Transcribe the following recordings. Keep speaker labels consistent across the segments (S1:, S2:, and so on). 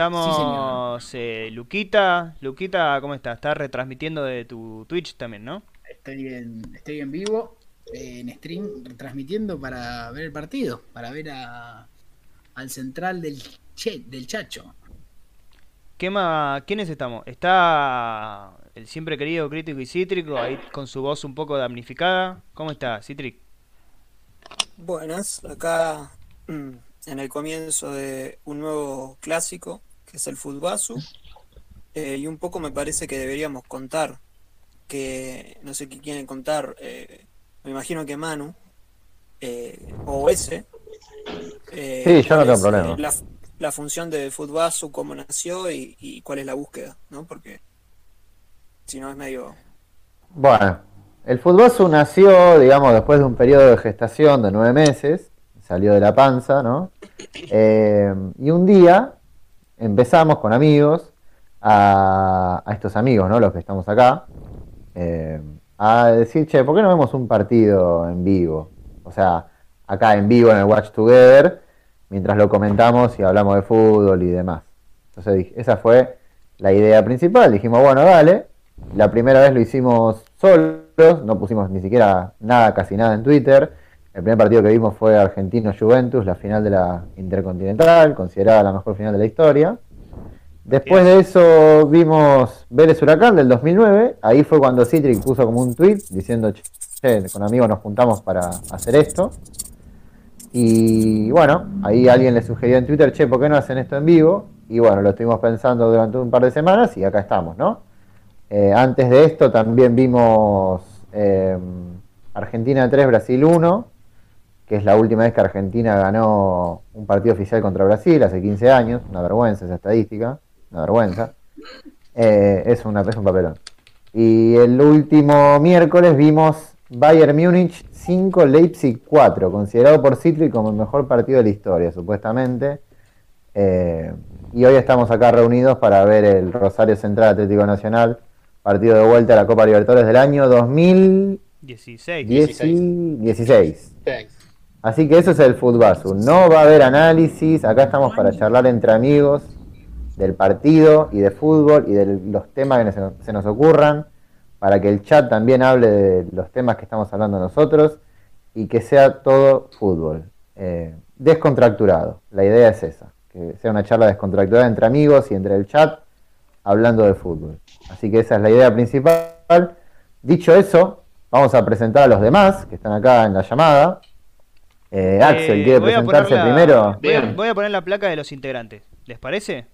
S1: Estamos, eh, Luquita. Luquita, ¿cómo estás? Estás retransmitiendo de tu Twitch también, ¿no?
S2: Estoy en, estoy en vivo, eh, en stream, transmitiendo para ver el partido, para ver a, al central del, che, del Chacho.
S1: ¿Qué más? ¿Quiénes estamos? Está el siempre querido crítico y cítrico, ahí con su voz un poco damnificada. ¿Cómo está, Citric?
S3: Buenas, acá mm, en el comienzo de un nuevo clásico, que es el Futbasu. Eh, y un poco me parece que deberíamos contar, que no sé qué quieren contar, eh, me imagino que Manu, eh, o ese.
S4: Sí, yo no tengo problema.
S3: La, la función de Futbasu, cómo nació y, y cuál es la búsqueda, ¿no? Porque si no es medio...
S4: Bueno, el Futbosu nació, digamos, después de un periodo de gestación de nueve meses, salió de la panza, ¿no? Eh, y un día empezamos con amigos, a, a estos amigos, ¿no? Los que estamos acá, eh, a decir, che, ¿por qué no vemos un partido en vivo? O sea, acá en vivo en el Watch Together, mientras lo comentamos y hablamos de fútbol y demás. Entonces dije, esa fue la idea principal. Dijimos, bueno, dale. La primera vez lo hicimos solos, no pusimos ni siquiera nada, casi nada en Twitter. El primer partido que vimos fue Argentino-Juventus, la final de la Intercontinental, considerada la mejor final de la historia. Después de eso vimos Vélez Huracán del 2009. Ahí fue cuando Citric puso como un tweet diciendo, che, con amigos nos juntamos para hacer esto. Y bueno, ahí alguien le sugirió en Twitter, che, ¿por qué no hacen esto en vivo? Y bueno, lo estuvimos pensando durante un par de semanas y acá estamos, ¿no? Eh, antes de esto también vimos eh, Argentina 3, Brasil 1, que es la última vez que Argentina ganó un partido oficial contra Brasil, hace 15 años, una vergüenza esa estadística, una vergüenza. Eh, es, una, es un papelón. Y el último miércoles vimos Bayern Múnich 5, Leipzig 4, considerado por Citric como el mejor partido de la historia, supuestamente. Eh, y hoy estamos acá reunidos para ver el Rosario Central Atlético Nacional, partido de vuelta a la Copa Libertadores del año 2016.
S1: 16.
S4: 16. Así que eso es el Futbasu. No va a haber análisis, acá estamos para charlar entre amigos del partido y de fútbol y de los temas que se nos, ocurran, para que el chat también hable de los temas que estamos hablando nosotros y que sea todo fútbol, eh, descontracturado. La idea es esa, que sea una charla descontracturada entre amigos y entre el chat hablando de fútbol. Así que esa es la idea principal. Dicho eso, vamos a presentar a los demás que están acá en la llamada. Eh, Axel,
S1: Eh,
S4: ¿quiere
S1: voy a
S4: presentarse
S1: la-
S4: primero?
S1: Voy a,
S5: Bien.
S1: voy a poner la placa de los integrantes. ¿Les parece?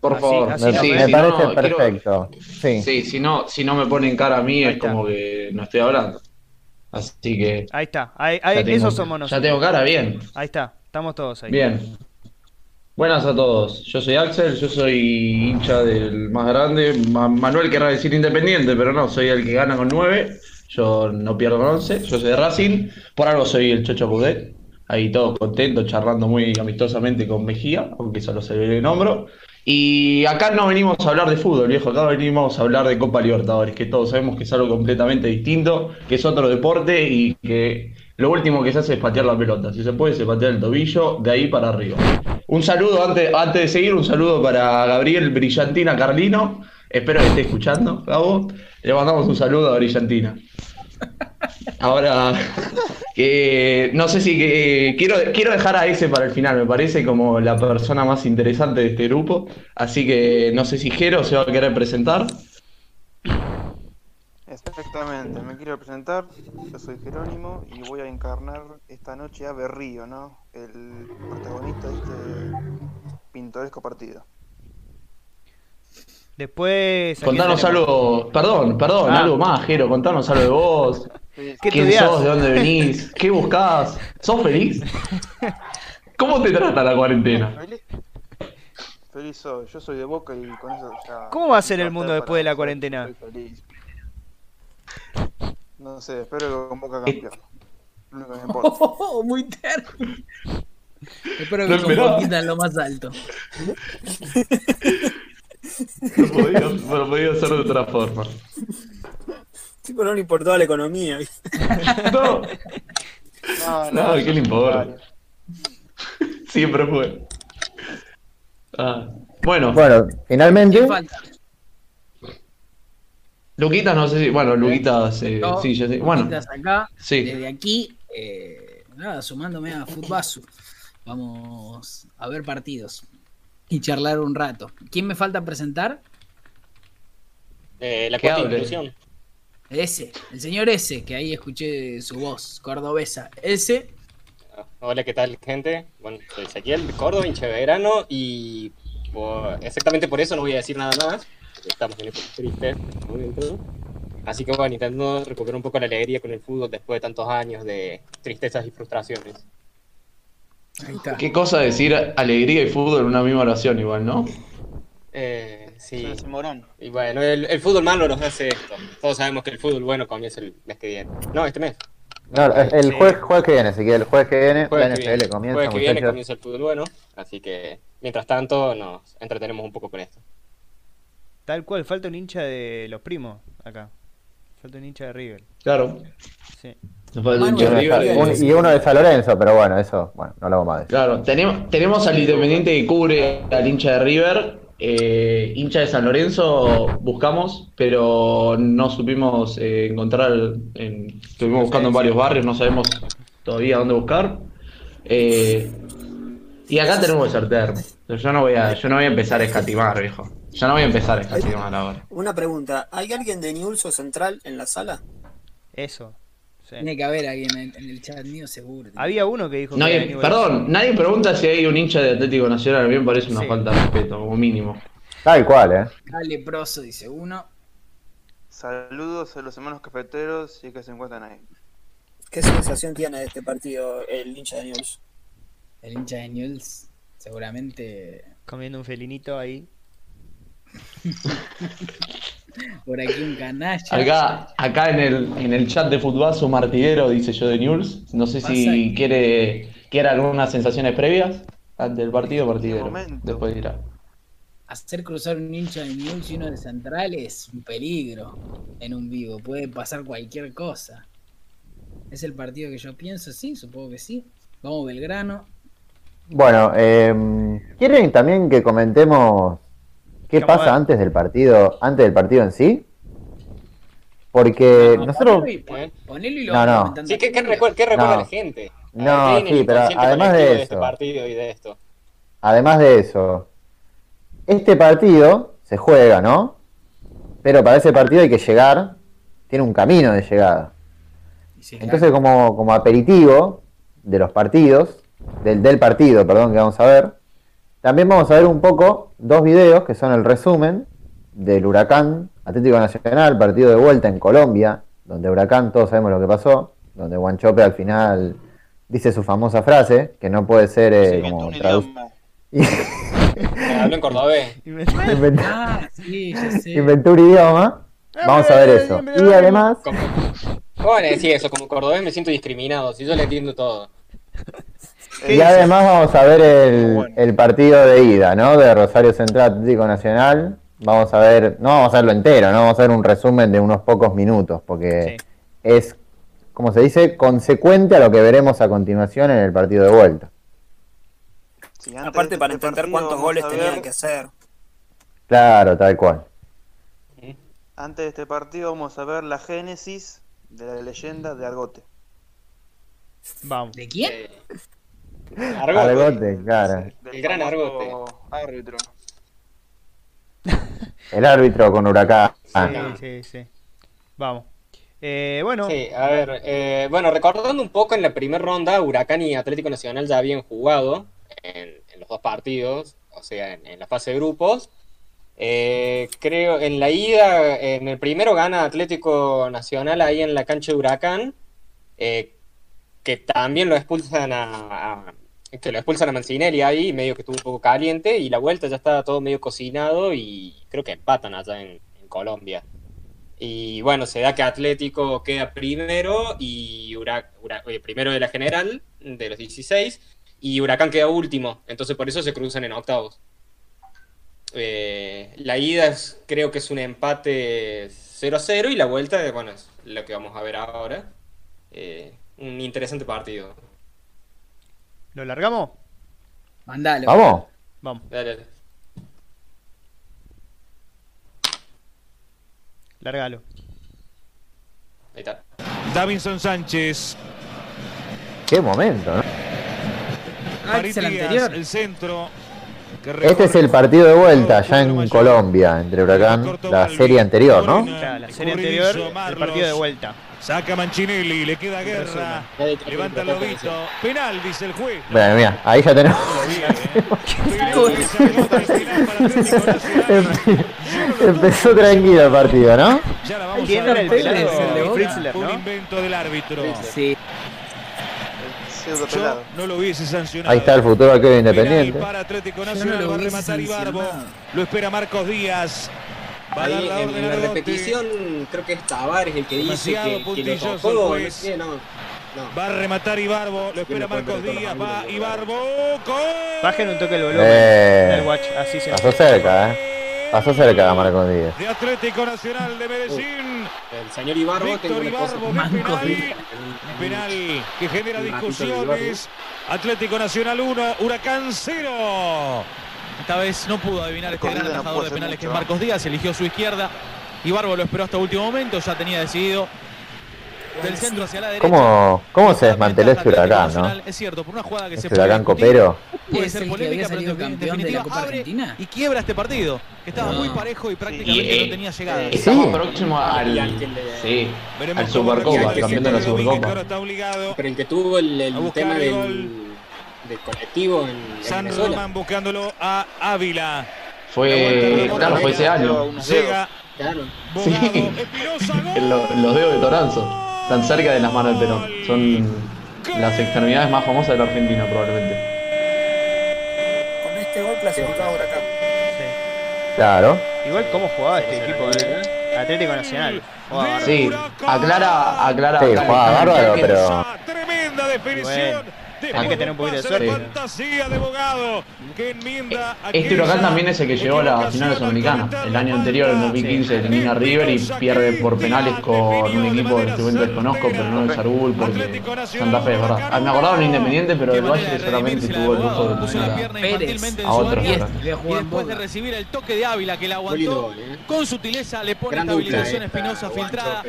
S5: Por
S1: Así-
S5: favor,
S1: así
S4: Me,
S1: no
S5: sí,
S4: me
S5: si
S4: parece
S5: no, quiero-
S4: perfecto. Sí.
S5: Sí, si no, si no me ponen cara a mí
S1: Ahí
S5: es
S1: está.
S5: como que no estoy hablando. Así que
S1: Ahí está. Ahí, ahí-
S5: ya tengo,
S1: esos somos
S5: ya
S1: nosotros.
S5: tengo cara, bien.
S1: Ahí está. Estamos todos ahí.
S5: Bien. Buenas a todos. Yo soy Axel, yo soy hincha del más grande. Ma- Manuel querrá decir independiente, pero no, soy el que gana con 9. Yo no pierdo con 11. Yo soy de Racing. Por algo soy el Chocho Coudet. Ahí todos contentos, charlando muy amistosamente con Mejía, aunque solo se ve el hombro. Y acá no venimos a hablar de fútbol, viejo. Acá venimos a hablar de Copa Libertadores, que todos sabemos que es algo completamente distinto, que es otro deporte y que lo último que se hace es patear la pelota. Si se puede, se patea el tobillo, de ahí para arriba. Un saludo, antes, antes de seguir, un saludo para Gabriel Brillantina Carlino. Espero que esté escuchando, Gabo. Le mandamos un saludo a Brillantina. Ahora, que no sé si que, quiero, quiero dejar a ese para el final, me parece como la persona más interesante de este grupo. Así que no sé si Jero se va a querer presentar.
S6: Exactamente, me quiero presentar, yo soy Jerónimo y voy a encarnar esta noche a Berrío, ¿no? El protagonista de este pintoresco partido.
S1: Después. ¿a quién
S5: Contanos
S1: tenemos?
S5: algo, perdón, perdón,
S1: Ah.
S5: algo más, Jero, contanos algo de vos.
S1: ¿Qué
S5: ¿Quién
S1: estudiás?
S5: sos? ¿De dónde venís? ¿Qué buscás? ¿Sos feliz? ¿Cómo te trata la cuarentena?
S6: ¿Feliz? Feliz soy, yo soy de Boca y con eso ya...
S1: ¿Cómo va a ser el mundo después de la cuarentena?
S6: soy feliz. No sé, espero que con Boca campeón. Lo único que me importa.
S2: Oh, muy terco. Espero
S5: Lo
S2: que con
S5: esperaba.
S2: Boquita en lo más alto.
S5: No podía, no podía ser de otra forma.
S3: Tipo, no le importaba la economía.
S5: No,
S6: No,
S5: No, ¿qué le importa? siempre fue. Ah, Bueno,
S4: Bueno, finalmente.
S5: Luquitas no sé si. Bueno, Luquitas. eh, sí, sé. Bueno,
S2: Luquitas acá,
S5: sí.
S2: desde aquí, eh, nada, sumándome a Futbasu. Vamos a ver partidos y charlar un rato. ¿Quién me falta presentar?
S7: Eh, la
S5: ¿Qué
S7: cuarta inclusión.
S2: Ese, el señor ese, que ahí escuché su voz, cordobesa. Ese,
S7: Ah, Hola, ¿qué tal, gente? Bueno, soy Ezequiel de Córdoba, hincha de verano, y por- exactamente por eso no voy a decir nada más, porque estamos en en este momento. Así que bueno, intentando recuperar un poco la alegría con el fútbol después de tantos años de tristezas y frustraciones.
S2: ahí está.
S5: Qué cosa decir alegría y fútbol en una misma oración, igual, ¿no?
S7: Eh, sí,
S6: Morón.
S7: y bueno, el, el fútbol malo nos hace esto. Todos sabemos que el fútbol bueno comienza el mes que viene. No, este mes.
S4: no, el
S1: Sí.
S4: jueves, jueves que viene, Ezequiel, el jueves que viene,
S7: Jueves
S4: la
S7: que
S4: NFL
S7: viene.
S4: comienza,
S7: Jueves que viene comienza el fútbol bueno, así que mientras tanto nos entretenemos un poco con esto.
S1: Tal cual, falta un hincha de los primos acá. Falta un hincha de River.
S5: Claro.
S1: Sí.
S2: Manuel, River.
S4: Un- y uno de San Lorenzo, pero bueno, eso, bueno, no lo vamos a decir.
S5: Claro, tenemos, tenemos al Independiente que cubre al hincha de River. Eh, hincha de San Lorenzo buscamos, pero no supimos eh, encontrar. en- estuvimos buscando en varios barrios, no sabemos todavía dónde buscar. Eh, y acá tenemos que ser termos. Yo no voy a, yo no voy a empezar a escatimar, viejo. Yo no voy a empezar a escatimar ahora.
S3: Una pregunta, ¿hay alguien de Newell's o Central en la sala?
S1: Eso. Sí.
S2: Tiene que haber alguien en, en el chat mío, seguro.
S1: Había uno que dijo
S5: Nadie-
S1: que era Newell's.
S5: perdón, nadie pregunta si hay un hincha de Atlético Nacional. A mí me parece una
S1: Sí.
S5: falta de respeto, como mínimo.
S4: Tal cual, ¿eh?
S2: Dale, proso, dice uno.
S6: Saludos a los hermanos cafeteros y que se encuentran ahí.
S3: ¿Qué sensación tiene de este partido el hincha de Newell's?
S2: El hincha de Newell's, seguramente
S1: Comiendo un felinito ahí.
S2: por aquí un canalla.
S5: Acá, acá en el, en el chat de Futbazo Martidero dice yo de News. No sé si quiere, quiere algunas sensaciones previas antes del partido, Martidero.
S6: momento.
S5: Después dirá.
S2: Hacer cruzar un hincha de Newell's y uno de Central es un peligro en un vivo. Puede pasar cualquier cosa. ¿Es el partido que yo pienso? Sí, supongo que sí. Vamos Belgrano.
S4: Bueno, eh, ¿quieren también que comentemos qué pasa antes del partido, antes del partido en sí? Porque
S2: No,
S4: nosotros,
S2: ponelo y, pon- ponelo y lo
S4: No, no.
S7: Sí, ¿qué, qué recuerda, qué recuerda
S4: No.
S7: la gente?
S4: No,
S7: A ver, ¿qué hay en
S4: sí, pero además de
S7: este
S4: eso.
S7: partido y de esto.
S4: además de eso, este partido se juega, ¿no? Pero para ese partido hay que llegar, tiene un camino de llegada. Entonces, como, como aperitivo de los partidos, del, del partido, perdón, que vamos a ver, también vamos a ver un poco dos videos que son el resumen del Huracán Atlético Nacional, partido de vuelta en Colombia, donde Huracán, todos sabemos lo que pasó, donde Guanchope al final dice su famosa frase, que no puede ser eh,
S6: Se
S4: como traducida.
S7: Hablo en cordobés.
S4: Inventó,
S2: Ah, sí, ya sé.
S4: inventó un idioma. Vamos a ver eso. Y además,
S7: ¿Cómo, ¿Cómo van a decir eso? Como cordobés me siento discriminado, si yo le entiendo todo.
S4: Y además vamos a ver el,
S6: Bueno.
S4: el partido de ida, ¿no? De Rosario Central Atlético Nacional. Vamos a ver, no vamos a verlo entero, no vamos a ver un resumen de unos pocos minutos, porque
S1: Sí.
S4: es, como se dice, consecuente a lo que veremos a continuación en el partido de vuelta.
S6: Sí,
S3: Aparte
S6: de
S3: para
S6: este
S3: entender cuántos goles tenían que hacer.
S4: Claro, tal cual.
S6: Antes de este partido vamos a ver la génesis de la leyenda de Argote.
S1: Vamos.
S2: ¿De quién?
S7: Argote.
S4: Argote, claro.
S6: Del
S7: El gran
S6: famoso Árbitro.
S4: El árbitro con Huracán.
S1: Sí, sí, sí. Vamos. Eh, bueno,
S7: Sí, a ver, eh, bueno, recordando un poco en la primera ronda, Huracán y Atlético Nacional ya habían jugado en, en los dos partidos, o sea, en, en la fase de grupos. Eh, creo, en la ida, en el primero gana Atlético Nacional ahí en la cancha de Huracán, eh, que también lo expulsan a, a- que lo expulsan a Mancinelli ahí, medio que estuvo un poco caliente, y la vuelta ya estaba todo medio cocinado y creo que empatan allá en, en Colombia. Y bueno, se da que Atlético queda primero y oye, primero de la general, de los 16, y Huracán queda último. Entonces por eso se cruzan en octavos. Eh, la ida es- creo que es un empate 0 a 0 y la vuelta, eh, bueno, es lo que vamos a ver ahora. Eh, un interesante partido.
S1: ¿Lo largamos?
S2: Mandalo.
S4: ¿Vamos?
S1: Vamos.
S7: Dale.
S1: Largalo.
S7: Ahí está.
S8: Davinson Sánchez.
S4: Qué momento, ¿no?
S2: Ah, el, anterior.
S8: el centro.
S4: Este es el partido de vuelta ya en Colombia, entre Huracán, la serie anterior, ¿no?
S1: la serie anterior, el partido de vuelta.
S8: Saca Manchinelli, le queda guerra. Levanta el lobito. Penal, dice el juez.
S4: Bueno, mira, ahí ya tenemos.
S8: El Nacional.
S4: Empezó tranquilo el partido, ¿no?
S8: Ya la vamos
S1: ¿Quién
S8: a
S1: era el
S8: ver.
S1: Pelado?
S2: el de.
S1: Fritzler,
S8: Un
S1: ¿no?
S8: invento del árbitro.
S2: Sí.
S6: El
S8: Yo no lo hubiese sancionado.
S4: Ahí está el futuro arquero
S8: Penal
S4: independiente.
S8: para Atlético
S2: Yo no
S8: Nacional,
S2: lo
S8: va a rematar Ibarbo. Lo espera Marcos Díaz. Va a dar
S7: Ahí
S8: la
S7: en,
S8: orden
S7: en
S8: a
S7: la repetición, creo que es Tavares el que dice que, que
S8: puntilloso
S7: tocó. No sé, no. no.
S8: Va a rematar Ibarbo. Lo espera Marcos Díaz. Va Ibarbo. ¡Gol!
S1: Bajen un toque el volumen.
S4: Eh,
S1: El watch, así se
S4: pasó cerca, ¿eh? Pasó cerca Marco Díaz.
S8: De Atlético Nacional de Medellín.
S7: El señor Ibarbo
S8: Víctor. Ibarbo penal. Penal que genera discusiones. Atlético Nacional 1, Huracán 0.
S9: Esta vez no pudo adivinar este gran
S6: Corrida
S9: atajador de penales que es
S6: ¿eh?
S9: Marcos Díaz, eligió su izquierda. Ibarbo lo esperó hasta último momento, ya tenía decidido. Del centro hacia la derecha.
S4: ¿Cómo, cómo se desmanteló este huracán, no?
S9: Es cierto, por una jugada que se
S4: Este
S9: puede
S4: huracán copero.
S9: puede
S2: ¿Es
S9: ser polémica, pero en
S2: de
S9: definitiva
S2: Copa
S9: abre
S2: Argentina?
S9: y quiebra este partido, que estaba
S2: No.
S9: muy parejo y prácticamente
S5: Y, eh,
S9: no tenía llegada.
S5: Eh, Estamos
S4: Sí.
S5: próximos al.
S7: Y al que le-
S5: Sí,
S8: Veremos
S5: al Supercopa,
S8: reacciona
S5: campeón de la Supercopa.
S8: ahora está obligado.
S7: Pero el que tuvo el, tema
S8: el
S7: del, del colectivo en, en
S8: San. Román buscándolo a Ávila.
S5: Fue. Claro, fue ese año.
S8: Llega
S7: Claro.
S5: Sí. Los dedos de Toranzo. Están cerca de las manos de Perón. Son las extremidades más famosas de la Argentina, probablemente.
S3: Con este gol clasificado Huracán.
S4: Claro.
S1: Igual cómo jugaba este equipo de Atlético Nacional. Jugaba.
S5: Sí, aclara, aclara.
S4: Sí,
S5: acá
S4: jugaba bárbaro, pero-
S8: Tremenda definición.
S1: Hay que tener un poquito de suerte.
S8: pase fantasía de Bogado que enmienda
S5: Este huracán también es el que llegó a la final
S8: equivocación
S5: sudamericana.
S8: al
S5: El año anterior, en 2015, elimina a River y pierde por penales con un equipo que este momento desconozco, pero no es Sargul porque Santa Fe, es verdad. Ah, me acordaba de Independiente, pero el Valle solamente tuvo el lujo de poner a
S9: su
S5: otros.
S9: Y después de recibir el toque de Ávila que la aguantó,
S7: ¿eh?
S9: con sutileza le pone esta habilitación Espinosa filtrada.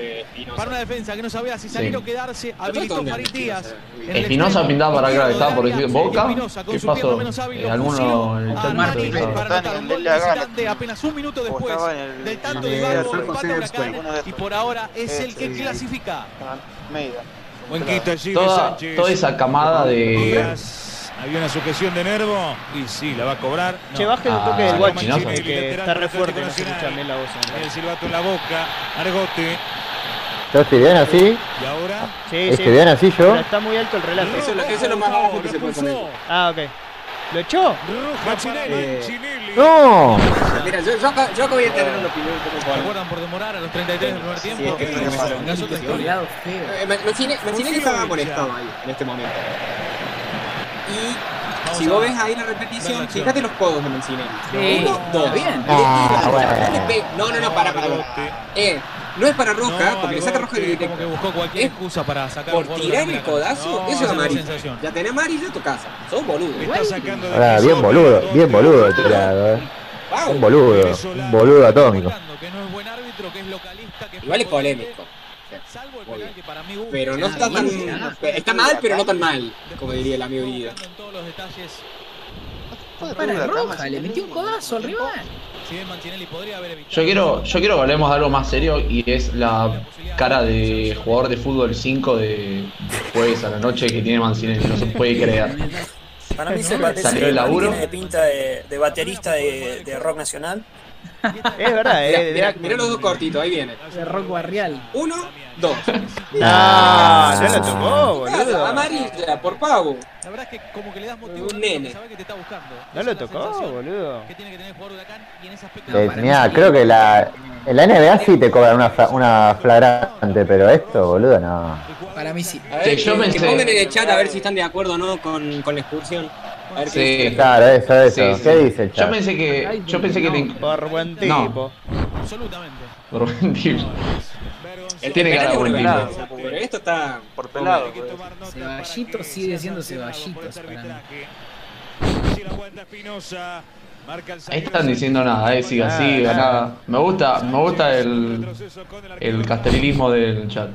S9: Para una defensa que no sabía si salir o quedarse, habilitó Farid Díaz.
S7: Espinosa.
S9: el
S5: pintaba para acá, por decir
S9: y
S5: Boca. ¿Qué pasó? Eh, alguno en el chat
S9: visitante apenas un minuto después del tanto de Ibarbo, y por ahora es el que clasifica.
S8: Buen quito allí de
S5: Toda,
S8: Sánchez.
S5: toda esa camada de.
S8: Había una sujeción de nervo y sí, la va a cobrar. No.
S1: Che, bajen un
S5: Ah,
S1: toque del
S5: Chinoso.
S1: el que está re fuerte, no se escucha bien la voz.
S8: El silbato en la boca. Argote.
S4: Yo estoy bien así.
S8: Y ahora.
S1: Sí, sí.
S4: Bien así
S1: Pero
S4: yo.
S1: está muy alto el relato.
S7: Eso es lo- eso es lo más bajo que se puede poner.
S1: Ah, ok. ¿Lo echó?
S7: Eh,
S8: Mancinelli.
S4: ¡No!
S7: Mira, yo, yo, yo voy a tener una opinión poco
S9: Recuerdan por demorar a los 33 del primer tiempo.
S7: es que
S9: es otra historia.
S7: Mancini- Mancinelli estaba molestado ahí, en este momento. Y si vos ves ahí la repetición, fíjate los codos de Mancinelli.
S2: Sí,
S7: Uno, dos.
S2: bien.
S7: Le tira,
S4: Ah,
S7: no
S4: bueno.
S7: No, no, no, para, para. Eh, no es para roja,
S9: No,
S7: porque le saca roja directo.
S9: como que buscó cualquier
S7: Es
S9: excusa para sacar
S7: Por tirar el codazo,
S9: No,
S7: eso es amarillo.
S9: sensación.
S7: Ya tenés amarillo en tu casa. Sos boludo.
S8: Está sacando de piso,
S4: bien boludo, bien boludo el tirado, eh.
S7: Wow.
S4: Un boludo, un boludo atómico.
S9: Que que que
S7: Igual es polémico.
S9: Salvo el
S7: Obvio.
S9: penal que para mí gusta.
S7: Pero no
S2: Ah,
S7: está tan.
S2: bien, ah.
S7: Está mal, pero no tan mal, como diría el amigo Guido.
S2: Para roja, le metió un codazo al rival.
S9: Si bien Mancinelli podría haber evitado.
S5: Yo quiero, yo quiero que hablemos de algo más serio y es la cara de jugador de fútbol 5 de jueves a la noche que tiene Mancinelli, no se puede creer.
S3: Para mí se parece
S5: Salió el laburo.
S3: tiene pinta de, de baterista de, de rock nacional.
S1: Es verdad,
S7: Mirá,
S1: eh.
S7: mirá, mirá los dos cortitos, ahí viene.
S2: De rock barrial.
S7: Uno, dos.
S1: No, no lo tocó,
S7: Casa,
S1: boludo.
S7: amarilla, por pavo.
S9: La verdad es que como que le das motivo
S7: Un nene.
S9: que sabe que te está buscando.
S1: No lo
S9: la
S1: tocó, boludo.
S9: Que tiene que tener el jugador de Huracán y en ese aspecto.
S4: Eh, mirá, creo que la, en la NBA sí te cobran una, una flagrante, pero esto, boludo, no.
S2: Para mí sí.
S7: A ver,
S5: Sí, yo
S7: que, que
S5: pensé-
S7: pongan en el chat a ver si están de acuerdo o no con, con la excursión. A ver qué
S5: Sí.
S4: Claro, eso, eso.
S5: Sí, sí.
S4: ¿Qué dice el
S5: Yo
S4: chat?
S5: pensé que, yo pensé que le
S1: Por buen
S5: No.
S1: tipo.
S9: Absolutamente.
S5: por buen tipo.
S7: El
S5: Tiene cara de buen
S7: un
S6: tipo.
S7: Pero esto está.
S6: Por pelado. Pues.
S8: tomar nota
S2: Ceballito
S8: para que
S2: sigue siendo Ceballitos para mí.
S5: Ahí están diciendo nada, eh, siga,
S1: Ah,
S5: siga,
S1: nada.
S5: nada. Me gusta, me gusta el,
S8: el
S5: castellismo del chat.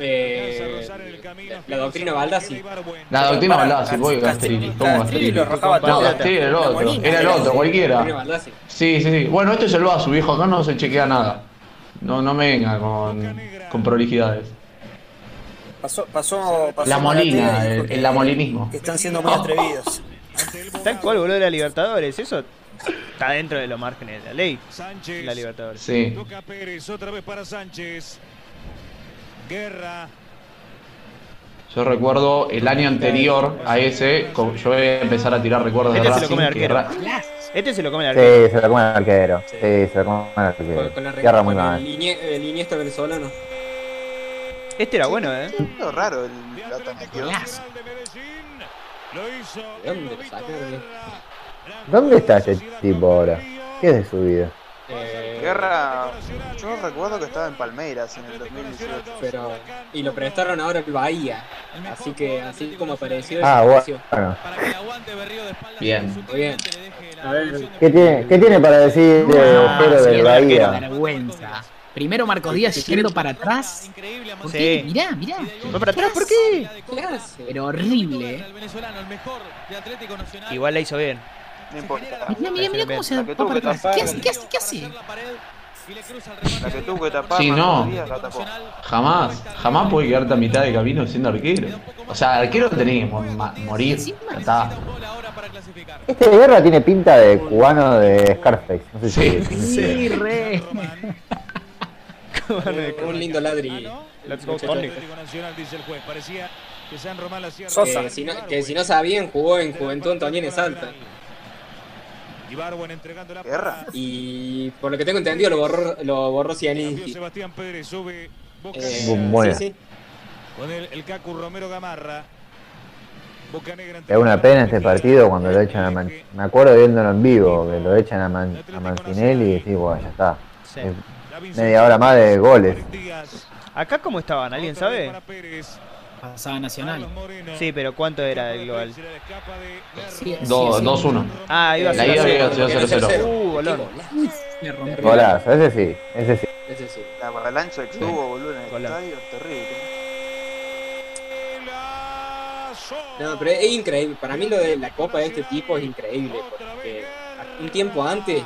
S7: Eh,
S8: el
S7: la doctrina Baldassi.
S5: La doctrina Baldassi, voy Castellini. ¿Cómo
S3: Castelli lo rajaba
S5: No,
S3: todo.
S5: Castelli era el otro, era el otro, cualquiera. Sí, sí, sí. Bueno, esto es el Basu, viejo, acá no se chequea nada. No, no me venga con, con prolijidades.
S3: Pasó, pasó, pasó
S5: La molina, el,
S3: que-
S5: el lamolinismo.
S3: Que están siendo muy atrevidos.
S8: El
S1: Tal cual, boludo, de la Libertadores. Eso está dentro de los márgenes de la ley.
S8: Sánchez.
S1: La Libertadores.
S5: Sí.
S8: Toca Pérez, otra vez para Sánchez. Guerra.
S5: Yo recuerdo el año anterior a ese, yo voy a empezar a tirar recuerdos de
S1: Este se lo
S5: Racing.
S1: come el
S5: que
S1: arquero.
S5: Ra-
S1: Este se lo come el arquero.
S4: Sí, se lo come el arquero. Sí, se lo come el
S7: Con,
S4: arquero.
S7: con la
S4: Cierra muy mal.
S7: el, el Iniesta venezolano.
S1: Este era bueno, eh.
S6: Medio raro el.
S8: ¿De
S7: dónde lo sacaron?
S8: Guerra.
S4: ¿Dónde está este tipo ahora? ¿Qué es de su vida?
S7: Eh,
S6: Guerra, yo recuerdo que estaba en Palmeiras en el 2018.
S7: Pero, y lo prestaron ahora al Bahía. Así que, así como apareció,
S4: Ah, bueno.
S9: de
S5: Bien.
S7: Muy bien. A ver.
S9: de
S4: ¿Qué tiene, ¿Qué tiene para decir de
S2: Ah,
S4: Ojero
S2: sí,
S4: del
S2: el
S4: Bahía?
S2: vergüenza. Primero Marcos Díaz yendo para atrás. ¿Por
S1: Sí.
S2: qué? Mirá, mirá.
S1: ¿Va para atrás? ¿Por qué?
S7: ¿Qué hace?
S2: Pero horrible.
S9: De Nacional.
S1: Igual la hizo bien.
S6: No importa.
S2: Mirá, mirá, mirá cómo se va para atrás. ¿Qué hace? ¿Qué hace? ¿Qué hace?
S6: La que tuvo que tapar.
S5: Sí, no.
S6: Díaz, la tapó.
S5: Jamás, jamás puede quedarte a mitad de camino siendo arquero. O sea, arquero tenés que morir. Ya está.
S4: Este de guerra tiene pinta de cubano de Scarface. No sé si.
S5: Sí.
S2: Sí, re.
S7: Un lindo ladri.
S1: Let's go.
S8: Parecía que San Román.
S3: Sosa.
S7: Que si, no, que si no sabían, jugó en Juventud Antonina Salta.
S8: Ibargüen entregando la
S6: Guerra.
S7: Y por lo que tengo entendido, lo borró, lo borró
S8: Cambió
S7: Cianinski.
S8: Sebastián Pérez, sube Boca
S7: Eh, sí, sí.
S8: con el, el Cacu Romero Gamarra. Boca Negra
S4: Es una pena este partido cuando lo echan a Man... Me acuerdo viéndolo en vivo, que lo echan a, Man... a Mancinelli y decís, bueno, ya está.
S1: Sí.
S4: Media hora más de goles.
S1: ¿Acá cómo estaban? ¿Alguien sabe?
S2: Pasaba Nacional.
S1: Sí, pero ¿cuánto era el global?
S2: Sí,
S5: Do-
S2: sí,
S5: 2-1.
S1: Ah, iba a ser
S5: ida
S1: cero.
S5: había sido 0-0.
S1: Uh, bolón.
S4: Golazo, ese sí, ese sí.
S7: Ese sí.
S6: La avalancha que tuvo, boludo, en el estadio, terrible.
S7: No, pero es increíble. Para mí lo de la copa de este tipo es increíble. Porque un tiempo antes,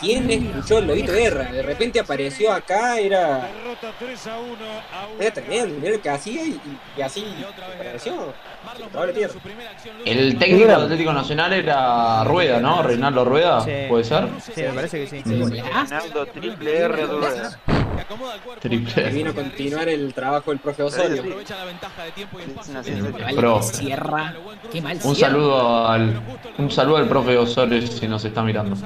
S7: ¿quién escuchó el Lobito Guerra? De repente apareció acá, era,
S8: Derrota 3 a 1 a un
S7: era tremendo. Mira lo que hacía y, y así apareció.
S5: El técnico de Atlético Nacional era Rueda, ¿no? Reinaldo Rueda,
S1: Sí.
S5: ¿puede ser?
S1: Sí, me parece que sí.
S5: Mm.
S6: Ronaldo triple R rueda.
S5: Triple.
S7: vino a continuar el trabajo del profe Osorio.
S9: Aprovecha la ventaja de tiempo y
S6: Es
S9: espacio.
S6: una ciencia.
S2: Vale,
S5: Pro.
S2: Cierra. Qué mal
S5: Un saludo al un saludo al profe Osorio si nos está mirando.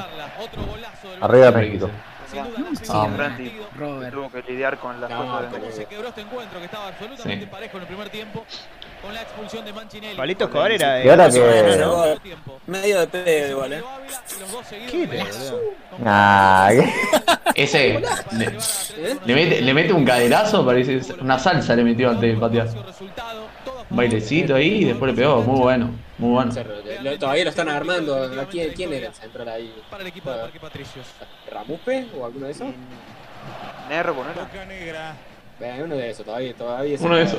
S4: Arriba México.
S9: Partido.
S2: Robert.
S6: Tuvo que lidiar con las cosas de
S9: Se quebró este encuentro que estaba absolutamente
S5: Sí.
S9: parejo en el primer tiempo con la expulsión de Manchinelli.
S1: Palito Escobar era
S4: Y ahora
S1: de...
S4: que-.
S7: ¿eh?
S3: Medio de pedo igual, eh.
S1: ¿Qué?
S4: Nah.
S5: Ese le, le mete, le mete un caderazo, parece una salsa le metió antes de patear. Un bailecito ahí y después le pegó, muy bueno, muy bueno.
S7: Lo- Todavía lo están armando. ¿A ¿Quién, quién era el central ahí?
S9: Para el equipo de Parque Patricios.
S7: ¿Ramupe o alguno de esos?
S6: Nervo, ¿no era?
S8: Boca Negra.
S7: Uno de esos, todavía, todavía
S5: Uno de esos.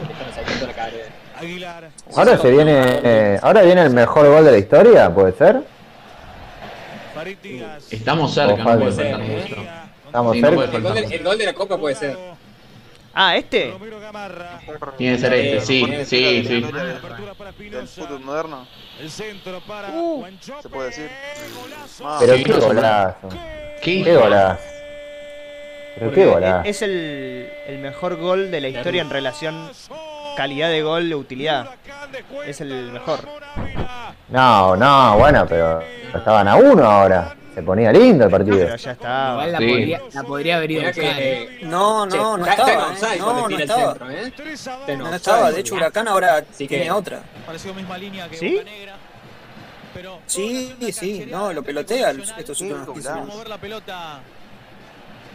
S8: Aguilar.
S4: Ahora se viene. eh, ahora viene el mejor gol de la historia, ¿puede ser?
S5: Estamos cerca, no puede
S7: ser.
S4: Estamos cerca.
S7: el gol de la Copa puede ser.
S1: Ah, ¿este?
S5: Tiene que ser este, sí, sí, sí.
S6: Del
S8: Espinosa.
S6: fútbol moderno,
S8: El centro para
S1: Uh,
S6: se puede decir. Ah,
S4: Pero
S5: Sí,
S4: qué golazo.
S5: ¿Qué?
S4: Qué golazo. Pero qué golazo.
S1: Es el, el mejor gol de la historia en relación calidad de gol, utilidad. Es el mejor.
S4: No, no, bueno, pero estaban a uno ahora. Se ponía lindo el partido.
S1: Pero ya está.
S2: Igual la,
S5: Sí.
S2: podría, la podría haber ido
S7: que.
S2: eh.
S3: No,
S7: Che,
S3: no, no
S7: está- está
S3: estaba.
S7: offside
S3: eh. No, no
S7: el
S3: estaba.
S7: centro, ¿eh? Está
S3: No estaba. De hecho, Huracán ahora
S7: que-
S3: tiene otra.
S9: Pareció misma línea que
S1: ¿Sí?
S9: Negra. Pero
S3: Sí, sí, no, lo pelotea el- estos últimos 15
S6: golazo.
S3: minutos.
S9: mover la pelota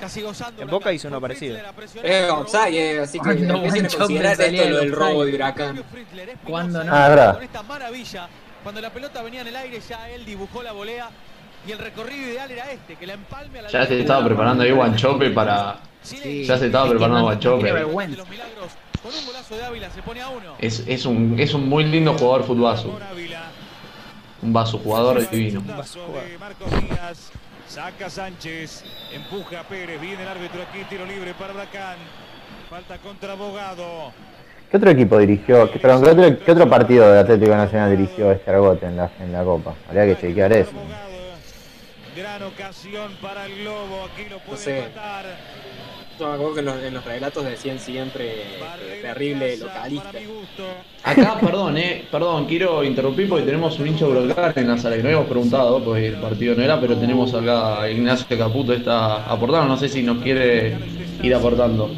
S9: casi gozando.
S1: En Boca hizo uno parecido.
S7: Es offside, eh, así que
S2: Cuando
S7: empiecen a considerar esto lo
S2: del
S7: robo de Huracán.
S2: Cuando no.
S4: Ah, es verdad.
S9: Con esta maravilla Cuando la pelota venía en el aire, ya él dibujó la volea. Y el recorrido ideal era este, que la empalme a la
S5: Ya se estaba preparando ahí Guanchope para.
S2: Sí.
S5: Ya se estaba preparando Guanchope.
S9: un.
S5: Es, es, un, es un muy lindo jugador futbazo. Un vaso jugador divino.
S8: De Marcos Díaz. Saca Sánchez. Empuja a Pérez. Viene el árbitro aquí. Tiro libre para Huracán. Falta contra Abogado.
S4: ¿Qué otro equipo dirigió? ¿Qué, perdón, ¿qué otro, qué otro partido de Atlético Nacional dirigió este Argote en la, en la Copa? Habría que chequear eso.
S8: Gran ocasión para el Globo. Aquí lo puede
S7: sé.
S8: empatar.
S7: Yo me acuerdo que en los, en los relatos decían siempre eh, terrible localista.
S5: Acá, perdón, eh, perdón, quiero interrumpir porque tenemos un hincha huracán en la sala que no habíamos preguntado, porque el partido no era, pero tenemos acá a Ignacio Caputo está aportando, no sé si nos quiere ir aportando.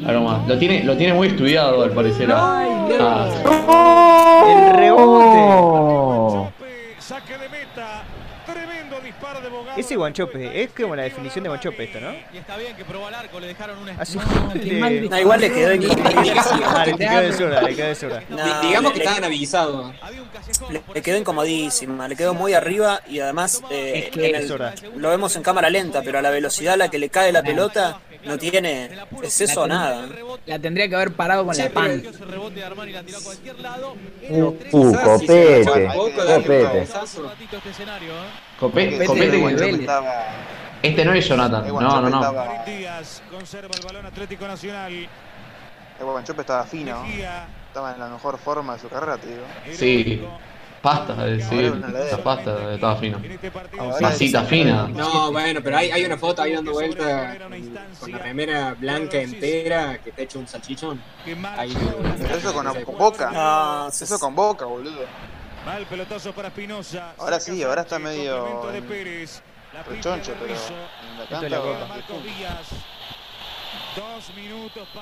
S5: Más. Lo tiene, lo tiene muy estudiado al parecer. a- a-
S1: El rebote.
S4: ¡Oh!
S8: Chope, saque de meta. Tremendo disparo de Bogado.
S1: Ese Guanchope, es como la definición de Guanchope esto, ¿no?
S9: Y está bien que probó al arco, le dejaron una
S1: Hace un
S2: No,
S3: No, igual le quedó
S7: digamos-
S1: Ah, le quedó de le quedó de.
S3: No,
S7: digamos que
S3: le-
S7: estaban avisados.
S3: Le, quedó incomodísima, le quedó muy arriba y además eh,
S2: Es que-
S3: en el- lo vemos en cámara lenta, pero a la velocidad a la que le cae la pelota no tiene exceso a nada.
S2: La tendría que haber parado con
S7: Sí,
S2: la pan.
S4: Uh, uh, copete, copete.
S2: Copete
S5: Copete Este no es Jonathan, no, no, no.
S8: conserva el balón Atlético Nacional.
S6: el Guanchope estaba fino, estaba en la mejor forma de su carrera, te digo.
S5: Sí.
S8: Heroico.
S5: Pasta, es decir,
S6: Ahora una
S5: esa pasta estaba
S8: se
S5: Masita
S6: sí.
S5: fina.
S7: No, bueno, pero hay, hay una foto ahí dando vuelta con la remera blanca entera que te ha hecho un salchichón.
S8: mal
S7: Ahí,
S6: eso con,
S7: Sí.
S6: con Boca.
S3: No,
S6: Eso con Boca, boludo.
S8: Va el pelotazo para Espinosa.
S6: Ahora sí, ahora está medio
S8: de
S6: pero en la canta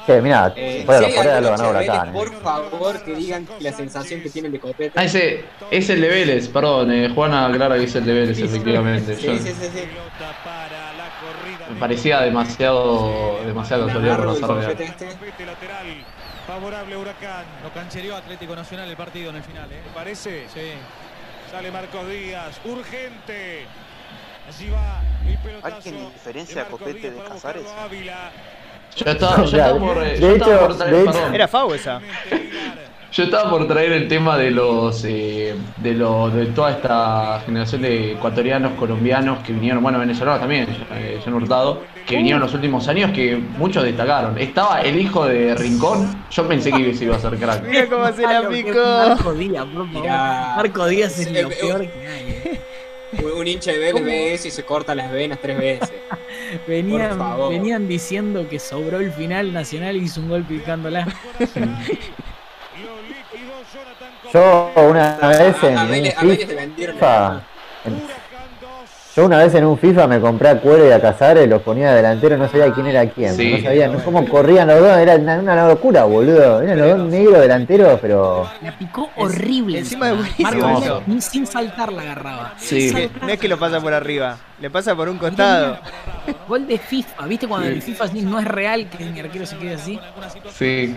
S4: Che, mirá,
S7: Eh,
S4: fuera
S7: si
S4: los
S7: hay
S4: Corea lo ganó Huracán. eh.
S7: por favor, que digan la sensación que tienen de copete.
S5: Ah, ese es el de Vélez, perdón, eh, Juana aclara que es el de Vélez, efectivamente. Yo-
S7: Sí, sí, sí, sí.
S8: La corrida
S5: me parecía demasiado, demasiado casualidad real.
S7: confete este.
S8: Lateral. Favorable a Huracán.
S9: Lo canchereó Atlético Nacional el partido en el final, ¿eh?
S8: ¿Te parece?
S9: Sí.
S8: Sale Marcos Díaz. Urgente. Allí va el pelotazo.
S6: ¿Alguien diferencia a Copete
S8: Díaz
S6: de Casares?
S8: Ávila.
S5: Yo estaba, yo estaba por,
S4: de
S5: yo estaba por traer,
S4: de hecho-
S5: perdón.
S1: Era Fau esa.
S5: Yo estaba por traer el tema de los eh, de los de toda esta generación de ecuatorianos, colombianos que vinieron, bueno, venezolanos también, eh, Jan Hurtado, que vinieron los últimos años que muchos destacaron. Estaba el hijo de Rincón, yo pensé que se iba a hacer crack.
S1: Mira cómo se la
S2: es
S1: picó.
S2: Marco Díaz, por favor.
S7: Mirá.
S2: Marco Díaz es
S7: Eh,
S2: lo
S7: eh,
S2: peor que hay.
S7: Un- hincha de Vélez ve eso y se corta las venas tres veces.
S2: Venían, venían diciendo que sobró el final nacional y hizo un gol picándola.
S4: Yo una vez en
S7: A, a
S4: un
S7: Vélez, a Vélez le
S4: FIFA,
S7: vendieron
S4: en- yo una vez en un FIFA me compré a Cuero y a Casares, los ponía de delantero, no sabía quién era quién,
S5: Sí.
S4: no sabía no cómo corrían los dos, era una, una locura, boludo. Eran los dos negros delanteros, pero
S2: La picó horrible.
S1: encima de buenísimo
S2: ni sin saltar la agarraba.
S5: Sí.
S1: No es que lo pasa por arriba, le pasa por un costado.
S2: Gol de FIFA, ¿viste cuando el FIFA no es real que mi arquero se quede así?
S5: Sí.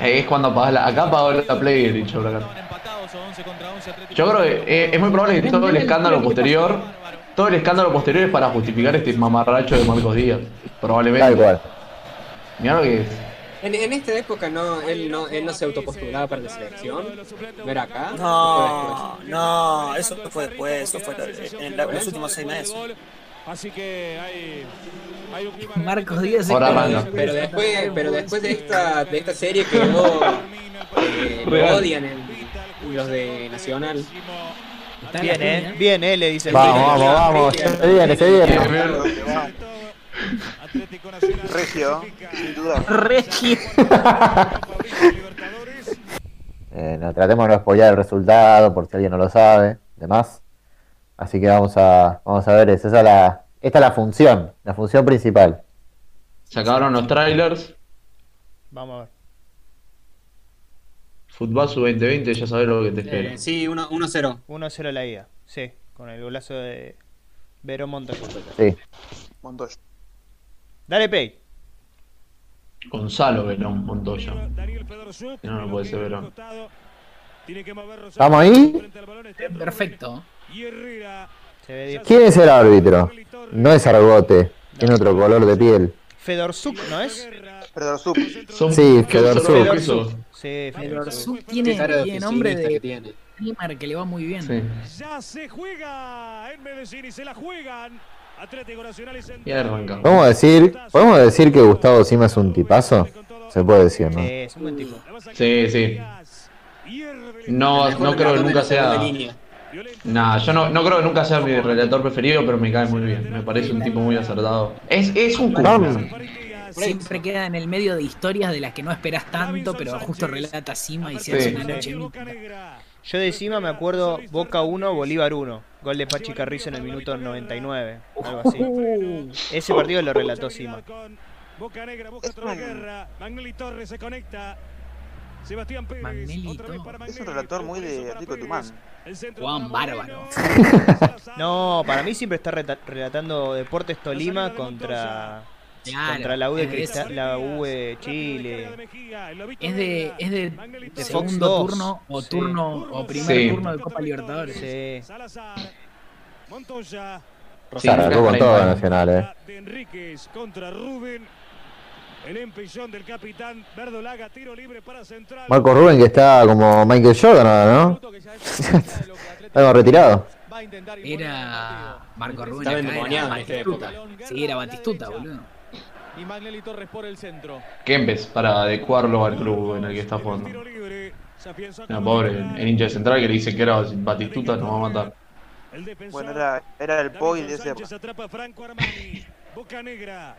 S5: Ahí es cuando apagás la, acá apagó la play el dicho Huracán.
S9: Estaban empatados o 11 contra 11 Atlético
S5: Yo creo que eh, es muy probable que todo el escándalo posterior, todo el escándalo posterior es para justificar este mamarracho de Marcos Díaz, probablemente.
S4: tal cual.
S5: Mirá lo que es.
S7: En, en esta época no, él no, él no se autopostulaba para la selección. No era acá.
S3: No, no, eso fue después, eso fue en la- los últimos seis meses.
S8: Así que hay, hay un clima
S2: Marcos Díaz
S5: Ahora.
S7: Pero después, pero después de esta, de esta serie quedó. eh, lo odian en- los de Nacional.
S2: Está en la
S1: Bien, eh. Bien, eh, le dice el
S4: Vamos, vamos, vamos, se viene, se viene.
S8: Atlético Nacional.
S6: Regio, sin duda.
S2: Regio.
S4: Eh, no, tratemos de no spoilear el resultado por si alguien no lo sabe, demás. Así que vamos a, vamos a ver, esa es la, esta es la función, la función principal.
S5: Se acabaron los trailers.
S1: Vamos a ver.
S5: Futbasu 2020, ya sabes lo que te espera.
S7: Eh, sí, 1 1-0.
S1: 1-0 la ida. Sí, con el golazo de Verón Montoya.
S4: Sí.
S6: Montoya.
S1: Dale, Pei.
S5: Gonzalo Verón Montoya. No, no puede ser Verón.
S4: ¿Estamos ahí?
S2: Perfecto.
S4: ¿Quién es el árbitro? No es Argote, tiene otro color de piel.
S1: Fedorsuk, ¿no es?
S6: Fedor Sup.
S5: Son
S4: Sí, Fedor
S1: Sí,
S2: Pero
S1: Fedorsuk.
S2: Arzú tiene, tiene nombre
S7: que
S2: de
S7: tiene.
S2: Neymar que le va muy bien.
S5: Sí.
S8: Ya se juega en Medellín y se la juegan. Atlético Nacional y Central.
S4: ¿Podemos decir, ¿Podemos decir que Gustavo Sima es un tipazo? Se puede decir, ¿no?
S1: Sí, es un buen tipo.
S5: Sí, sí. No, no creo que nunca sea. Nah, yo no, no creo que nunca sea mi relator preferido, pero me cae muy bien. Me parece un tipo muy acertado. Es, es un
S4: Vamos.
S2: Siempre queda en el medio de historias de las que no esperas tanto, pero justo relata Sima y se hace una noche.
S1: Yo de Sima me acuerdo Boca 1, Bolívar 1. Gol de Pachi Carrizo en el minuto 99. Algo así. Ese partido lo relató Sima.
S8: Boca Negra busca otra guerra. Magnelli Torres se conecta. Sebastián Pérez. Para
S6: Es un relator muy de.
S8: El centro
S2: Juan Bárbaro.
S1: No, para mí siempre está relatando Deportes Tolima contra,
S2: Claro,
S1: contra la U de, la U Chile.
S2: Es de, es de,
S1: De
S2: de
S1: Fox
S2: segundo
S1: 2.
S2: turno o
S1: Sí.
S2: turno o primer
S5: Sí.
S2: turno de Copa Libertadores.
S1: Sí.
S8: Salazar. Montoya.
S5: Sí,
S4: Se arrancó con todo. Nacional, eh.
S8: De Enríquez contra Rubén. El empellón del capitán Verdolaga. Tiro libre para Central.
S4: Marco Rubén que está como Michael Jordan ahora, ¿no? Está como retirado.
S2: Era Marco Rubén.
S7: Estaba
S2: acá era
S7: endemoniado en esta
S2: Batistuta.
S7: época.
S2: Sí, era Batistuta, boludo.
S9: Y Magnelli Torres por el centro.
S5: Kempes para adecuarlo al club en el que está jugando. No, pobre, el hincha de central que le dice que era Batistuta nos va a matar.
S6: Bueno, era, era el Poi de
S8: Armani. Boca Negra.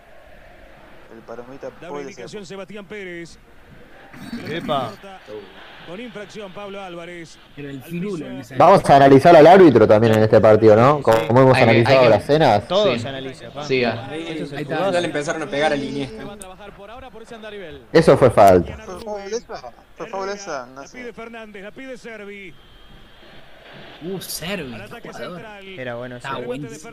S6: El palomita
S8: Da
S6: Poi
S8: la
S6: de.
S8: Sebastián Pérez.
S1: Epa.
S8: Con infracción Pablo Álvarez.
S2: Era el firulo en esa
S4: Vamos a analizar al árbitro también en este partido, ¿no? Como hemos
S5: Hay
S4: analizado
S5: hay que-
S4: las cenas.
S1: Todo
S5: Sí.
S1: se analiza. pa.
S5: Sí, ah.
S7: Ahí, ahí está, ya le empezaron a pegar al Iniesta.
S9: Por por.
S4: Eso fue falta.
S6: ¿Fue faul esa?
S8: La pide Fernández, la pide Servi.
S2: Uh, Servi.
S1: Era bueno
S2: Está buenísimo.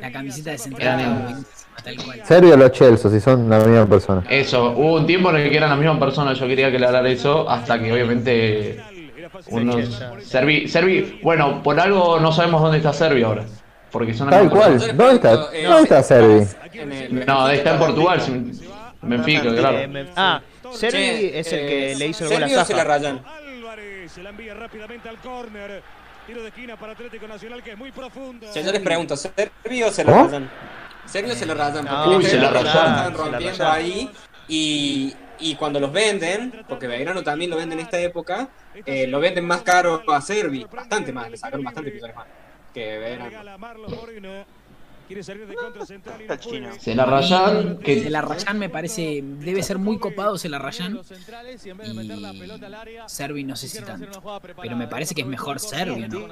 S2: La camiseta de central
S5: Era
S2: buenísima, tal cual.
S4: Serbio o los Chelsea, si son la misma persona.
S5: Eso, hubo un tiempo en el que eran la misma persona, yo quería que le hablara eso, hasta que obviamente unos... Servi, Servi, bueno, por algo no sabemos dónde está Servi ahora. Porque son
S4: Tal cual.
S5: persona.
S4: ¿Dónde está?
S7: Eh,
S4: ¿Dónde está Servi?
S5: No, está en Portugal, Benfica,
S1: Eh,
S5: claro.
S1: ah, Servi
S7: Che,
S1: es el
S7: eh,
S1: que le hizo el gol a
S7: Sergio se la rayan.
S8: Álvarez se la envía rápidamente al córner. Tiro de esquina para Atlético Nacional que es muy profundo.
S7: Les pregunto, ¿Sergio o se la
S4: ¿Cómo?
S7: rayan? Se la rayan. Porque
S5: Uy, se
S7: estaban
S1: se la
S7: rompiendo ahí. Y, y cuando los venden, porque Belgrano también lo vende en esta época, eh, lo venden más caro a Servi. Bastante más, le sacaron bastante millones más que Belgrano.
S8: Quiere salir de contra central y no
S6: El
S8: puede.
S5: Se la rayan,
S2: Se
S5: que
S2: la Rayan me parece, debe ser muy copado se la Rayan.
S9: Y
S2: Servi no sé si tanto. Pero me parece que es mejor Servi, ¿no?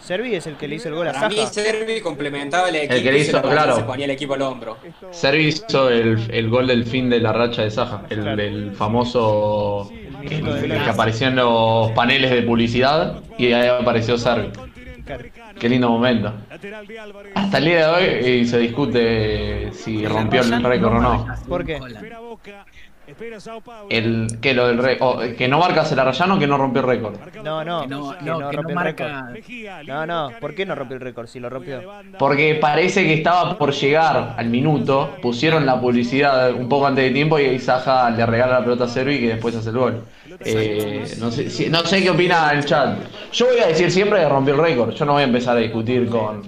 S1: Servi es el que le hizo el gol a
S7: Para mí. Servi complementaba el equipo
S5: que le
S7: se
S5: hizo, claro.
S7: se ponía el equipo al hombro.
S5: Servi hizo el, el gol del fin de la racha de Saja, el, el famoso el, el que apareció en los paneles de publicidad y ahí apareció Servi. Qué lindo momento. Hasta el día de hoy eh, se discute si rompió el récord o no.
S1: ¿Por qué?
S8: Espera Boca. Espera Sao Paulo.
S5: El que lo del re- o, que no marca se la rayan o que no rompió el récord.
S1: No, no,
S2: Que no,
S1: que
S2: no,
S1: no
S2: que no
S1: el
S2: marca.
S1: No, no, ¿por qué no rompió el récord si lo rompió?
S5: Porque parece que estaba por llegar al minuto, pusieron la publicidad un poco antes de tiempo y ahí Saja le regala la pelota a Servi y después hace el gol. Eh, no, sé, no sé qué opina el chat. Yo voy a decir siempre que rompió el récord. Yo no voy a empezar a discutir con,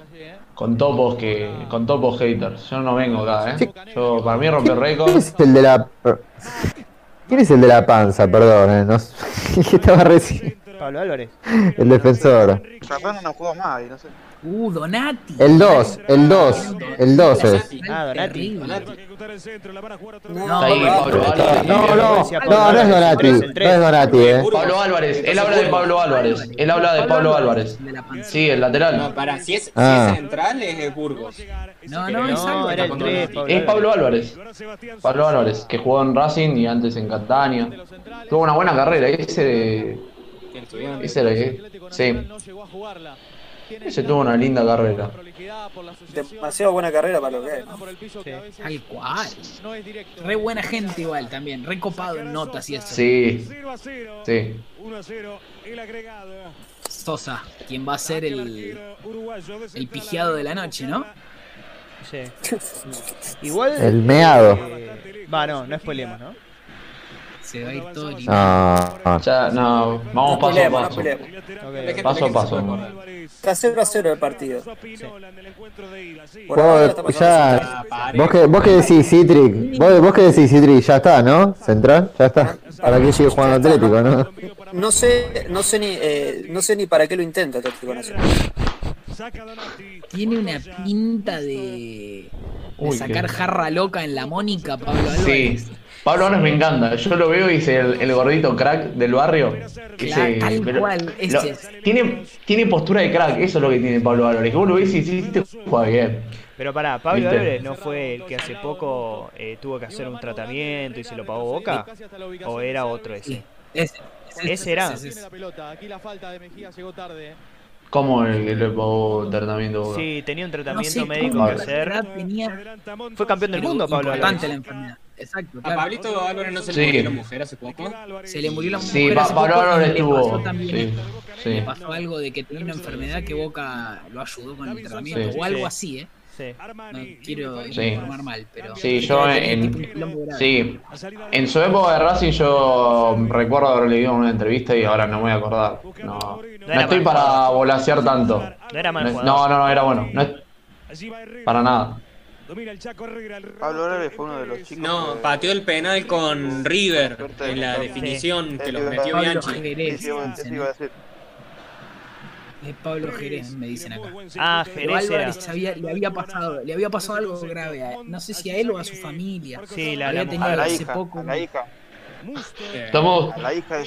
S5: con topos que con topos haters. Yo no vengo acá, ¿eh? Yo, para mí rompió el
S4: ¿Quién
S5: récord.
S4: es el de la... ¿Quién es el de la panza? Perdón, eh, no sé. que estaba recién.
S1: Pablo Álvarez.
S4: El defensor.
S6: No jugó más y no sé.
S2: Uh, Donati.
S4: El 2, el 2, el 2 es.
S1: Ah, Donati.
S2: No.
S4: No, no, no, no es Donati,
S1: el
S4: no es Donati, eh.
S5: Pablo Álvarez, él habla de Pablo Álvarez. Él habla de Pablo Álvarez. Sí, el
S7: No,
S5: lateral.
S7: para, si es, si
S4: Ah.
S7: es central es Burgos.
S2: No, no, es
S1: No, era el
S7: con
S1: 3,
S7: Donati.
S5: Es Pablo Álvarez. Pablo Álvarez, que jugó en Racing y antes en Catania. Tuvo una buena carrera, ese. Ese era que. Sí. Ese tuvo una linda carrera.
S3: Demasiado buena carrera para lo que es.
S2: Tal cual. Re buena gente igual también, re copado en notas y eso.
S5: Sí. Sí.
S8: 1 a 0 el agregado.
S2: Sosa, quien va a ser el, el pigiado de la noche, ¿no?
S1: Sí. Igual.
S4: El meado.
S1: eh, Va, no, no spoilemos, ¿no?
S2: Se va a ir todo el
S4: No, no.
S5: Ya, no, vamos paso a paso. Paso a paso.
S3: Está 0 a 0 el partido.
S4: Vos, ya, que, vos que decís Citric, vos, vos que decís Citric, ya está, ¿no? Central, ya está. ¿Para qué sigue jugando Atlético, no?
S3: No sé, no sé ni, eh, no sé ni para qué lo intenta Atlético Nacional.
S2: Tiene una pinta de, de
S5: Uy,
S2: sacar
S5: qué-
S2: jarra loca en la Mónica, Pablo Álvarez.
S5: Sí. Pablo Álvarez me encanta. Yo lo veo y dice el, el gordito crack del barrio.
S2: Claro,
S5: Ese-
S2: tal
S5: pero-
S2: cual,
S5: lo-
S2: ese es.
S5: tiene, tiene postura de crack, eso es lo que tiene Pablo Álvarez. Que vos lo ves y sí, te juega bien.
S1: Pero pará, Pablo
S5: ¿Viste?
S1: Álvarez no fue el que hace poco eh, tuvo que hacer un tratamiento y se lo pagó Boca. ¿O era otro ese?
S2: Ese,
S1: Ese era.
S2: ese, ese.
S9: la pelota. Aquí la falta de Mejía llegó tarde.
S5: ¿Cómo el que le pagó tratamiento?
S1: Sí, tenía un
S2: No
S1: tratamiento médico que hacer.
S2: tenía
S1: Fue campeón del mundo, Pablo
S2: importante la
S1: Álvarez.
S2: enfermedad. Exacto,
S7: A
S2: claro.
S7: Pablito Álvarez no se
S5: Sí.
S7: le murió la mujer hace poco.
S2: Se le murió la mujer
S5: Sí,
S2: hace
S5: Pablo Álvarez
S2: también
S5: Sí, sí.
S2: Le pasó algo de que tenía una enfermedad que Boca lo ayudó con el tratamiento
S5: Sí.
S2: o algo
S1: Sí.
S2: así, ¿eh?
S1: Sí.
S2: No quiero
S5: Sí.
S2: informar mal, pero.
S5: Sí, yo en, sí, en su época de Racing yo recuerdo haber leído una entrevista y ahora no me voy a acordar. No, no estoy para volasear tanto.
S1: No era mal
S5: No, no, no, era bueno. No es para nada.
S6: Pablo Álvarez fue uno de los chicos.
S7: No,
S6: que-
S7: pateó el penal con River en la definición que los metió
S2: Pablo
S7: Bianchi.
S2: Es Pablo Jerez, me dicen acá.
S1: Ah, Jerez era.
S2: Álvarez había- le había pasado, le había pasado algo grave, a- no sé si a él o a su familia.
S1: Sí, la,
S2: había
S1: la
S2: tenido
S6: A
S1: mujer.
S6: la
S2: hace
S6: hija,
S2: poco.
S6: a la hija,
S5: Estamos,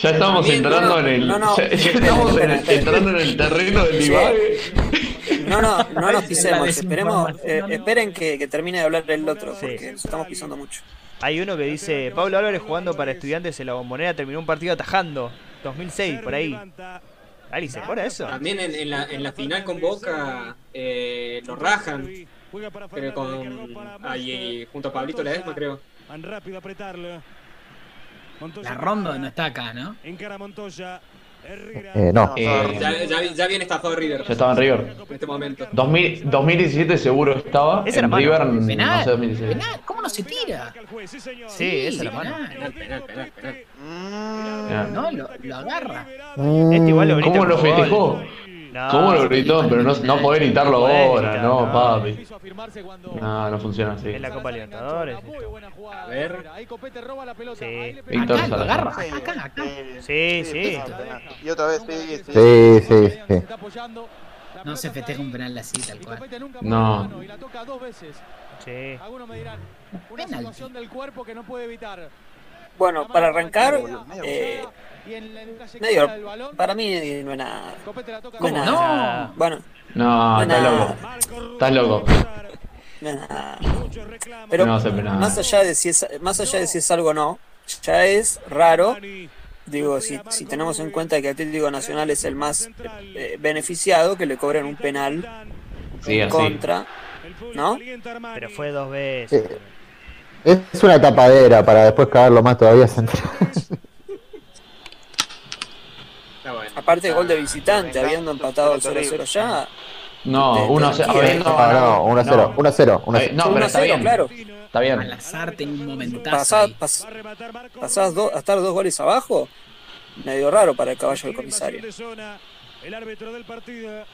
S5: ya estamos entrando en el,
S3: no, no.
S5: ya, ya estamos en el- entrando en el terreno del divague.
S3: No, no, no nos pisemos. Esperemos, eh, esperen que, que termine de hablar el otro, porque nos estamos pisando mucho.
S1: Hay uno que dice, Pablo Álvarez jugando para estudiantes en la bombonera terminó un partido atajando. 2006, por ahí. Ari, ¿se acuerda eso?
S7: También en, en la, en la final con Boca eh, lo rajan, pero con ahí junto a Pablito Ledesma creo.
S8: Van rápido a apretarlo.
S2: La ronda no está acá, ¿no?
S8: Encara Montoya.
S4: Eh, no.
S5: Eh,
S7: Ya, ya, ya viene estafado River
S5: ya estaba en River.
S7: en este momento.
S5: 2000 2017 seguro estaba.
S1: Esa era
S5: En. River, no
S2: Penal,
S5: sé, 2017.
S2: penal, ¿cómo no se tira?
S8: Sí,
S1: esa es la mano.
S2: penal.
S7: Penal, penal, penal.
S6: Mm.
S2: No, lo, lo agarra.
S1: Este igual lo
S5: ¿Cómo lo festejó?
S1: No,
S5: ¿Cómo lo gritó? Pero no, no podés gritarlo ahora, no,
S1: no.
S5: papi. No, no funciona así.
S1: Es la Copa Libertadores.
S7: A ver.
S9: Ahí Copete roba la pelota.
S1: Sí.
S9: Ahí le pega.
S5: Víctor
S2: Acá agarra, acá, acá.
S1: Sí, sí.
S6: Y otra vez, sí, sí.
S4: Sí,
S2: No se festeja un penal así, tal cual.
S5: No.
S9: pone la mano y la toca dos veces.
S1: Sí.
S9: Algunos me dirán, una situación del cuerpo que no puede evitar.
S3: Bueno, para arrancar, eh, medio, para mí no es nada.
S9: Copete la toca
S3: No es
S2: ¿Cómo
S3: nada.
S2: no?
S3: Bueno,
S5: No, estás loco. Estás loco.
S3: no es nada. Pero
S5: No
S3: más allá de si es, más allá de si es algo o no, ya es raro. Digo, si, si tenemos en cuenta que Atlético Nacional es el más eh, beneficiado, que le cobren un penal
S5: Sí,
S3: en
S5: así.
S3: contra, ¿no?
S1: Pero fue dos veces.
S4: Eh, Es una tapadera para después cagarlo más todavía central.
S7: Está bueno.
S3: Aparte de gol de visitante, habiendo empatado el 0-0 ya.
S5: No,
S3: Te- te
S5: 1 0.
S3: tranquilo.
S5: habiendo
S4: No,
S5: ganado-
S4: no, 1 0, 1 0, 1
S5: Ahí-
S4: 0.
S5: No, pero está
S3: 1-0,
S5: bien.
S3: claro.
S5: Está bien.
S2: Al azar tenía un momentazo.
S3: Pasás, pas- pasás do- a estar dos goles abajo, medio raro para el caballo del comisario.
S8: El árbitro del partido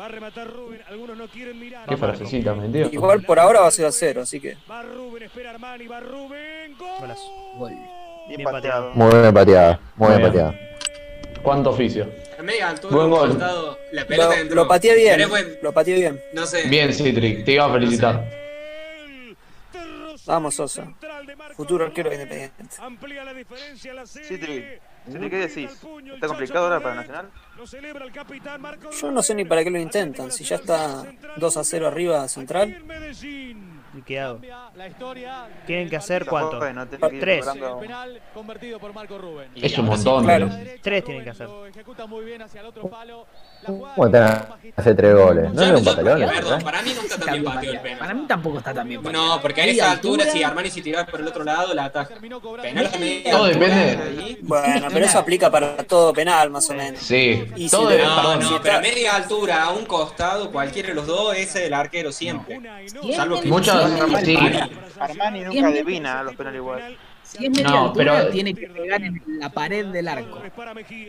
S8: va a rematar Rubén. Algunos no quieren mirar.
S5: Qué frasecita, metió.
S3: Igual por ahora va a ser a cero, así que
S8: Va Rubén, espera Armani, va Rubén. ¡Gol!
S6: Bien
S1: pateado.
S4: Muy bien pateada, muy bien pateada.
S5: ¿Cuánto oficio? Buen gol.
S7: faltado, la pelota
S3: lo,
S7: entró.
S3: lo pateé bien,
S7: buen-
S3: lo pateé bien.
S7: no sé.
S5: Bien, Citric, te iba a felicitar.
S3: Vamos, Sosa. Futuro arquero de Independiente.
S8: Amplía la diferencia la serie.
S6: Citri, ¿qué decís? ¿Está complicado ahora para Nacional?
S3: Yo no sé ni para qué lo intentan, si ya está 2 a 0 arriba Central.
S9: Historia
S1: Tienen que hacer cuánto? Tres.
S6: cobrando-
S9: penal convertido por Marco Rubén.
S7: Y
S5: Es un montón.
S3: Claro.
S5: ¿eh?
S1: Tres tienen que hacer.
S9: Lo ejecuta muy bien hacia el otro palo. La jugada
S4: ¿Cómo te hace tres goles? ¿No era un la
S7: Perdón,
S4: verdad?
S7: para mí no está tan bien el
S2: Para
S7: penal.
S2: mí tampoco está tan bien pateado.
S7: No, porque a esa altura, si Armani se tiraba por el otro lado, la ataca. Penal media
S5: Todo depende.
S3: Bueno, pero eso aplica para todo penal, más o menos.
S5: Sí,
S3: Y
S5: todo
S3: si
S7: No,
S3: si
S7: no, pero a media altura, a un costado, cualquiera de los dos, ese es el arquero siempre. Salvo que
S5: Muchas-.
S6: Armani nunca adivina los penales igual.
S2: Si es media
S5: No,
S2: altura,
S5: pero-
S2: tiene que pegar en la pared del arco.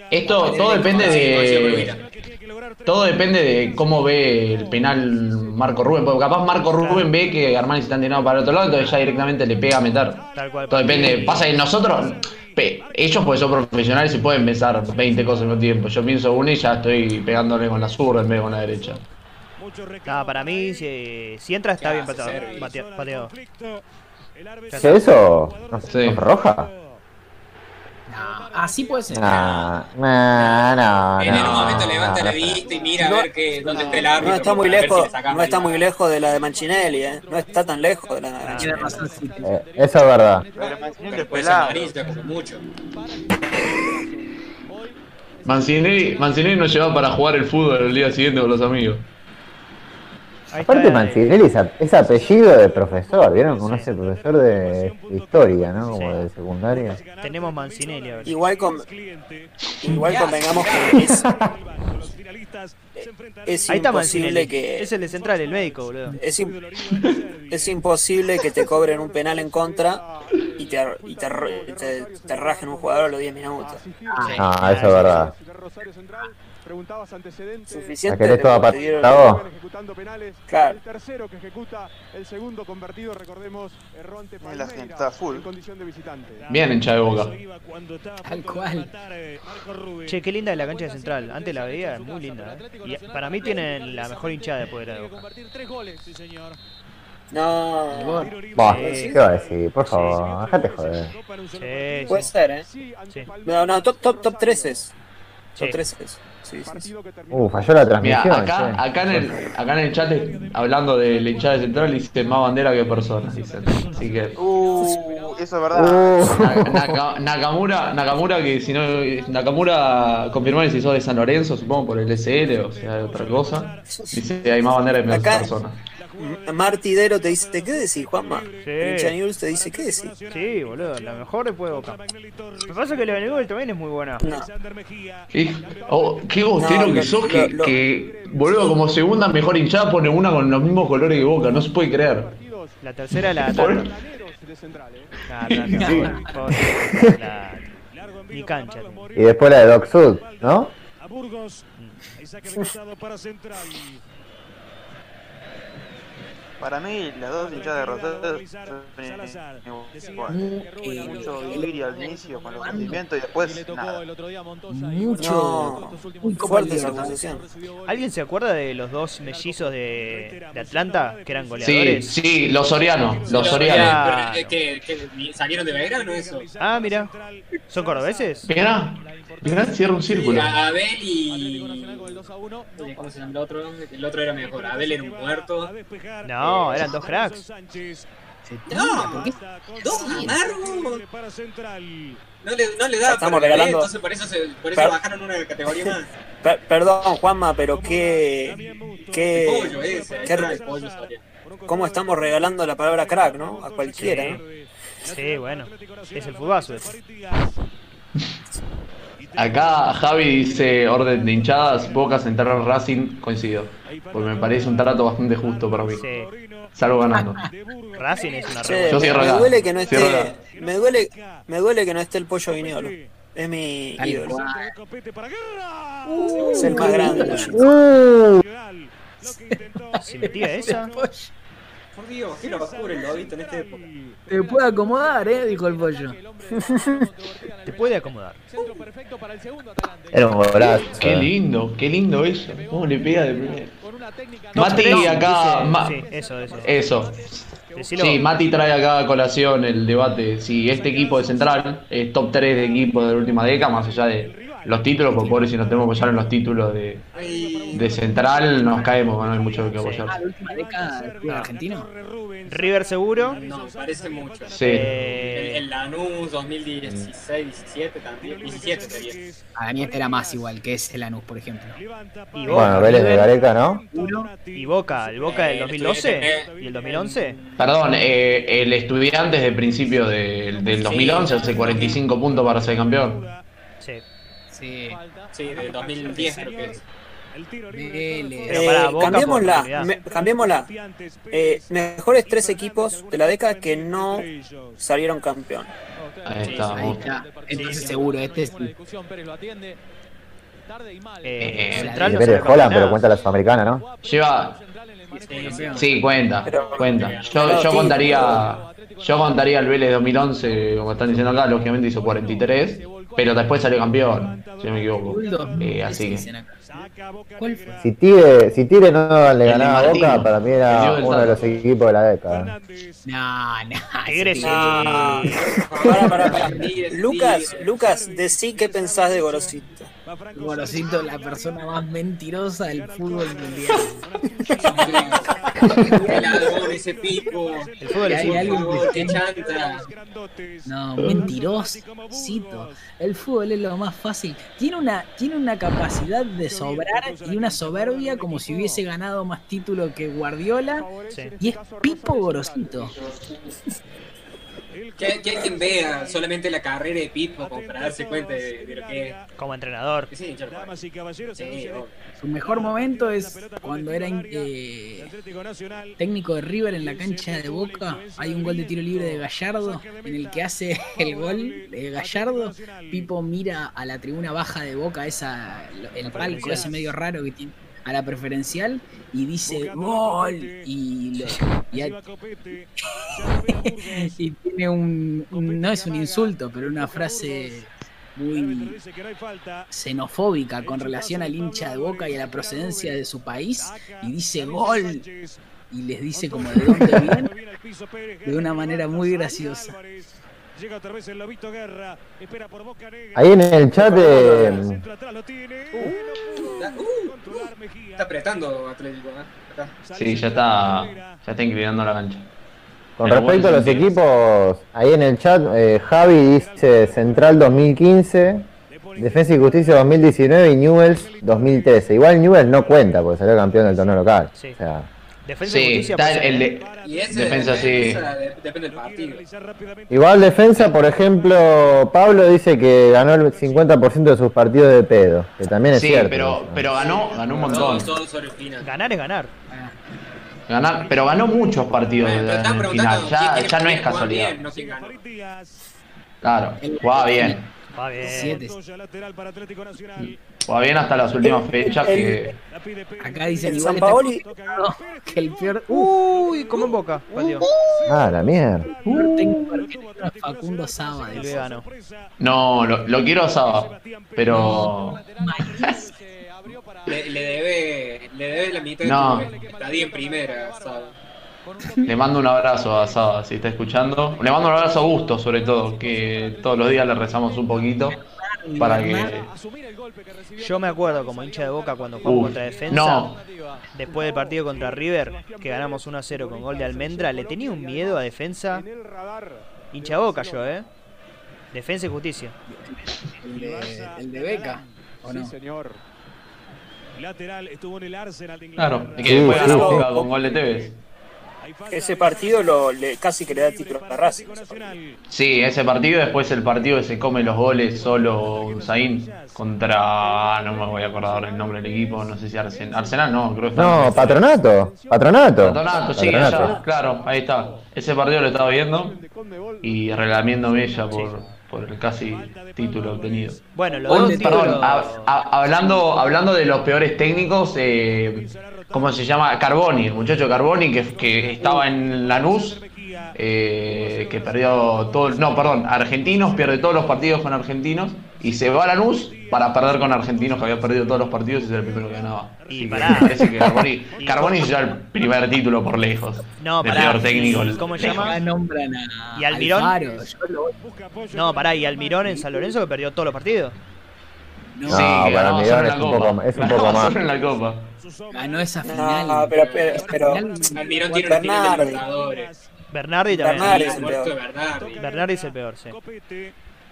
S5: Esto todo depende de. Todo depende de cómo ve el penal Marco Rubén. Porque capaz Marco Rubén ve que Armani se están tirando para el otro lado, entonces ya directamente le pega a meter.
S1: Tal cual.
S5: Todo depende. Pasa que nosotros. pe- ellos pues son profesionales y pueden pensar 20 cosas al mismo tiempo. Yo pienso una y ya estoy pegándole con la zurda en vez de con la derecha.
S1: No, para mí, si, si entra está
S7: ¿Qué
S1: bien pateado.
S4: ¿Qué eso? ¿No,
S5: Sí.
S4: ¿no es roja?
S2: No, así puede ser.
S4: No, no, no.
S7: en momento levanta
S4: no,
S7: la vista y mira a ver que, dónde está el árbitro.
S3: No está muy
S7: si
S3: lejos, no está muy lejos de la de Mancinelli, ¿eh? No está tan lejos de la de Mancinelli.
S4: Eh, eso es verdad.
S6: Pero Mancinelli es
S7: Después
S6: pelado.
S7: amarilla, como mucho.
S5: Mancinelli, Mancinelli nos lleva para jugar el fútbol el día siguiente con los amigos.
S4: Aparte Mancinelli es, apellido de profesor, ¿vieron? Como ese profesor de historia, ¿no? Como de secundaria.
S1: Tenemos Mancinelli ahora.
S3: Igual, con, igual convengamos que es, es
S1: Ahí está
S3: imposible que
S1: Es el de central, el médico, boludo.
S3: es, es imposible que te cobren un penal en contra y te, y te, te, te rajen un jugador a los 10 minutos.
S4: Ah, eso es verdad.
S3: Suficiente.
S4: La querés toda
S3: te dieron-
S4: patada vos.
S3: Claro.
S10: tercero que ejecuta el segundo convertido, recordemos, errante
S6: la gente está full.
S10: condición de visitante.
S5: Bien hincha de boca.
S2: Tal cual.
S1: Che, qué linda es la cancha de central. Antes la veía, muy linda. ¿eh? Y para mí tienen la mejor hinchada de poder de Boca.
S9: Convertir tres goles, sí señor.
S3: No,
S4: Bah,
S1: Sí.
S4: ¿qué va a decir? Por favor, déjate joder.
S1: Sí,
S3: puede
S1: sí,
S3: ser, ¿eh?
S1: sí.
S3: No, no, top, top, top 3 es. Top
S1: Sí.
S3: 3 es. Sí.
S4: Uh, falló la transmisión.
S5: acá, acá, en el, acá en el chat, hablando de la hinchada central, dice más bandera que personas. Dicen. Así que.
S6: Uh, eso es verdad.
S4: Uh,
S5: Na- Naka- Nakamura, Nakamura que si no Nakamura confirmar si sos de San Lorenzo, supongo por el SL o sea de otra cosa. Dice hay más bandera que
S3: Acá-
S5: personas.
S3: Martidero te dice, ¿qué decís, Juanma?
S1: Sí.
S3: Hincha News te dice, ¿qué decís?
S1: Sí, boludo, la mejor después de Boca. Lo que pasa es que la de Newell también es muy buena.
S3: No.
S5: ¿Qué, oh, qué bostero
S3: No,
S5: que
S3: lo-
S5: sos que,
S3: lo- lo-
S5: que, boludo, como segunda mejor hinchada pone una con los mismos colores que Boca, no se puede creer.
S1: La tercera es la
S5: Por-.
S1: La
S5: Sí.
S1: La- Ni cancha.
S4: y después la de Doc Sud, ¿no?
S8: A Burgos. Ahí saca el costado para Central.
S6: Para mí, las dos hinchadas de Rosario igual. Mucho vivir al inicio con los sentimientos y después nada.
S3: No, muy fuerte esa acusación.
S1: ¿Alguien se acuerda de los dos mellizos de, de Atlanta que eran
S5: Sí,
S1: goleadores?
S5: sí, los Soriano, los
S7: Pero,
S5: Soriano.
S1: Soriano.
S7: pero, eh, que, que salieron de Belgrano eso.
S1: Ah, mira. ¿Son cordobeses?
S5: Mirá, mirá, cierra un círculo.
S7: A- Abel y. ¿Cómo se llama el otro? El otro era mejor. Abel era un muerto.
S1: No, eran dos cracks.
S7: No. Dos
S8: Central.
S7: No le, no le da
S3: Estamos
S7: para el
S3: regalando-
S7: entonces por eso, se, por eso
S3: Per-
S7: bajaron una categoría más.
S3: Per- perdón, Juanma, pero qué, qué,
S7: pollo ese,
S3: qué-
S7: el pollo
S3: cómo estamos regalando la palabra crack, ¿no? A cualquiera, ¿no?
S1: Sí, bueno. Es el fútbol.
S5: Acá Javi dice orden de hinchadas, Boca Central Racing, coincido. Porque me parece un trato bastante justo para mí.
S1: Sí.
S5: Salgo ganando.
S1: Racing es una
S3: Che,
S5: Yo
S3: me,
S5: cierro
S3: me
S5: acá.
S3: duele que no
S5: Cierro
S3: esté,
S5: acá.
S3: me duele, me duele que no esté el pollo Viñolo. Es mi
S2: Tal
S3: ídolo. Es el más grande.
S4: Uh,
S1: ¿Se metía esa?
S7: Por Dios, qué locura el lobito en esta época.
S2: Te puede acomodar, eh, dijo el pollo.
S1: Te puede acomodar.
S4: era un golazo.
S5: Qué lindo, qué lindo eso. ¿Cómo le pega de primera? Mati
S1: No,
S5: acá.
S1: dice-
S5: Ma-
S1: Sí, eso, eso.
S5: Eso.
S1: Decilo.
S5: Sí, Mati trae acá a colación el debate. Si este equipo de Central es top 3 de equipo de la última década, más allá de los títulos, por pobres si nos tenemos que apoyar en los títulos de, de central, nos caemos, no hay mucho que
S2: Ah,
S5: apoyar.
S2: la última década del fútbol argentino.
S1: River seguro.
S7: No, parece mucho.
S5: Sí.
S1: Eh,
S7: El, el Lanús 2016, 17 también. 17 sería.
S2: A mí este era más igual que ese Lanús, por ejemplo.
S1: y
S4: Bueno, Vélez de Gareca, ¿no?
S1: y Boca, el Boca del
S7: Eh,
S1: 2012
S7: estudiante-
S1: y el 2011.
S5: Perdón, eh, el estudiante desde el principio del, del 2011 hace 45 puntos para ser campeón.
S1: Sí.
S2: Sí.
S7: De 2010 creo que es.
S3: Eh, cambiémosla, me- cambiémosla. Eh, mejores tres equipos de la década que no salieron campeón.
S5: Ahí está.
S2: Ahí está. Entonces seguro, este es
S1: Eh,
S5: Eh,
S1: Central
S4: de Holland, pero cuenta la Sudamericana, ¿no?
S5: Lleva. Sí, cuenta, cuenta. Yo, yo contaría. Yo contaría el Vélez 2011, como están diciendo acá, lógicamente hizo 43, pero después salió campeón, si no me equivoco.
S2: Gol 2000,
S5: Eh, así que.
S4: Si Tigre, si Tigre no le ganaba a. Boca, para mí era uno de los equipos de la década.
S2: No, no.
S1: Tigre.
S3: Lucas, Lucas, decí qué pensás de Gorosito.
S2: Gorosito, la persona más mentirosa del fútbol mundial.
S7: Ese pico.
S1: El fútbol es
S2: hay
S1: un-
S2: alguien que
S7: chanta.
S2: No, mentirosito. El fútbol es lo más fácil. Tiene una, tiene una capacidad de sobrar y una soberbia como si hubiese ganado más títulos que Guardiola.
S1: Sí.
S2: Y es Pipo Gorosito.
S7: Que, que alguien vea solamente la carrera de Pipo como para darse cuenta de, de lo que es.
S1: Como entrenador.
S7: Sí, Charpa.
S8: Damas y caballeros, se
S7: Sí.
S2: Su mejor momento es cuando era eh, técnico de River en la cancha de Boca. Hay un gol de tiro libre de Gallardo en el que hace el gol de Gallardo. Pipo mira a la tribuna baja de Boca, esa el palco ese medio raro que tiene a la preferencial y dice gol y, lo- y a- y tiene un, un- no es un insulto pero una frase muy xenofóbica con relación al hincha de Boca y a la procedencia de su país y dice gol y les dice como de dónde de una manera muy graciosa.
S8: Llega otra vez el Lobito Guerra. Espera por Boca Negra.
S4: Ahí en el chat de.
S7: Está- uh, está apretando Atlético. ¿eh? Acá.
S5: Sí, ya está, ya está inclinando la cancha.
S4: Con
S5: Pero
S4: respecto a los equipos, ahí en el chat, eh, Javi dice Central 2015, Defensa y Justicia 2019 y Newells 2013. Igual Newells no cuenta porque salió campeón del torneo local.
S1: Sí.
S4: O sea,
S1: Defensa y
S5: Sí,
S1: justicia
S5: está
S1: ser,
S5: el
S1: ¿eh?
S5: de.
S7: Y ese
S5: Defensa, sí.
S7: de- depende del partido.
S4: igual defensa, por ejemplo, Pablo dice que ganó el 50% de sus partidos de pedo, que también es
S5: Sí,
S4: cierto.
S5: pero,
S4: eso.
S5: pero ganó, ganó un montón.
S7: el.
S1: Ganar es ganar.
S5: Ganar, pero ganó muchos partidos
S7: Bueno,
S5: en el final. Ya, no es casualidad.
S7: bien, no.
S5: Claro, jugaba bien.
S1: Va bien.
S2: Siete.
S8: lateral para Atlético Nacional.
S5: Jugaba bien hasta las últimas fechas que.
S2: Acá dicen
S3: El
S2: igual
S3: Sampaoli-
S2: está comprobado que el peor,
S1: Uy, como en boca. Perdió.
S4: Ah, la mierda.
S2: Facundo Saba.
S1: El
S2: dice.
S1: vegano.
S5: No, lo, lo quiero Saba, pero.
S7: Le, le debe, le debe la mitad
S5: No.
S7: de tu estadía en primera, ¿sabes?
S5: Le mando un abrazo a Saba si está escuchando. Le mando un abrazo a Gusto, sobre todo, que todos los días le rezamos un poquito para que.
S1: Yo me acuerdo como hincha de boca cuando jugamos
S5: Uf,
S1: contra Defensa.
S5: no.
S1: Después del partido contra River, que ganamos 1 a 0 con gol de Almendra, le tenía un miedo a Defensa. Hincha de boca yo, ¿eh? Defensa y justicia.
S2: El de, el de Beca, ¿o no?
S10: Sí, señor.
S8: Lateral estuvo en el Arsenal de
S5: Claro,
S8: Inglaterra.
S5: y que después ganó Boca con gol de Tevez.
S3: Ese partido lo, le, casi que le da título a Racing.
S5: Sí, ese partido, después el partido que se come los goles solo Zain contra. No me voy a acordar ahora el nombre del equipo, no sé si Arsenal. Arsenal no, creo que fue.
S4: No, Patronato. Patronato.
S5: Patronato, sí, allá, claro, ahí está. Ese partido lo estaba viendo y relamiéndome ya por, por el casi título obtenido.
S1: Bueno,
S5: perdón,
S1: títulos-
S5: a- a- hablando, hablando de los peores técnicos, eh, ¿cómo se llama? Carboni, el muchacho Carboni que, que estaba en Lanús, eh, que perdió todo, el- no, perdón, Argentinos, pierde todos los partidos con Argentinos y se va a Lanús para perder con Argentinos que había perdido todos los partidos y ser el primero que ganaba.
S1: Y pará.
S5: me parece que Carboni, Carboni ya el primer título por lejos.
S1: No, pará,
S5: peor técnico.
S1: y- ¿cómo se llama?
S2: A
S1: ¿Y Almirón?
S2: Alfaro, yo lo-
S1: No, pará, y Almirón en San Lorenzo que perdió todos los partidos.
S2: No,
S5: Sí,
S4: para
S5: en
S4: es un poco más- es un poco más.
S5: solo en la copa.
S2: Ganó esa final.
S3: No, pero, pero, pero
S2: final-
S7: Almirón tiene
S3: Bernardi.
S1: Bernardi también.
S3: Bernardi es el peor.
S7: Bernardi.
S1: Bernardi es el peor, sí.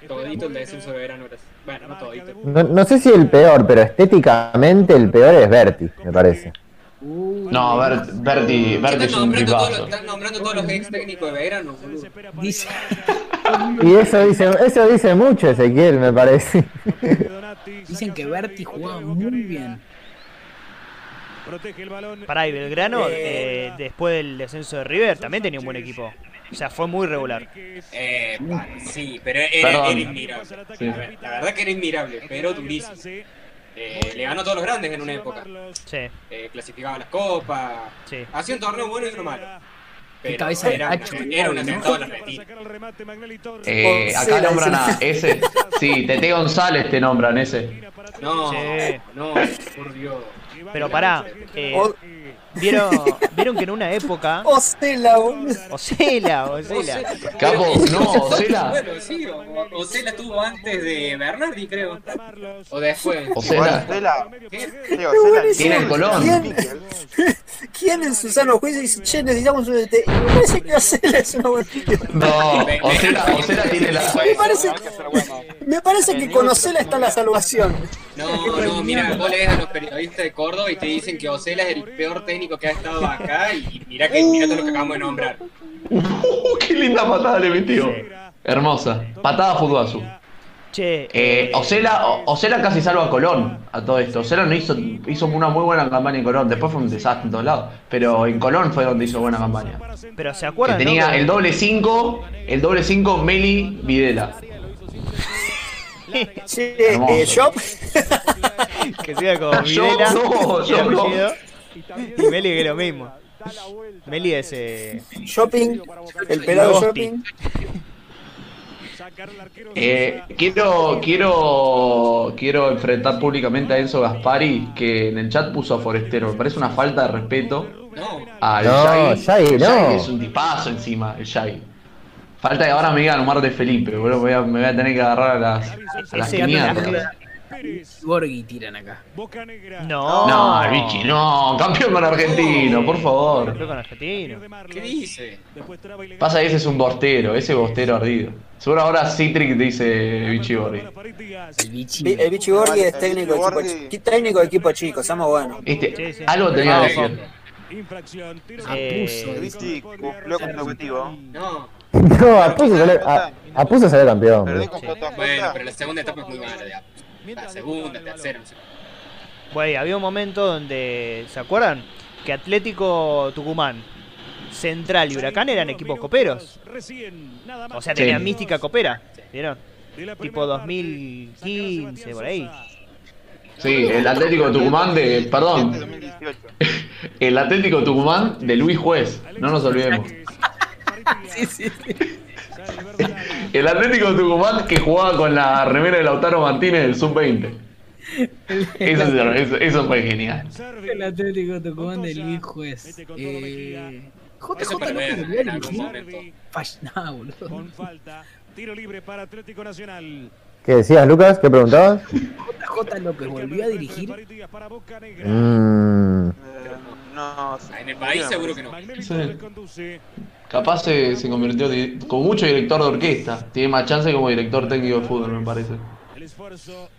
S7: Todito el descenso de verano. era- Bueno, no todito.
S4: No, no sé si el peor, pero estéticamente el peor es Berti, me parece.
S2: Uh,
S5: No, Bert- Berti, Berti es
S7: Están
S5: un
S7: nombrando, todos los,
S5: tipazo.
S7: están nombrando todos los ex técnicos de verano. boludo.
S2: dice,
S4: Y eso dice, eso dice mucho Ezequiel, me parece.
S2: dicen que Berti jugaba muy bien.
S8: Protege el balón.
S1: Pará, y Belgrano, eh, después del descenso de River, también tenía un buen equipo. O sea, fue muy regular.
S7: Eh, pa- sí, pero era, inmirable.
S5: Sí.
S7: A ver, la verdad que era inmirable, pero durísimo. Eh, le ganó a todos los grandes en una época.
S1: Sí,
S7: Eh, clasificaba las copas.
S1: sí.
S7: Hacía un torneo bueno y uno malo. Pero
S2: cabeza de
S7: era,
S2: Nacho,
S7: era un
S2: ¿no?
S7: atentado a la retina.
S5: Eh, acá nombran a ese. Sí, Tete González te nombran ese.
S7: No,
S1: Sí.
S7: no, por Dios.
S1: Pero pará, eh, ¿vieron, vieron que en una época...
S3: Ocela, boludo.
S1: Ocela, Ocela.
S5: Capo, no, Ocela.
S7: Bueno, sí, Ocela estuvo antes de Bernardi, creo. O después.
S5: Ocela.
S6: Ocela.
S5: Tiene el Colón.
S3: ¿Quién, ¿Quién en su sano juicio dice, che, necesitamos un DT? Me parece que Ocela es una buena.
S5: No, Ocela, Ocela tiene la.
S3: Me parece, me parece que con Ocela está la salvación.
S7: No, no, mira, vos lees a los periodistas de Córdoba y te dicen que Ocela es el peor técnico que ha estado acá y mira que mira todo lo que acabamos de nombrar.
S5: Uh, qué linda patada le metió. Hermosa. Patada Futbasu.
S1: Che,
S5: Eh, Ocela, O- Ocela casi salva a Colón a todo esto. Ocela no hizo, hizo una muy buena campaña en Colón. Después fue un desastre en todos lados. Pero en Colón fue donde hizo buena campaña.
S1: pero ¿se
S5: Que
S1: acuerdan? no?
S5: tenía el doble 5, el doble 5 Meli Videla.
S3: Che,
S5: Hermoso.
S3: eh, Shop,
S1: Que siga con
S5: Yo
S1: Videla
S5: no, yo
S1: el
S5: no.
S1: Y Meli que lo mismo. Meli es... Eh,
S3: Shopping, el pelado. Shopping.
S5: Eh, quiero, quiero, quiero enfrentar públicamente a Enzo Gaspari, que en el chat puso a Forestero. Me parece una falta de respeto
S7: No,
S5: al
S4: No,
S5: Shaggy.
S4: Shaggy,
S5: El
S4: no.
S5: Shaggy es un tipazo encima, el Shaggy. Falta que ahora me digan Omar de Felipe, boludo. Me voy a, me voy a tener que agarrar a las, a las
S1: Ese
S5: quinientas.
S2: Borghi tiran acá.
S1: no.
S5: No, Richie, no, campeón con argentino, por favor.
S1: Campeón con argentino.
S7: ¿qué dice?
S5: Pasa que ese es un bostero, ese bostero ardido. Seguro ahora Citric dice Vichy Borghi.
S2: El
S3: Vichy Borghi es técnico de
S6: Vichy
S3: equipo,
S6: Borghi.
S3: chi- técnico de equipo chico, somos buenos.
S5: Este,
S1: Sí, sí.
S5: algo tenía que decir.
S1: Eh,
S6: Vichy cumplió con el objetivo.
S7: No,
S4: No, Apuso salió, a, Apuso salió campeón.
S7: Bueno, pero la segunda etapa es muy mala de. La segunda, tercera, no sé.
S1: Güey, había un momento donde, ¿se acuerdan? Que Atlético Tucumán, Central y Huracán eran equipos coperos. O sea,
S5: Sí.
S1: tenían mística copera. ¿Vieron? Tipo 2015, por ahí.
S5: Sí, el Atlético Tucumán de. Perdón,
S6: 2018.
S5: el Atlético Tucumán de Luis Juez, no nos olvidemos.
S2: Sí, sí, sí.
S5: El Atlético Tucumán que jugaba con la remera de Lautaro Martínez del Sub-20. Eso, eso, eso fue genial.
S2: El Atlético Tucumán de Luis Juez. Eh, JJ
S7: Eso para
S2: López
S7: ver
S2: volvió a
S7: en algún
S2: dirigir.
S7: momento.
S2: Fall- nah, boludo.
S8: Con falta. Tiro libre para Atlético Nacional.
S4: ¿Qué decías, Lucas? ¿Qué preguntabas?
S2: JJ López volvió a dirigir.
S8: Para Boca Negra.
S4: Mm,
S6: no,
S7: En el país seguro que no.
S5: Sí. Capaz se, se convirtió con mucho director de orquesta. Tiene más chance como director técnico de fútbol, me parece.
S8: El esfuerzo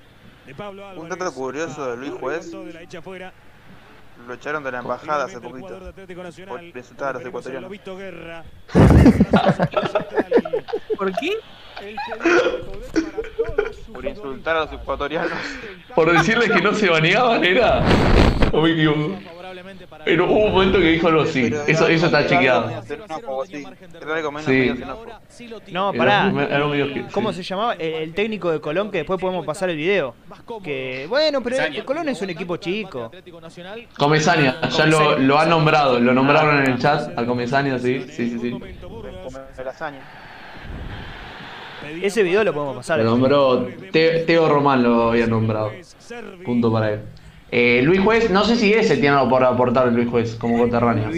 S8: de Pablo Álvarez.
S6: Un dato curioso de Luis Juez. Lo echaron de la embajada hace poquito. Por insultar a los ecuatorianos.
S2: ¿Por qué?
S6: Por insultar a los ecuatorianos.
S5: Por decirles que no se baneaban, era. O me equivoco. Pero hubo un momento que dijo algo así. Eso, eso está chequeado.
S6: sí.
S1: No, pará. ¿Cómo se llamaba? El, el técnico de Colón, que después podemos pasar el video. Que, bueno, pero. Colón es un equipo chico.
S5: Comesaña, ya lo, lo han nombrado, lo nombraron en el chat al Comesaña, sí, sí, sí, sí.
S1: Ese video lo podemos pasar.
S5: Lo nombró Te- Teo Román, lo había nombrado. Punto para él. Eh, Luis Juez, no sé si ese tiene algo por aportar Luis Juez como coterráneo.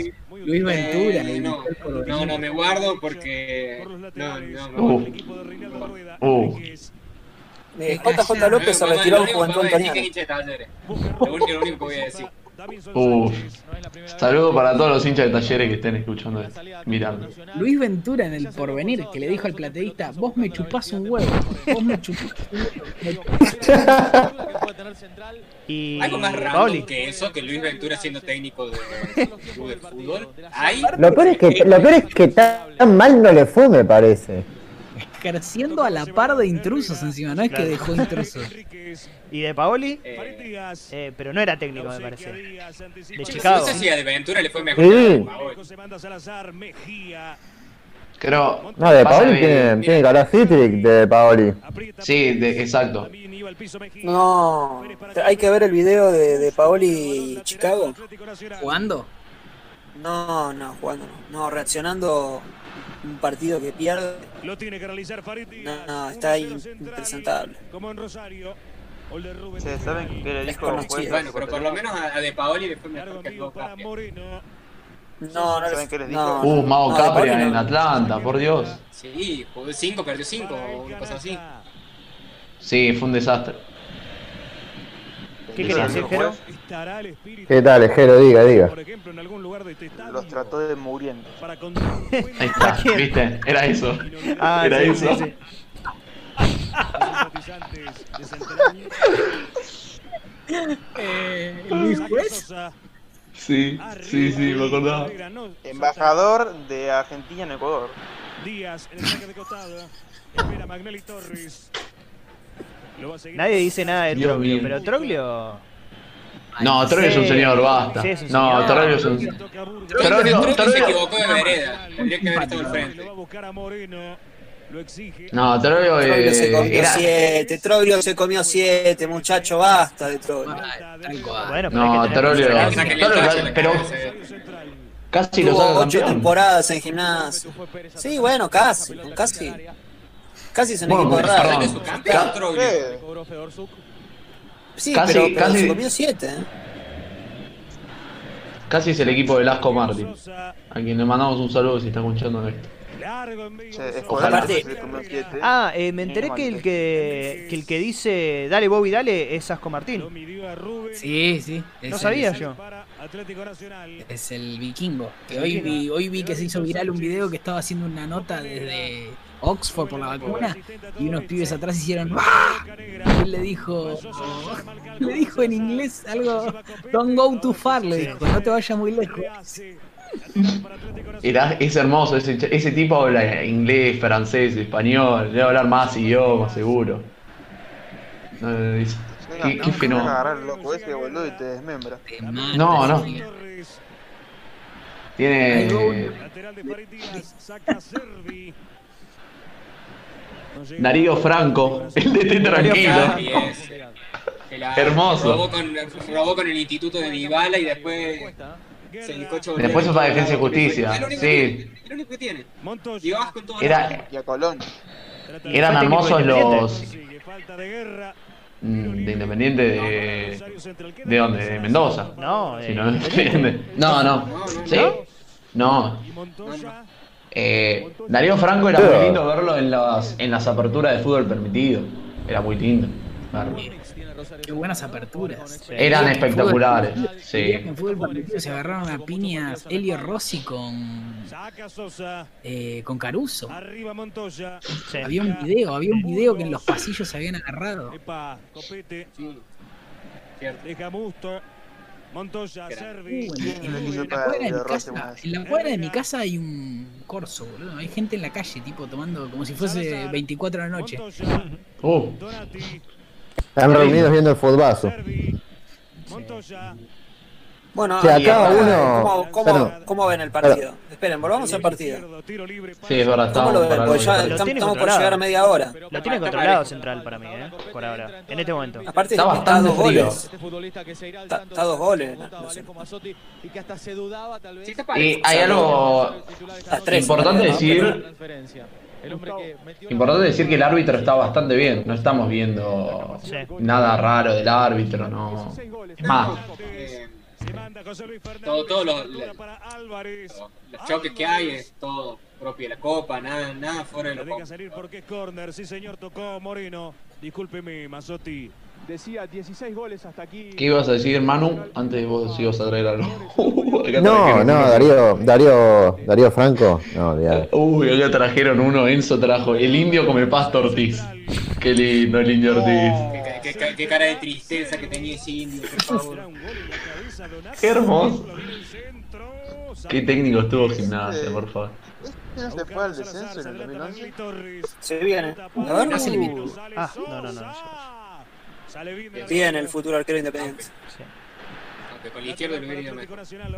S2: Luis Ventura.
S7: Eh,
S2: y
S7: no, no, no, me guardo porque. No, no, no.
S5: Uh, uh.
S3: Eh, JJ López se retiró al Juventud Antoniana.
S7: Lo único que voy a decir.
S5: Uf. Saludo para todos los hinchas de talleres que estén escuchando esto, mirando.
S2: Luis Ventura en el porvenir que le dijo al plateísta, vos me chupás un huevo, vos me chupás un huevo.
S1: Y
S7: Algo más
S1: Paoli.
S7: que eso, que Luis Ventura siendo técnico de, fútbol. Hay
S4: Lo peor es que, lo peor es que tan mal no le fue, me parece.
S2: Ejerciendo a la par de intrusos encima, no es que dejó intrusos.
S1: ¿Y de Paoli?
S7: Eh,
S1: Eh, pero no era técnico, me parece. De
S7: no
S1: Chicago.
S7: sé si a de Ventura le fue mejor
S4: Sí.
S7: que.
S5: Creo.
S4: No, de Paoli
S5: que-
S4: tiene, tiene cara Citric de Paoli.
S5: Sí, de- exacto.
S3: No, hay que ver el video de, de Paoli y Chicago.
S2: ¿Jugando?
S3: No, no, jugando no. No, reaccionando un partido que pierde.
S8: Lo tiene que realizar Farid
S3: No,
S8: Díaz.
S3: no, está ahí impresentable.
S8: Como en Rosario.
S6: Che, ¿saben qué le dijo después?
S7: Bueno, pero por lo menos a, a de Paoli le fue mejor que a
S8: Moreno.
S3: No, no,
S6: ¿Saben qué les dijo?
S3: no,
S5: Uh, Mago
S3: no,
S5: Capria
S3: no.
S5: en Atlanta, por Dios.
S7: Sí, jugó 5, perdió 5 o una cosa así.
S5: Sí, fue un desastre.
S1: ¿Qué
S6: dijo
S1: decir, Jero?
S4: ¿Qué tal, Ejero? Diga, diga.
S8: Por ejemplo, en algún lugar de este estadio.
S6: Los trató de muriendo.
S5: Ahí está? ¿viste? Era eso.
S1: Ah,
S5: Era
S1: sí,
S5: eso.
S1: sí, sí.
S2: Eh, Luis Juez.
S5: Sí, sí, sí, me acordaba.
S6: Embajador de Argentina en Ecuador.
S8: Díaz en el saque de costado. Espera Magnelli Torres.
S1: Nadie dice nada de
S5: Dios
S1: Troglio,
S5: mío.
S1: pero Troglio.
S5: No, Troglio es un señor, basta.
S1: Sí, es un
S5: No,
S1: señor.
S5: Troglio es un. Troglio,
S7: Troglio se equivocó de vereda. Tendría que haber estado al
S8: Lo
S7: frente.
S8: va a buscar a Moreno. Lo exige.
S5: No, Troglio
S3: Troglio se
S5: eh,
S3: comió
S5: era.
S3: siete, Troglio se comió siete, muchacho, basta de Troglio.
S1: Bueno, pero
S5: No, Troglio. pero
S7: cabeza.
S5: casi lo
S3: ocho
S5: campeón.
S3: temporadas en gimnasio. Sí, bueno, casi, casi. Casi es un
S5: Bueno,
S3: equipo
S5: perdón.
S3: raro.
S7: ¿Es su campeón
S5: Ca-
S7: Troglio?
S6: ¿Qué?
S3: Sí,
S5: Casi-
S3: pero, pero
S5: casi-
S3: se comió siete, ¿eh?
S5: Casi es el equipo de Lasco Martin.
S8: Sosa.
S5: A quien le mandamos un saludo si está escuchando esto.
S6: Comió siete.
S1: Ah, eh, me enteré que el que, que el que dice dale Bobby dale es Asco Martín.
S2: Sí, sí.
S1: No
S2: es
S1: sabía
S2: el-
S1: yo.
S2: Es el vikingo. Que hoy vi, hoy vi que se hizo viral un video que estaba haciendo una nota desde Oxford por la vacuna y unos pibes atrás hicieron ¡Ah! Y él le dijo, le dijo en inglés algo, don't go too far, le dijo, no te vayas muy lejos.
S5: Era, es hermoso, ese, ese tipo habla inglés, francés, español, debe hablar más idiomas, seguro. No, es- qué, qué
S6: No,
S5: fenómeno. No, no. Tiene.
S8: Lateral de Farid Díaz. Saca Servi. No llega.
S5: Darío Franco, el de Té Tranquilo. Hermoso.
S7: Robó con, robó con el instituto de Dybala y después se a
S5: Después fue para Defensa y Justicia,
S7: único
S5: sí.
S7: que único que tiene. Con todo
S5: Era,
S6: Y a Colón.
S5: Eran hermosos los
S8: de
S5: mm, de Independiente de. ¿De dónde? ¿De Mendoza?
S1: No,
S5: Si
S1: eh,
S5: no, no, no. ¿Sí? No.
S8: Montoya.
S5: Eh, Darío Franco era muy lindo verlo en las, en las aperturas de fútbol permitido. Era muy lindo. verlo.
S2: Qué buenas aperturas.
S5: Eran espectaculares. Sí.
S2: En fútbol permitido se agarraron a piñas Elio Rossi con,
S8: Saca Sosa.
S2: eh, con Caruso.
S1: Sí.
S2: Había un video, había un video que en los pasillos se habían agarrado.
S7: Cierto.
S8: Montoya, Servi.
S2: en, la cuadra de mi casa, hay un corso, boludo. Hay gente en la calle, tipo tomando como si fuese 24 de la noche.
S8: Montoya. Donati.
S4: Están reunidos viendo el.
S8: Servi. Montoya.
S3: Bueno,
S4: uno-
S3: ¿cómo, cómo,
S4: Claro.
S3: cómo ven el partido? Esperen, volvamos al partido.
S5: Sí, es verdad.
S3: ¿Cómo
S5: Estamos
S3: lo ven? Porque ya por llegar a media hora.
S1: Lo tiene controlado Central para mí, eh, por ahora. En este momento.
S3: Aparte,
S5: Está
S3: está,
S5: bastante
S3: dos
S5: frío.
S3: goles.
S9: Este al
S3: Está- está dos goles, no sé.
S9: y
S5: hay algo importante
S3: ¿no?
S5: decir, importante decir que el árbitro está bastante bien. No estamos viendo
S1: Sí.
S5: nada raro del árbitro, no. Es más,
S7: Eh, Todo, todos los, los- los choques que hay es todo propio de la copa, nada, nada fuera de
S8: La
S7: común.
S8: salir porque es corner. Sí, señor, tocó Moreno. Discúlpeme, Mazotti.
S10: Decía 16 goles hasta aquí.
S5: ¿Qué ibas a decir, Manu? Antes vos ibas a traer algo.
S4: No, no. Darío, Darío, Darío Franco. No, olvidate.
S5: Uy, acá trajeron uno, Enzo trajo. El indio come pasto Ortiz. Qué lindo el indio Ortiz.
S7: Qué, qué- qué- qué cara de tristeza que tenía ese indio, por favor.
S5: Qué hermoso. Qué técnico estuvo gimnasia, por favor.
S6: ¿Quién se fue al descenso en el 2011?
S3: Se viene. A ver.
S1: Ah, no, no, no. no.
S8: Bien
S3: el futuro arquero independiente.
S7: Aunque con la izquierda lo.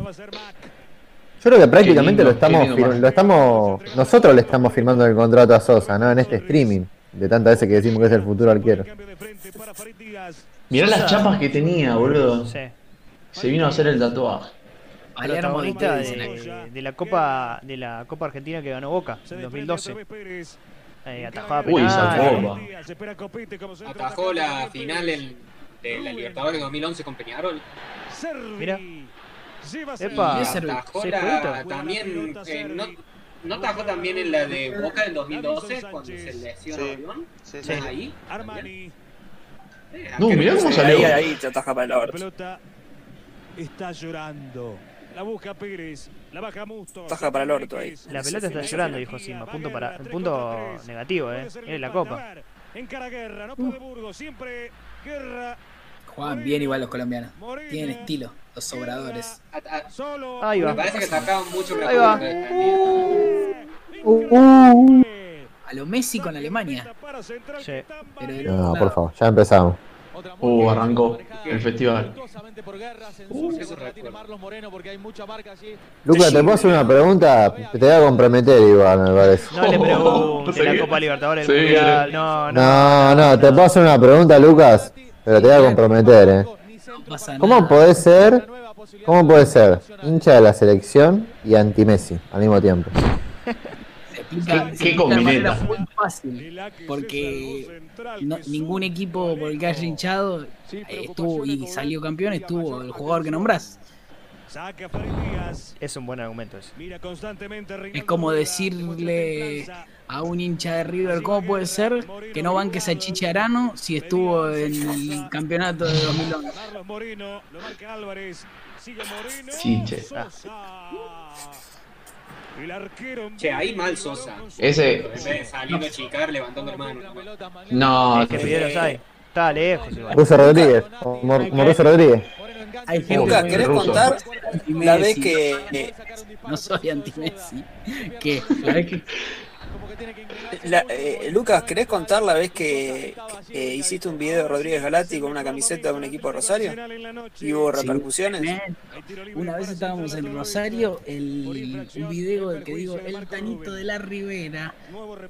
S4: Yo creo que prácticamente
S5: lindo,
S4: lo estamos, lo estamos, nosotros le estamos firmando el contrato a Sosa, ¿no? En este streaming, de tantas veces que decimos que es el futuro arquero.
S5: Mirá las chapas que tenía, boludo.
S1: Sí.
S5: Se vino a hacer el tatuaje.
S2: Palermo
S1: de, de la Copa de la Copa Argentina que ganó Boca en
S8: desprende
S1: 2012.
S8: otra vez Pérez.
S1: Eh, atajada
S5: Uy,
S1: penal.
S8: centro
S7: Atajó la final en- de la Libertadores 2011 con Peñarol.
S1: Mira. Epa.
S7: Atajó
S1: ¿Sí,
S7: la, también, eh, no, no atajó también en la de Boca en 2012 cuando se lesionó
S6: Sí.
S7: Avión.
S6: Sí,
S1: Sí.
S7: Ahí.
S8: Armani.
S7: Eh,
S5: No, mirá cómo
S3: Ahí,
S5: salió.
S3: ahí te ataja para el
S8: La
S3: orto.
S8: Está llorando. La busca Pérez. La baja Musto.
S3: Taja para el orto ahí.
S1: La pelota está llorando, dijo Sima. Punto para, punto negativo, eh. Miren la copa.
S8: Encara Guerra, no puede Burgos, siempre Guerra.
S2: Juegan bien igual los colombianos. Tienen estilo, los sobradores.
S1: Ahí va.
S7: Me parece que atacaban mucho
S1: Ahí va.
S7: defendían.
S4: Uh,
S2: A lo Messi con Alemania.
S1: Sí.
S2: Pero
S4: No, por favor, ya empezamos.
S5: Uh, arrancó el festival.
S7: Uh.
S4: Lucas, te puedo hacer una pregunta, te voy a comprometer igual, me parece.
S1: No le
S5: No
S1: pregunte
S5: sé
S1: la. Copa Libertadores
S5: Sí.
S1: No, no.
S4: No, no, te puedo hacer una pregunta, Lucas, pero te voy a comprometer, eh. ¿Cómo puede ser, cómo puede ser hincha de la selección y anti-Messi al mismo tiempo?
S2: Explica-
S5: ¿Qué-
S2: de manera muy fácil. Porque no- ningún equipo por el que haya hinchado eh, estuvo y salió campeón estuvo el jugador que nombrás.
S8: Díaz.
S1: Es un buen argumento
S8: Reinaldo
S2: Es como decirle a un hincha de River cómo puede ser que no banques a Chicharano si estuvo en el campeonato de 2011.
S8: Carlos Moreno, lo marca Álvarez. Sigue Moreno.
S5: Chiche.
S8: El arquero.
S7: Che, ahí mal Sosa.
S5: Ese.
S7: Saliendo a chicar, levantando la mano.
S5: No,
S1: Es que pidieron ahí. Está lejos igual.
S4: Russo Rodríguez, Russo Rodríguez.
S2: Hay gente
S3: Lucas,
S2: que
S3: ¿querés
S5: ruso.
S3: contar la vez que eh,
S2: No soy anti-Messi. Que la vez que
S3: La- eh, Lucas, ¿querés contar la vez que eh, hiciste un video de Rodríguez Galati con una camiseta de un equipo de Rosario? ¿Y hubo repercusiones?
S2: Una vez estábamos en Rosario, el, un video del que digo El Tanito de la Ribera,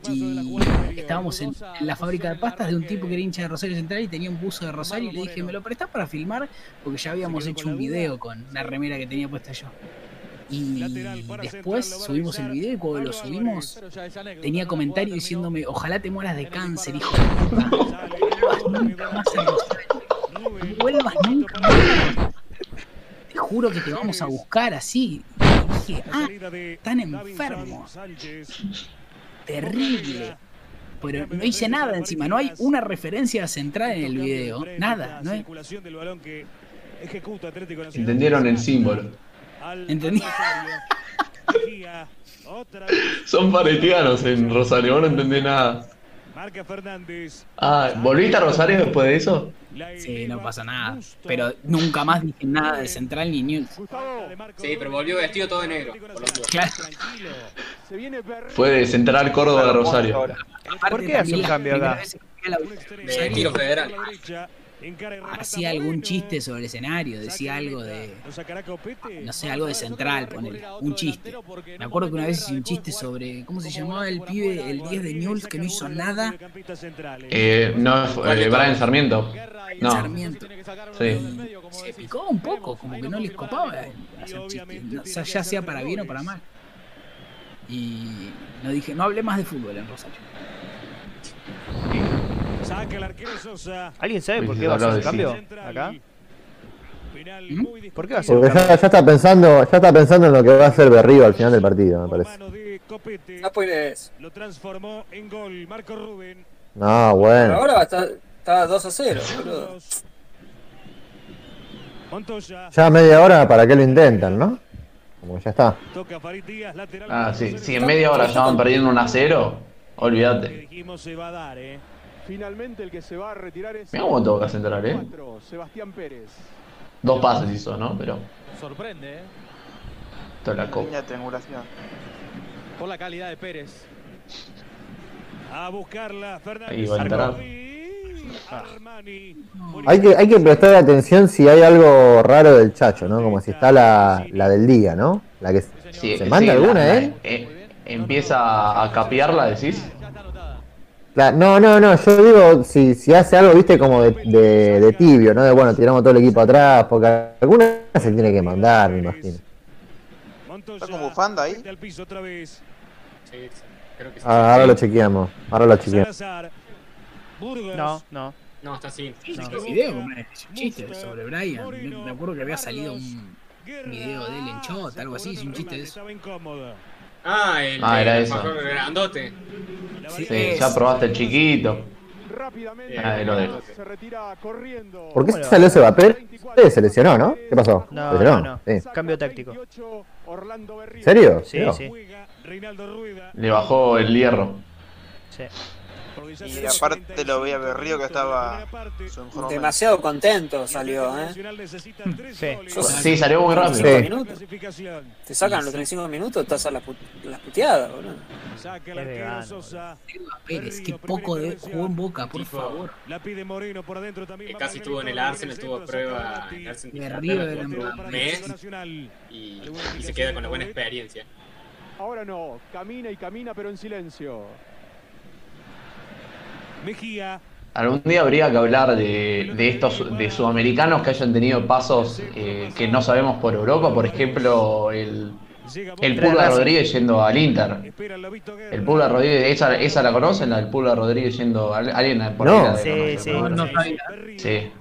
S2: y estábamos en, en la fábrica de pastas de un tipo que era hincha de Rosario Central y tenía un buzo de Rosario y le dije, ¿me lo prestás para filmar? Porque ya habíamos hecho un video con la remera que tenía puesta yo. Y después subimos el video y cuando lo subimos tenía comentario diciéndome, ojalá te mueras de cáncer, hijo de puta. No vuelvas nunca más a Rosario. No vuelvas nunca más. Te juro que te vamos a buscar así. Y dije, ah, están enfermos. Terrible. Pero no hice nada encima, no hay una referencia central en el video. Nada, no hay.
S5: entendieron el símbolo.
S8: Al-
S2: Entendí.
S8: Mejía, Otra vez.
S5: Son paretianos en Rosario, vos no entendés nada.
S8: Marca Fernández.
S5: Ah, ¿volviste a Rosario después de eso?
S2: Sí, no pasa nada. Pero nunca más dije nada de central ni news.
S7: Sí, pero volvió vestido todo de negro.
S2: Claro.
S5: Fue de Central Córdoba a Rosario.
S1: ¿Por qué hace un cambio acá?
S7: De tiro federal.
S2: Hacía algún chiste sobre el escenario, decía algo de. No sé, algo de central, ponele. Un chiste. Me acuerdo que una vez hice un chiste sobre. ¿Cómo se llamaba el pibe, el 10 de Newell's, que no hizo nada?
S5: Eh, no, eh, Brian Sarmiento. No.
S2: Sarmiento.
S5: Sí.
S2: Se picó un poco, como que no les copaba hacer chistes. No, o sea, ya sea para bien o para mal. Y no dije, no hablé más de fútbol en Rosario.
S8: Saca el arquero Sosa.
S1: ¿Alguien sabe por qué va a hacer
S5: de
S1: cambio acá? ¿Por qué va a ser un
S4: Porque ya, ya está pensando, ya está pensando en lo que va a hacer Berrío al final del partido, me parece.
S7: No spoilees.
S8: Lo transformó en gol. Marco Rubén.
S4: No, bueno.
S7: ahora está, está 2 a 0, boludo.
S4: Ya media hora, ¿para qué lo intentan, no? Como que ya está.
S5: Ah, sí. Si en media hora ya van perdiendo un a 0,
S8: Que
S5: olvídate.
S8: Eh.
S10: Finalmente el que se va a retirar es
S5: Mirá cómo toca central, eh.
S10: cuatro, Sebastián Pérez.
S5: Dos pases hizo, ¿no? Pero
S9: Sorprende, ¿eh?
S5: toda la copa.
S6: Triangulación.
S9: Por la calidad de Pérez.
S8: A buscarla, Fernández.
S5: Ahí va a entrar.
S8: Armani.
S4: Hay que, hay que prestar atención si hay algo raro del Chacho, ¿no? Como si está la, la del día, ¿no? La que
S5: Sí,
S4: se manda
S5: sí,
S4: alguna,
S5: la-
S4: ¿eh?
S5: eh, Empieza a capearla, decís.
S9: Ya está anotada.
S4: La- no, no, no, yo digo si, si hace algo, viste, como de, de, de tibio, ¿no? De bueno, tiramos todo el equipo atrás, porque alguna se tiene que mandar, me imagino.
S6: ¿Está con bufanda ahí?
S7: Sí, creo que sí.
S4: Ah, ahora lo chequeamos, ahora lo chequeamos.
S1: No, no.
S7: No, está así.
S2: Una- Un chiste sobre Brian. Me- Me acuerdo que había salido un video de él en Chota, algo así, es un chiste de eso.
S7: Ah, el,
S5: Ah, era
S7: el
S5: eso.
S7: grandote.
S4: Eh,
S5: Sí, ya probaste el chiquito.
S10: Rápidamente se retira corriendo.
S4: ¿Por qué salió ese papel? Se lesionó, ¿no? ¿Qué pasó?
S1: No,
S4: ¿Se lesionó?
S1: no, no.
S4: Sí.
S1: Cambio táctico.
S10: 28, Orlando Berrío.
S4: ¿En serio?
S1: Sí,
S4: Mirá.
S1: sí.
S5: Le bajó el hierro.
S1: sí.
S6: Y aparte lo veía Berrío que estaba.
S7: Demasiado contento salió, ¿eh?
S1: Sí.
S5: Sí, salió muy rápido.
S4: Sí.
S7: Te sacan los 35 minutos, estás a las put- las puteadas, boludo.
S8: Saca.
S2: Pérez, qué poco de jugó en Boca, por favor.
S8: La pide Moreno por adentro también.
S7: Que casi estuvo en el Arsenal,
S8: el
S7: tuvo
S8: centro,
S7: prueba en el Arsenal
S2: De
S8: el
S7: mes y, y se queda con la buena experiencia.
S10: Ahora no, camina y camina pero en silencio.
S8: Mejía.
S5: Algún día habría que hablar de, de estos de sudamericanos que hayan tenido pasos eh, que no sabemos por Europa. Por ejemplo, el, el. Pulga Rodríguez yendo al Inter.
S8: El
S5: Pulga Rodríguez, ¿esa, esa la conocen? La del Pulga Rodríguez yendo a alguien por
S4: No.
S5: ahí la
S1: Sí,
S2: No sabía.
S8: Berrío.
S5: Sí.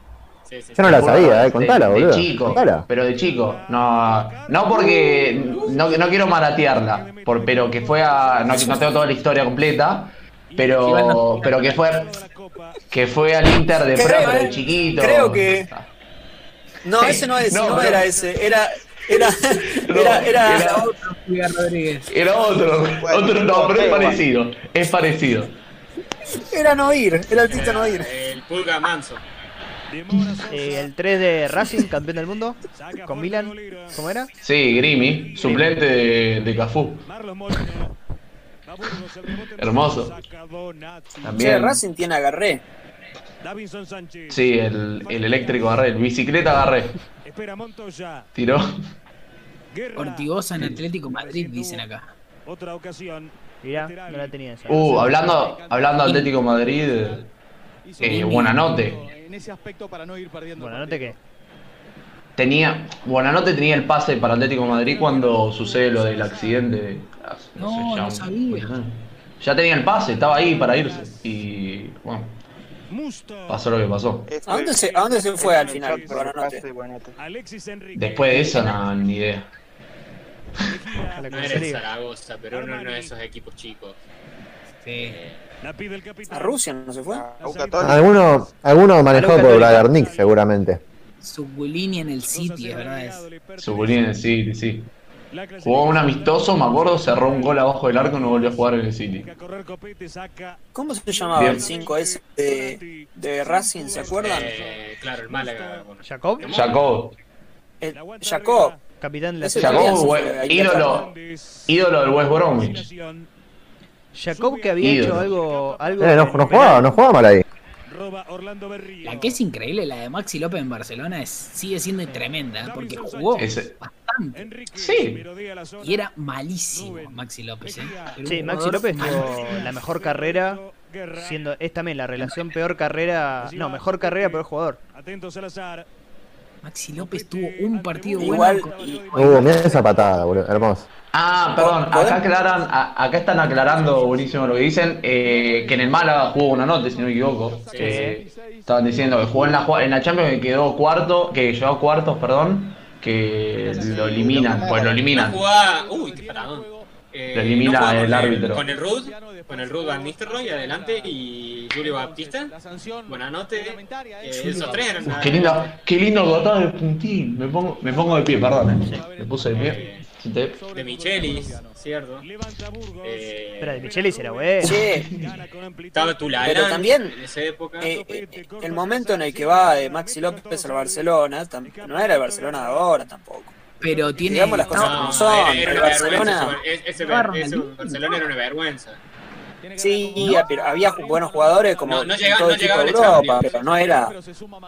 S7: Sí, sí,
S4: Yo no la sabía, eh, contala,
S5: de, de
S4: boludo.
S5: chico,
S4: Contala.
S5: pero de chico. No, no porque no, no quiero maratearla, por, pero que fue a. No, no tengo toda la historia completa, pero, pero que fue que fue al Inter de de
S7: eh,
S5: chiquito.
S7: creo que- No, ese no es,
S5: No,
S7: era ese, era. Era.
S5: No,
S7: Era. era,
S5: era-
S2: Julián Rodríguez.
S5: Era otro, otro, no, pero es parecido, es parecido.
S7: era no ir, era el Tito no ir.
S11: El Pulga Manso.
S1: Eh, el 3 de Racing, campeón del mundo, con Milan. ¿Cómo era?
S5: Sí, Grimi, suplente de, de Cafú. Hermoso. También.
S7: Racing tiene agarré.
S5: Sí, el, el eléctrico agarré, el bicicleta agarré.
S8: Espera Montoya.
S5: Tiró.
S2: Ortigosa en Atlético Madrid, dicen acá.
S8: Otra ocasión.
S1: Mirá, no la tenía esa.
S5: Uh, hablando, hablando de Atlético Madrid, eh, Buenanote.
S9: En ese aspecto para no ir perdiendo.
S1: Bueno, ¿no te qué?
S5: Tenía, Buenanote tenía el pase para Atlético Madrid cuando sucede lo del accidente.
S2: No,
S5: sé, ya
S2: no
S5: un-
S2: sabía.
S5: Ya tenía el pase, estaba ahí para irse. Y bueno, pasó lo que pasó.
S7: ¿A dónde se, a dónde se fue al final?
S5: Después de eso, no, ni idea.
S11: No era el Zaragoza, pero uno, uno de esos equipos chicos.
S2: Sí.
S8: El capitán.
S7: ¿A Rusia no se fue?
S4: Alguno, alguno manejado por Bragarnik, seguramente.
S2: Subulini en el City, verdad. Es.
S5: Subulín, sí, sí. Jugó un amistoso, me acuerdo, cerró un gol abajo del arco y no volvió a jugar en el City.
S7: ¿Cómo se llamaba
S5: Bien.
S7: el 5S de, de Racing? ¿Se acuerdan?
S11: Eh, claro, el Málaga. bueno.
S1: ¿Jacob?
S5: Jacob.
S7: El, Jacob.
S1: Capitán de la.
S5: Jacob, ídolo, ídolo del West Bromwich.
S1: Jacob que había
S5: Ídolo.
S1: hecho algo. algo
S4: Eh, no, no jugaba, no jugaba mal ahí.
S8: Roba Orlando Berrío.
S2: La que es increíble, la de Maxi López en Barcelona, es, sigue siendo tremenda, porque jugó
S5: Ese-
S2: bastante.
S8: Enrique
S5: Sí.
S2: Y era malísimo Maxi López. ¿eh?
S1: Sí, Maxi López tuvo la mejor carrera, siendo es también la relación peor carrera, no, mejor carrera, peor jugador.
S8: Atento Salazar.
S2: Maxi López tuvo un partido
S3: Igual,
S2: bueno.
S3: y-
S4: Uh, mira esa patada, boludo. Hermoso.
S5: Ah, perdón, acá aclaran, acá están aclarando buenísimo lo que dicen, eh, que en el Málaga jugó una nota, si no me equivoco. Eh, estaban diciendo que jugó en la, en la Champions que quedó cuarto, que llegó a cuartos, perdón, que lo eliminan, pues lo eliminan.
S7: Uy, qué paradón. Eh,
S5: el
S7: con
S5: árbitro.
S7: Con el Rud, con el Rud Van Nistelrooy adelante y Julio Baptista. Buenanote. Eh, esos tres eran.
S5: Qué lindo, qué lindo gotado de puntín. Me pongo, me pongo de pie, perdón. eh. Me puse de pie. Senté.
S7: De Michelis, ¿cierto? Eh,
S1: Espera, de Michelis era bueno.
S3: Che,
S7: Estaba Tulalán
S3: Pero también,
S7: en esa época.
S3: eh, eh, el momento en el que va eh, Maxi López al Barcelona, no era el Barcelona de ahora tampoco.
S2: Pero tiene.
S3: Digamos las cosas
S2: no,
S3: como son.
S7: era, era
S3: el
S7: una vergüenza.
S3: Barcelona,
S7: ese-. Barcelona era una vergüenza.
S3: sí, pero había buenos jugadores como
S7: No, no
S3: en
S7: llega-
S3: todo
S7: no
S3: el equipo
S7: llegaba
S3: de Europa, pero no era,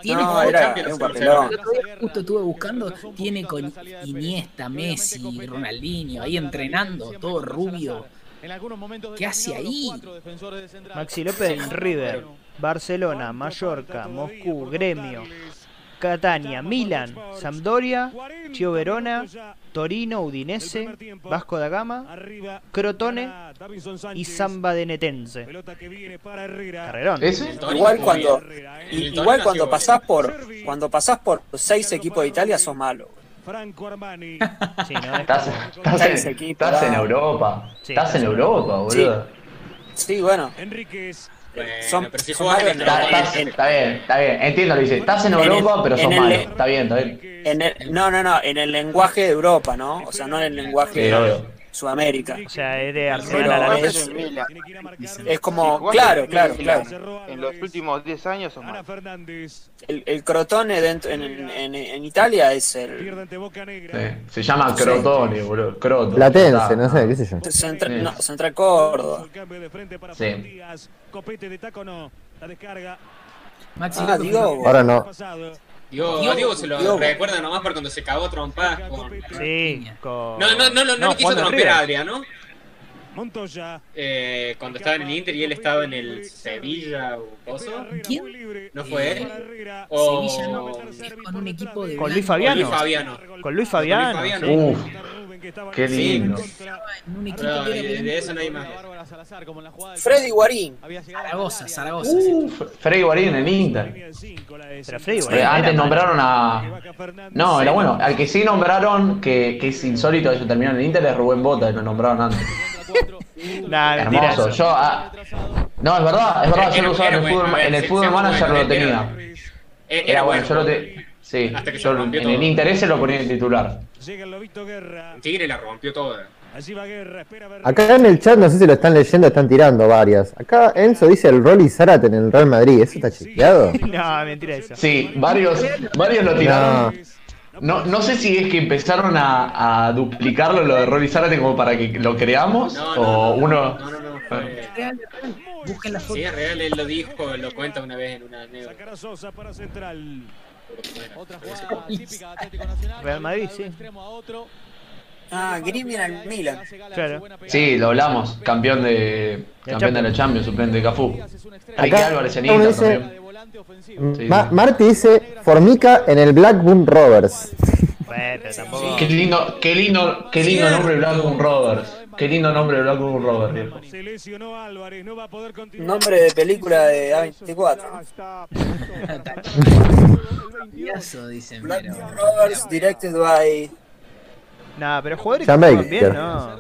S2: Tiene
S3: no, era, un papelón.
S2: Justo estuve buscando, tiene con Iniesta, Messi, Ronaldinho, ahí entrenando, todo rubio. ¿Qué hace ahí?
S1: Maxi López en River, Barcelona, Mallorca, Moscú, Gremio, Catania, Milan, Sampdoria, Chio Verona, Torino, Udinese, Vasco da Gama, Crotone y Samba de Netense. Carrerón.
S3: Igual cuando, igual cuando pasás por, cuando pasás por seis equipos de Italia sos malo.
S1: Sí, ¿no? Es
S5: Estás, en, estás. Europa.
S1: Sí,
S5: Estás en Europa, boludo.
S3: Sí, bueno,
S7: Bueno,
S3: Son-
S7: pero si
S3: son
S7: en
S5: Está,
S7: Europa,
S5: estás- está bien, está bien. Entiendo lo que dice. Estás en
S3: En el-
S5: Europa, pero sos malo. Está bien, está bien.
S3: en el, no, no, no, en el lenguaje de Europa, ¿no? O sea, no en el lenguaje
S5: Sí,
S3: de. Sudamérica.
S1: O sea, es de Arsenal a la
S3: es-
S1: vez.
S6: Milan.
S3: Es como, claro, claro, claro.
S6: En los últimos 10 años sos malo.
S3: El, el Crotone dentro, en, en, en Italia es el
S5: Sí. Se llama Crotone, boludo. Croto.
S4: Platense, no sé, qué sé yo.
S3: Centra-
S5: Sí.
S3: no, Central Córdoba.
S5: Sí.
S2: Maxi
S3: Ah, digo,
S4: Ahora no.
S7: Diego,
S3: Diego,
S7: Diego se lo
S3: Diego.
S7: recuerda nomás por cuando se cagó trompadas con.
S1: Sí, con...
S7: No, no, no, no, no, lo quiso trompear a Adrián, ¿no? Eh, cuando estaba en el Inter y él estaba en el Sevilla o coso.
S2: ¿Quién?
S7: ¿No fue él? O-
S2: Sevilla no, con un equipo de
S1: Con Luis Fabiano.
S7: Luis Fabiano.
S1: Con Luis Fabiano.
S7: Fabiano.
S1: sí.
S5: Uf, qué lindo.
S7: No,
S2: que
S7: de, eso nadie más.
S3: Freddy Guarín.
S2: Zaragoza, Zaragoza. sí.
S5: Uf, Freddy Guarín en el Inter.
S1: Pero Freddy, bueno,
S5: antes nombraron a. No, era bueno. Al que sí nombraron, que, que es insólito eso terminó en el Inter, es Rubén Bota, y lo nombraron antes.
S1: Nah,
S5: Hermoso. Yo, ah, no, es verdad, es verdad, yo lo usaba en el fútbol, en el fútbol manager lo tenía. Era bueno, yo lo te. Sí,
S7: Hasta que se
S5: yo
S7: rompió
S5: en el
S7: todo.
S5: Inter ese lo ponía en titular.
S7: En Tigre la rompió toda.
S4: Acá en el chat, no sé si lo están leyendo, están tirando varias. Acá Enzo dice el Rolly Zárate en el Real Madrid. ¿Eso está chequeado?
S1: No, mentira eso.
S5: Sí, varios, varios lo tiraron. No, no sé si es que empezaron a, a duplicarlo lo de Rolly Zárate como para que lo creamos
S7: No,
S5: o
S7: no, no,
S5: uno.
S7: No, no, no. fue-
S2: Real, real. Busquen la foto.
S7: Sí, es real, él lo dijo, lo cuenta una vez en una anécdota.
S1: Real Madrid, sí.
S3: Ah, Grimian al Milan.
S1: Claro.
S5: Sí, lo hablamos, campeón de campeón de la Champions, suplente de Cafú. Ricky
S4: Acá
S5: Álvarez en Inter
S4: dice-
S5: también. Sí,
S4: Ma-
S5: sí.
S4: Marty dice Formica en el Blackburn Rovers.
S1: Bueno, tampoco.
S5: Qué lindo, qué lindo, qué lindo nombre Blackburn Rovers. Qué lindo nombre Blackburn Rovers, viejo.
S3: Nombre de película de A24.
S2: Cambiazo, dicen,
S3: Black. Rovers, directed by.
S1: Nah, pero jugadores que juegan bien, no.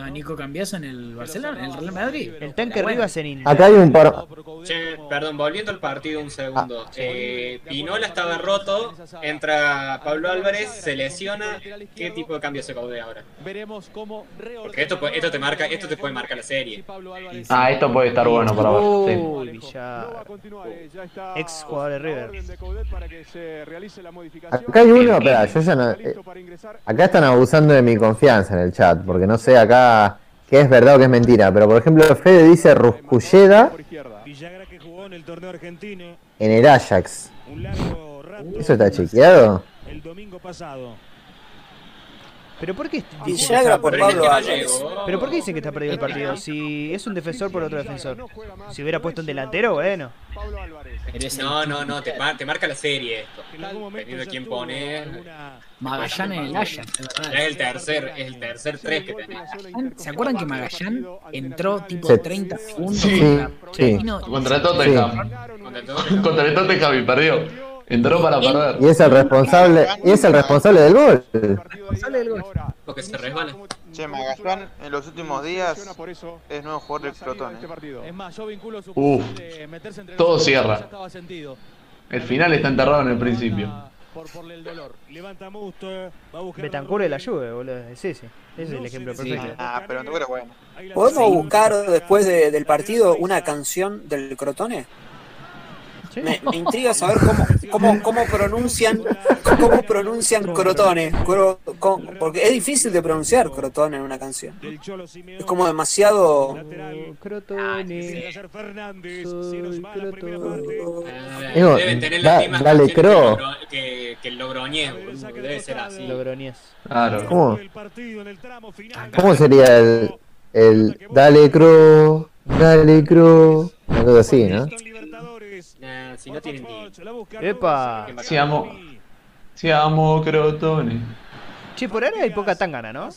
S2: No, Nico Cambiazo en el Barcelona, en el Real Madrid.
S1: El tanque Rivas en Inter.
S4: Acá hay un par.
S7: Che, perdón, volviendo al partido un segundo. Eh, Pinola estaba roto, entra Pablo Álvarez, se lesiona. ¿Qué tipo de cambio se caudea ahora? Porque esto, puede- esto te marca, esto te puede marcar la serie.
S5: Ah, esto puede estar bueno para ver. sí.
S1: Uy, Villar. Ex jugador de River.
S4: Acá hay uno, espera, yo ya no. eh, acá están abusando de mi confianza en el chat, porque no sé acá qué es verdad o qué es mentira. Pero por ejemplo, Fede dice Rusculleda
S8: en el
S4: Ajax. ¿Eso está chequeado?
S8: el domingo pasado.
S1: ¿Pero por qué dicen que está
S3: por
S1: perdido?
S3: Pablo Álvarez.
S1: ¿Pero por qué dicen que está perdido el partido? Si es un defensor por otro defensor. Si hubiera puesto un delantero, bueno.
S11: No, no, no, te, mar- te marca la serie esto. Dependiendo de quién poner.
S2: Magallán en el Ajax, es
S11: el tercer, es el tercer tres que tenés.
S2: ¿Se acuerdan que Magallán entró tipo
S4: Sí.
S2: 30 segundos
S5: Sí,
S2: contra
S4: sí.
S5: Contra el Tottenham.
S11: Contra
S5: el Tottenham y perdió. Entró para perder.
S4: Y es el responsable, y es el responsable del gol.
S2: Sale del gol.
S11: Porque se resbala.
S6: Che, Magallán en los últimos días es nuevo jugador del Crotone.
S9: Es más, yo vinculo su meterse entre
S5: todo cierra. El final está enterrado en el principio.
S9: Por, por el dolor.
S8: Levanta Musto, va a buscar
S1: Betancur la Juve, boludo. Es ese. Ese es el ejemplo
S6: Sí.
S1: perfecto.
S6: Ah, pero no es bueno.
S3: ¿Podemos buscar después de- del partido una canción del Crotone?
S1: Sí.
S3: Me, me intriga saber cómo, cómo, cómo pronuncian cómo pronuncian Crotone. Cro- con- porque es difícil de pronunciar Crotone en una canción. Es como demasiado.
S1: Crotone.
S8: Va la primera parte.
S11: Eh, Deben tener
S4: da-
S11: las mismas
S4: dale, Cro.
S11: que, el Logroñés, boludo. Debe ser así.
S1: Logroñés.
S5: Claro.
S4: ¿Cómo? ¿Cómo sería el, el Dale Cro, Dale Cro? Una cosa así, ¿no?
S11: Nah, si no tienen ni.
S1: Epa.
S5: Siamo, siamo Crotone.
S1: Che, por ahora hay poca tangana, ¿no?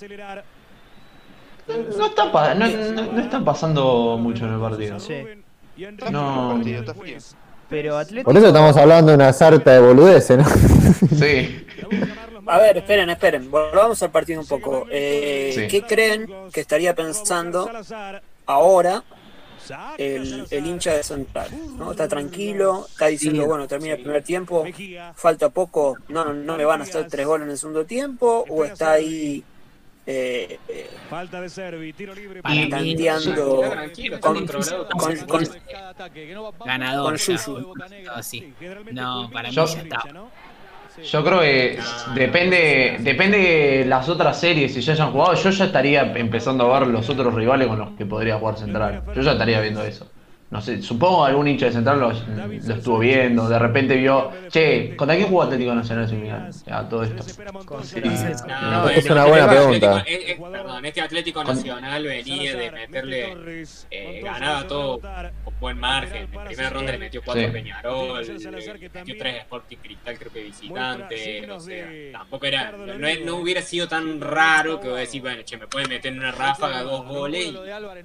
S5: No, está pa- no, no- no están pasando mucho en el partido.
S1: Sí.
S5: No.
S6: Partido, está frío.
S1: Pero Atlético.
S4: Por eso estamos hablando de una sarta de boludeces, ¿no?
S5: Sí.
S3: A ver, esperen, esperen. Volvamos al partido un poco. Eh,
S5: Sí.
S3: ¿Qué creen que estaría pensando ahora el, el hincha de Central? ¿no? Está tranquilo, está diciendo, bueno, termina el primer tiempo, falta poco, no, no, no me van a hacer tres goles en el segundo tiempo, o está ahí eh, eh,
S8: Falta de Servi. Tiro libre.
S2: Para
S3: tanteando con,
S11: controlado.
S3: con-
S9: no
S2: Ganador,
S3: Con. Yuyu.
S2: Así.
S8: Generalmente
S2: No, para mí ya está.
S5: Yo creo que depende, depende de las otras series si ya hayan jugado. Yo ya estaría empezando a ver los otros rivales con los que podría jugar Central. Yo ya estaría viendo eso. No sé, supongo algún hincha de Central lo, lo estuvo viendo. De repente vio, che, ¿contra quién jugó Atlético Nacional semifinal? Ya, todo esto.
S11: No,
S4: Es
S11: el-
S4: una buena
S11: Atlético-
S4: pregunta.
S11: eh, eh, perdón, este Atlético Nacional venía de meterle. Eh, ganaba todo con buen margen. En primera ronda le metió 4
S5: Sí.
S11: a Peñarol, le metió 3 a Sporting Cristal, creo que visitante. O sea, tampoco era. No, es- no hubiera sido tan raro que vos decís, bueno, che, me puede meter en una ráfaga dos goles y,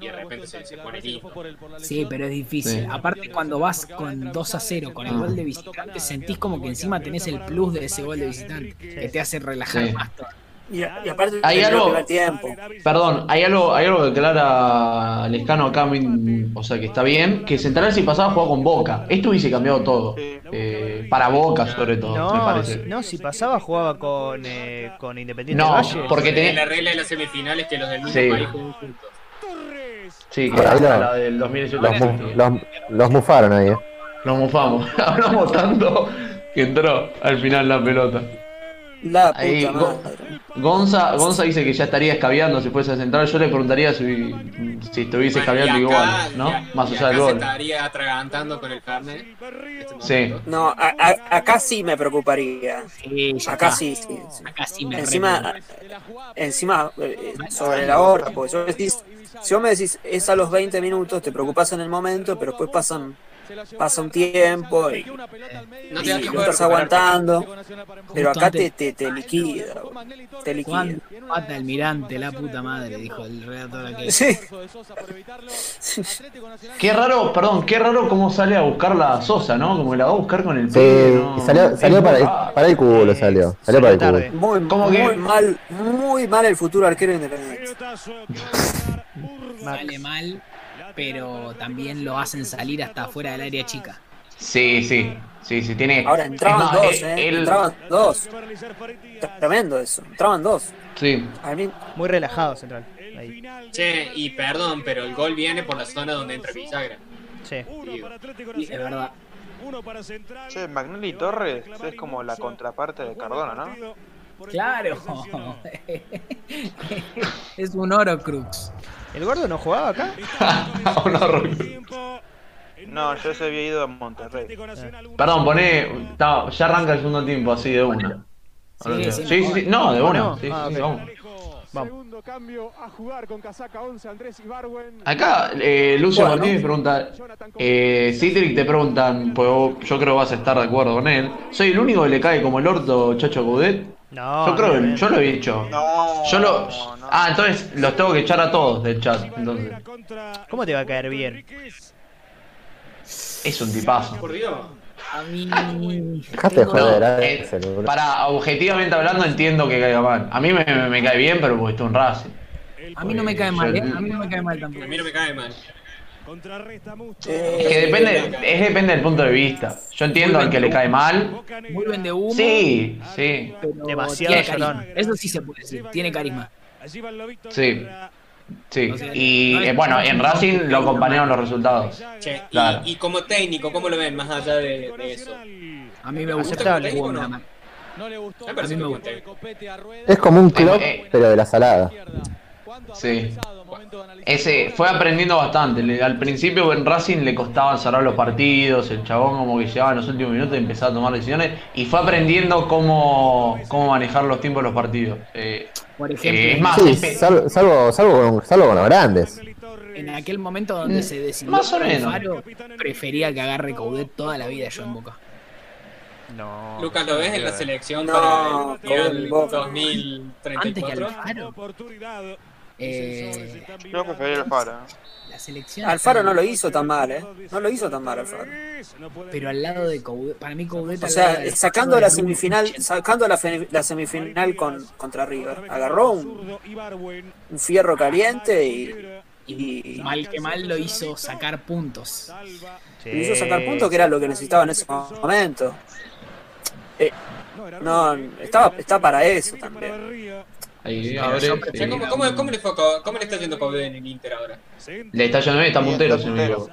S11: y de repente se, se pone lindo.
S2: Sí, pero es difícil.
S5: Sí.
S2: Aparte, cuando vas con 2 a 0 con el gol de visitante, sentís como que encima tenés el plus de ese gol de visitante, que te hace relajar
S5: Sí.
S2: más todo.
S3: y, y aparte
S5: Hay algo-
S3: tiempo.
S5: Perdón, hay algo, hay algo que aclara Lescano acá, o sea que está bien, que Central si pasaba jugaba con Boca. Esto hubiese cambiado todo. Eh, para Boca sobre todo, me
S1: No,
S5: parece.
S1: no, si pasaba jugaba con, eh, con Independiente
S5: No,
S1: Valle.
S5: porque
S11: Tenés la regla de las semifinales que los del mismo
S5: Sí.
S11: país juegan juntos.
S5: Sí,
S4: Ah, ahí
S5: la, del 2018.
S4: Los, mu- los, los mufaron ahí, ¿eh?
S5: Nos mufamos. Hablamos tanto que entró al final la pelota.
S3: La
S5: Ahí,
S3: puta
S5: Go-
S3: madre.
S5: Gonza, Gonza dice que ya estaría escabeando si fuese a central. Yo le preguntaría si, si estuviese
S11: Bueno,
S5: escabeando
S11: acá-
S5: igual, ¿no?
S11: y-
S5: Más
S11: y
S5: allá del
S11: acá se
S5: gol.
S11: estaría atragantando con el carnet. Este
S5: Sí.
S3: No, a- a- acá sí me preocuparía.
S2: Sí,
S3: Acá
S2: está.
S3: sí, sí. sí.
S2: Acá sí me
S3: Encima, encima eh, sobre la hora, porque si vos, decís, si vos me decís es a los 20 minutos, te preocupas en el momento, pero después pasan pasa un tiempo y,
S11: No
S3: y
S11: de
S3: estás aguantando. Pero acá te, te, te liquida, te liquida.
S2: Pata Almirante, la puta madre, dijo el redactor aquel.
S3: Sí.
S5: Qué raro, perdón, qué raro cómo sale a buscarla a Sosa, ¿no? Como que la va a buscar con el
S4: Sí,
S5: pie. ¿no?
S4: salió, salió para, para el culo, salió. Salió para el culo.
S3: Muy,
S5: ¿Cómo
S3: muy
S5: que?
S3: mal, muy mal el futuro arquero independiente.
S2: Sale mal, pero también lo hacen salir hasta afuera del área chica.
S5: Sí, sí, sí, sí, tiene.
S3: Ahora entraban
S5: más,
S3: dos,
S5: eh,
S3: eh. Entraban dos. Tremendo eso. Entraban dos.
S5: Sí,
S3: A mí,
S1: Muy relajado Central. Ahí.
S11: Che, y perdón, pero el gol viene por la zona donde entra Bisagra.
S1: Sí.
S2: Es verdad.
S8: Uno para Central.
S6: Che, Magnelli Torres es como la contraparte de Cardona, ¿no?
S2: Claro. es un oro crux.
S1: ¿El gordo no jugaba acá?
S6: No, yo se había ido a Monterrey.
S5: Perdón, poné. ya arranca el segundo tiempo así de una.
S2: Sí, sí,
S5: sí, sí, sí, no, de
S1: ¿O
S5: una. Sí,
S1: Ah,
S5: sí, vamos.
S1: Vamos.
S10: Segundo cambio a jugar con casaca 11 Andrés Ibarwen.
S5: Acá, eh, Lucio
S3: Bueno.
S5: Martínez pregunta, eh, Citric te preguntan, pues vos- yo creo que vas a estar de acuerdo con él. ¿Soy el único que le cae como el orto Chacho Coudet?
S1: No,
S5: yo creo que yo lo he dicho.
S6: No,
S5: Yo lo.
S6: no.
S5: Ah, entonces los tengo que echar a todos del chat. Entonces,
S1: ¿Cómo te va a caer bien?
S5: es un tipazo.
S7: Por Dios.
S2: A mí.
S4: Dejate de joder,
S5: Eh,
S4: Axel, boludo.
S5: para, objetivamente hablando, entiendo que caiga mal. A mí me, me- me cae bien, pero porque está un Racing.
S2: A mí no me cae mal, ¿eh? A mí no me cae mal tampoco.
S7: A mí no me cae mal.
S3: Eh,
S5: Es que depende, es depende del punto de vista. Yo entiendo al que le cae mal.
S2: Muy vende humo.
S5: Sí, sí,
S2: pero
S1: Demasiado
S2: tiene carisma.
S1: llorón.
S2: Eso sí se puede decir. Tiene carisma.
S5: sí. Sí. Y eh, bueno, en Racing lo acompañaron los resultados.
S7: Che, y,
S5: Claro.
S7: y como técnico, ¿cómo lo ven más allá de, de eso?
S2: A mí me gusta.
S1: Aceptable.
S2: Jugó
S7: ¿no?
S9: No le gustó.
S2: A mí me gusta.
S4: Es como un club,
S5: Eh, eh.
S4: pero de la salada.
S5: Sí. Ese fue aprendiendo bastante. Le- Al principio en Racing le costaba cerrar los partidos, el chabón como que llegaba en los últimos minutos y empezaba a tomar decisiones y fue aprendiendo cómo, cómo manejar los tiempos de los partidos. Eh,
S2: Por ejemplo,
S5: eh, es más,
S4: Sí,
S5: espe-
S4: salvo, salvo, salvo, con, salvo con los grandes.
S2: en aquel momento donde
S5: Mm,
S2: se decidió
S5: más o menos.
S2: Faro, prefería que agarre Coudet toda la vida yo en Boca.
S1: No.
S7: Lucas, ¿lo ves en la selección
S3: No,
S7: para el
S3: con
S7: Mundial
S3: Boca.
S2: Antes que
S7: 2034?
S2: Alfaro. Eh,
S6: Yo preferiría el Faro.
S2: la selección.
S3: Alfaro no lo hizo tan mal, ¿eh? No lo hizo tan mal Alfaro.
S2: Pero al lado de Coudet. Para mí Coudet.
S3: O sea, sacando
S2: Alfaro
S3: la semifinal,
S2: 80.
S3: sacando la, semifinal con, contra River, agarró un, un fierro caliente y, y
S2: Mal que mal lo hizo sacar puntos.
S1: Sí.
S3: y hizo sacar puntos que era lo que necesitaba en ese momento. Eh, no, estaba, está para eso también.
S5: Ahí, abre,
S7: ¿Cómo, cómo, cómo le fue, ¿Cómo le está yendo Coudet en el Inter ahora?
S5: Le está yendo bien, está puntero, si no me equivoco.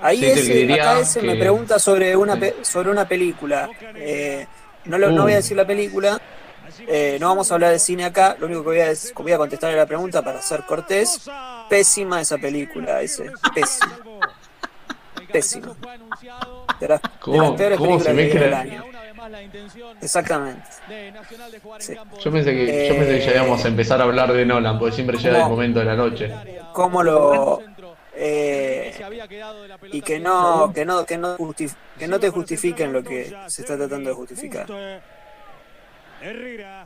S3: Ahí
S5: Sí,
S3: ese,
S5: diría
S3: acá ese me pregunta sobre una
S5: Sí.
S3: pe- sobre una película. Eh, no, lo- no
S5: Uh.
S3: voy a decir la película. eh, no vamos a hablar de cine acá. Lo único que voy a, es- voy a contestar a la pregunta para ser cortés. Pésima esa película, ese. Pésima. Pésima. De las, de
S5: ¿Cómo-
S3: las peores
S5: cómo se
S3: películas que vi en el
S5: mezcla?
S3: año. Exactamente. Sí.
S5: Yo pensé que, yo pensé que ya íbamos a empezar a hablar de Nolan, porque siempre llega el momento de la noche.
S3: Cómo lo eh, y que no que no que no justif- que no te justifiquen lo que se está tratando de justificar.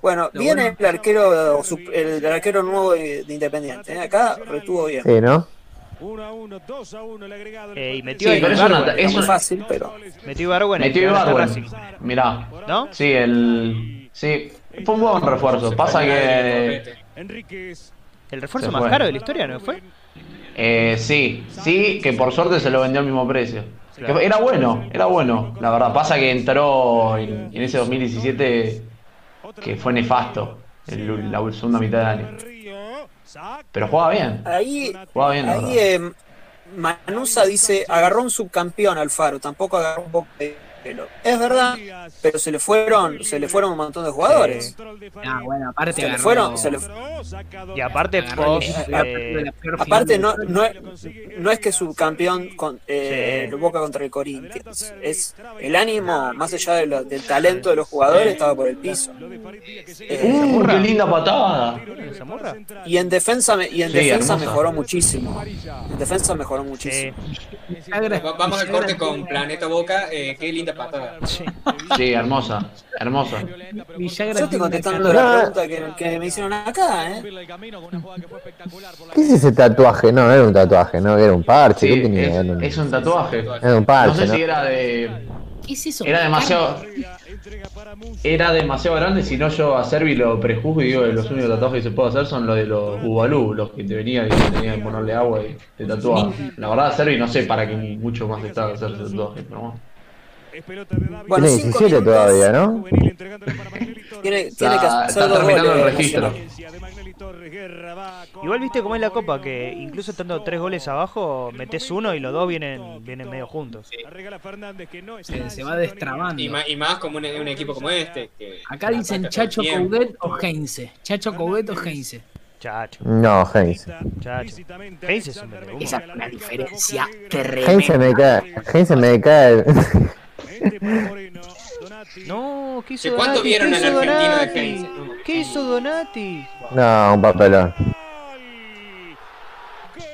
S3: Bueno, viene el arquero el, arquero nuevo de, de Independiente. ¿eh? Acá retuvo bien.
S4: Sí, ¿no?
S1: Eh, y metió
S5: Sí, pero es
S1: Ibarwen.
S5: una-
S3: Es
S5: es
S3: muy fácil, pero
S1: Metió Ibarwen.
S5: Metió.
S1: Racing.
S5: Mirá.
S1: ¿No?
S5: Sí, el. Sí, fue un buen refuerzo. Pasa que.
S1: El refuerzo más caro de la historia, ¿no fue?
S5: Eh, sí, sí, que por suerte se lo vendió al mismo precio.
S1: Claro.
S5: Era bueno, era bueno. La verdad, pasa que entró en, en ese 2017 que fue nefasto. el- la segunda mitad del año. Pero jugaba bien.
S3: ahí
S5: Jugaba bien,
S3: ahí eh, Manusa dice agarró un subcampeón al Faro, tampoco agarró un poco de Es verdad, pero se le fueron se le fueron un montón de jugadores.
S2: Ah, bueno, aparte
S3: Se le fueron, se le-
S1: Y aparte, post. eh,
S3: Aparte, no, no, es- no es que su campeón con, eh,
S1: Sí.
S3: Boca contra el Corinthians. Es el ánimo, más allá de lo- del talento de los jugadores, estaba por el piso. Eh,
S5: ¡Uh, qué linda patada!
S3: Y en defensa, me- y en
S5: Sí,
S3: defensa
S5: hermosa.
S3: mejoró muchísimo. En defensa mejoró muchísimo.
S7: Vamos al corte con Planeta Boca. Eh, qué linda patada.
S1: Sí.
S5: Sí, hermosa, hermosa.
S2: Villagra
S3: Yo estoy contestando la pregunta que, que me hicieron acá, ¿eh?
S4: ¿Qué es ese tatuaje? No, no era un tatuaje, no, era un parche.
S5: Sí,
S4: ¿Qué tenía?
S5: es,
S4: un,
S5: es un tatuaje.
S4: era un
S5: No
S4: parche,
S5: sé
S4: ¿no?
S5: si era de.
S2: ¿Qué es eso?
S5: Era demasiado. Era demasiado grande, si no yo a Servi lo prejuzgo y digo que los únicos tatuajes que se puede hacer son los de los Ubalú, los que te venían y te tenían que ponerle agua y te tatuaban. La verdad, Servi no sé para qué mucho más está hacerse tatuajes, pero bueno.
S3: Bueno,
S4: Tiene
S3: cinco
S4: 17
S3: minutos.
S4: todavía, ¿no?
S3: Tiene, tiene que
S5: Está,
S3: hacer
S5: está
S3: dos
S5: terminando el registro.
S1: Igual viste cómo es la copa, que incluso estando tres goles abajo, metes uno y los dos vienen, vienen medio juntos.
S2: Se, se va destrabando.
S7: Y más, y más como un, un equipo como este. Que
S2: Acá dicen Chacho. Coudet o Heinze. Chacho Coudet o Heinze.
S1: Chacho,
S4: No, Heinz.
S1: chacho. Heinz es un.
S2: Esa es una diferencia tremenda.
S4: me cae. Heinz se me cae.
S1: No, ¿qué hizo
S7: Che, ¿cuánto
S1: Donati?
S7: vieron
S1: ¿Qué
S7: al
S1: hizo
S7: argentino
S1: Donati?
S7: No.
S1: ¿Qué hizo Donati?
S4: No, un papelón.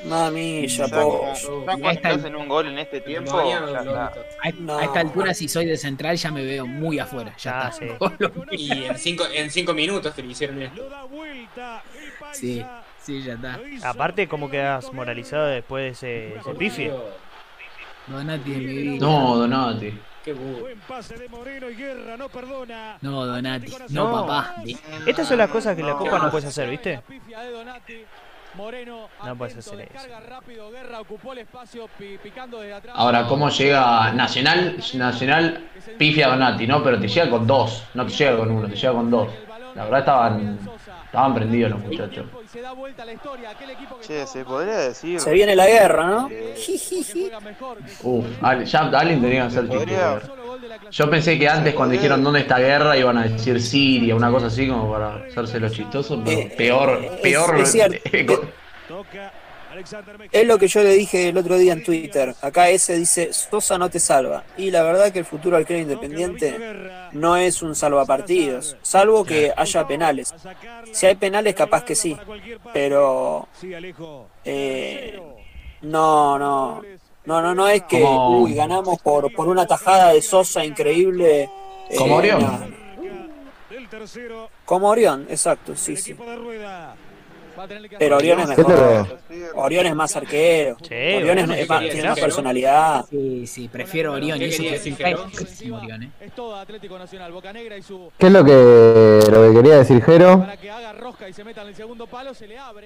S3: Mamilla,
S6: Ya,
S3: po.
S6: ya cuando te hacen un gol en este tiempo, ya está.
S2: A,
S3: No.
S2: a esta altura, si soy de central, ya me veo muy afuera. Ya
S1: Ah,
S2: está.
S1: sí.
S7: Y en cinco, en cinco minutos te lo hicieron esto.
S2: Sí, sí, ya está.
S1: Aparte, ¿cómo quedas moralizado después de ese, ese pifi?
S2: Donati de mi vida.
S5: No, Donati.
S7: Qué burro.
S8: Buen pase de Moreno y Guerra, no perdona.
S2: No, Donati. No,
S1: No.
S2: papá.
S1: Estas son las cosas que la. Copa no puedes hacer, ¿viste?
S12: La pifia de Donati. Moreno
S1: No puedes hacer eso.
S12: descarga rápido, Guerra ocupó el espacio pi- picando desde atrás.
S5: Ahora, ¿cómo llega Nacional? Nacional pifia Donati, ¿no? Pero te llega con dos, no te llega con uno, te llega con dos. La verdad estaban, estaban prendidos los muchachos.
S12: Se
S6: podría decir.
S3: Viene la guerra, ¿no?
S5: Uf, al- ya alguien tenía que hacer tipo de
S6: Podría-
S5: guerra. Yo pensé que antes cuando dijeron dónde está guerra iban a decir Siria, una cosa así como para hacerse los chistosos, pero
S3: Eh,
S5: peor,
S3: es-
S5: peor.
S3: es cierto. Es lo que yo le dije el otro día en Twitter. Acá ese dice, Sosa no te salva. Y la verdad que el futuro arquero independiente no es un salvapartidos, salvo que haya penales. Si hay penales, capaz que sí. Pero eh, no, no. No, no, no es que
S5: Como-
S3: uy, ganamos por, por una tajada de Sosa increíble. eh,
S5: Como Orión.
S3: no. Como Orión, exacto, sí, sí. Pero Orión es
S4: ¿Qué
S3: mejor. Orión es más arquero.
S1: Sí,
S3: Orión es, es
S1: es
S3: más- tiene más personalidad.
S2: Sí, sí, prefiero Orión.
S7: ¿Qué
S2: eh.
S4: ¿Qué es lo que, lo que quería decir Jero?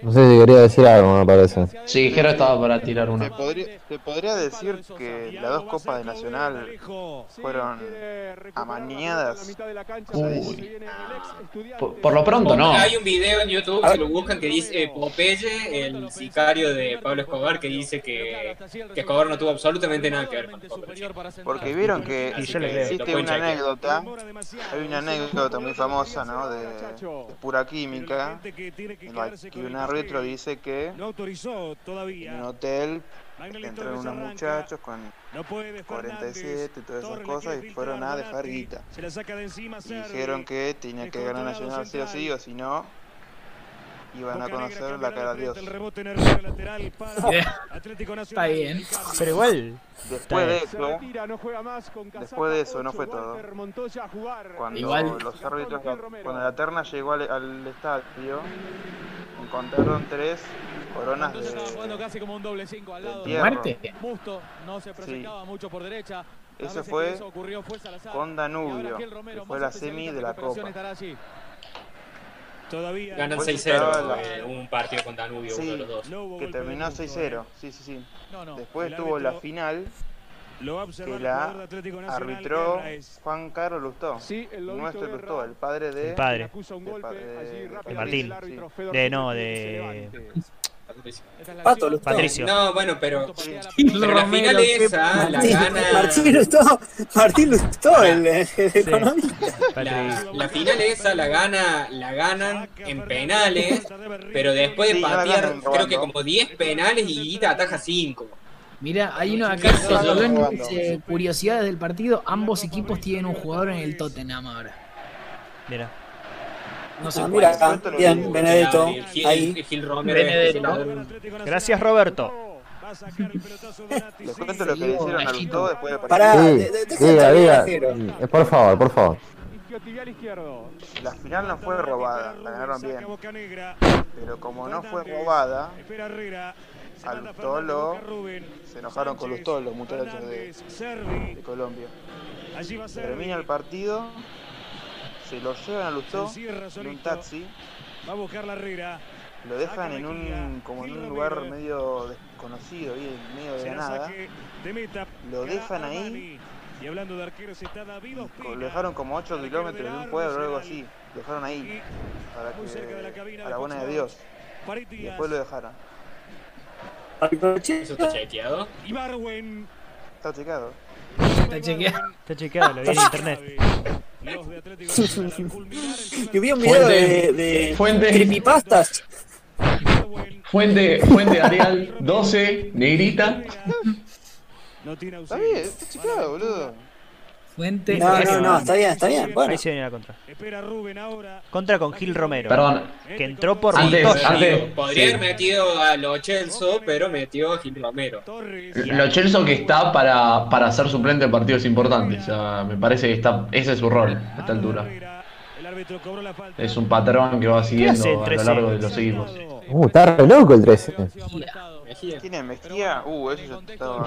S4: No sé si quería decir algo, me parece.
S5: Sí, Jero estaba para tirar una.
S6: podría, se podría decir que las dos copas de Nacional fueron amañadas.
S5: Uy. Por, por lo pronto no.
S7: Hay un video en YouTube, si lo buscan, que dice eh, Popeye, el sicario de Pablo Escobar, que dice que, que Escobar no tuvo absolutamente nada que ver con.
S6: Porque vieron que existe una anécdota, hay una anécdota muy famosa, ¿no? De, de pura química, en la que un árbitro dice que en
S8: todavía.
S6: un hotel entraron unos muchachos con
S8: No puede
S6: 47 y todas esas cosas y fueron a dejar guita.
S8: Se la saca de encima
S6: Y dijeron que tenía que ganar Nacional sí o sí, o si no, iban a
S8: Boca Negra
S6: conocer la cara de Dios.
S2: Está bien.
S1: Pero igual,
S6: Después de eso, después de eso no fue todo.
S10: A.
S6: Cuando
S2: Igual-
S6: los árbitros, cuando la terna llegó al, al estadio, encontraron tres coronas
S12: jugando
S6: de,
S12: casi como un doble 5 al
S6: de
S12: lado.
S6: hierro.
S2: ¿Muerte?
S12: Musto no se proyectaba mucho por derecha.
S6: Fue
S12: que eso ocurrió fue Salazar.
S6: con
S12: Y
S6: Danubio, que fue la semi de la Copa.
S8: Todavía.
S7: Ganan
S6: Después
S7: 6-0
S6: estaba la-
S7: eh, un partido con Danubio, uno de
S6: Sí,
S7: los dos.
S8: No
S6: que terminó
S8: gusto,
S6: 6-0,
S8: eh.
S6: sí, sí, sí.
S12: No, no.
S6: Después
S8: el
S6: estuvo la final,
S8: Lo
S6: que
S8: el
S6: la arbitró Juan Carlos Lustó.
S10: Sí, el
S6: Nuestro
S10: Guerra,
S6: Lustó, el padre de...
S1: el padre.
S10: acusa un
S6: de de-
S1: Martín.
S10: el Fedor
S1: De- no, de-
S12: es la
S3: Pato. Lustó.
S1: Patricio.
S7: No, bueno, pero, pero la final
S2: qué-
S7: esa la
S3: Martín,
S7: gana.
S3: Martín Lustó, Martín Lustó, el, el economista.
S7: La,
S1: Patricio.
S7: la final esa la gana, la ganan en penales, pero después de patear creo que como 10 penales y Guita ataja 5.
S2: Mira, hay uno acá que dice curiosidades del partido. Ambos equipos tienen un jugador en el Tottenham ahora.
S1: Mira.
S2: No sé
S3: Ah,
S2: cuál.
S3: mira, bien, Benedetto, ahí.
S7: el Gil Romero
S2: Benedetto.
S1: Gracias, Roberto.
S6: Les cuento lo que le hicieron a Lustó después de
S3: Pará,
S4: Sí,
S3: de- de- deja de
S4: diga, diga. Eh, Por favor, por favor.
S6: La final no fue robada, la ganaron bien. Pero como no fue robada, a se enojaron con los muchachos de, de Colombia. Termina el partido, se lo llevan a Lustó en un taxi,
S8: Va a buscar la Herrera.
S6: lo dejan en un como en un lugar medio desconocido, ahí en medio de la nada.
S8: saque de meta.
S6: Lo dejan ahí.
S8: Y hablando de arqueros está David Ospina.
S6: Lo dejaron como 8 kilómetros de un pueblo o algo así. Lo dejaron ahí para que a la buena de Dios. Y después lo dejaron.
S7: Eso está chequeado.
S6: Está checado.
S2: Está chequeado.
S1: Está chequeado, lo vi en internet.
S8: Los de Atlético
S3: Yo vi un video
S5: Fuente-
S3: de, de
S5: fuente-
S3: creepypastas.
S5: Fuente, fuente Arial 12, negrita.
S8: no tiene
S6: Está
S8: auxilio.
S6: bien, está checado, boludo.
S2: Fuente.
S3: No, no, no, está bien, está bien. Bueno,
S1: Ahí se viene la contra. Contra con Gil Romero.
S5: Perdón.
S1: Que entró por
S5: Antes-
S7: Podría
S5: sí.
S7: haber metido a Lo Celso, pero metió a Gil Romero.
S5: Lo Chelsea que está para, para ser suplente en partidos importantes. O sea, me parece que está, ese es su rol a esta altura. Es un patrón que va siguiendo a lo
S1: 13?
S5: largo de los equipos.
S4: Uh, está re loco el 13.
S7: Mejía.
S6: ¿Quién es Mejía? Uh, eso ya estaba.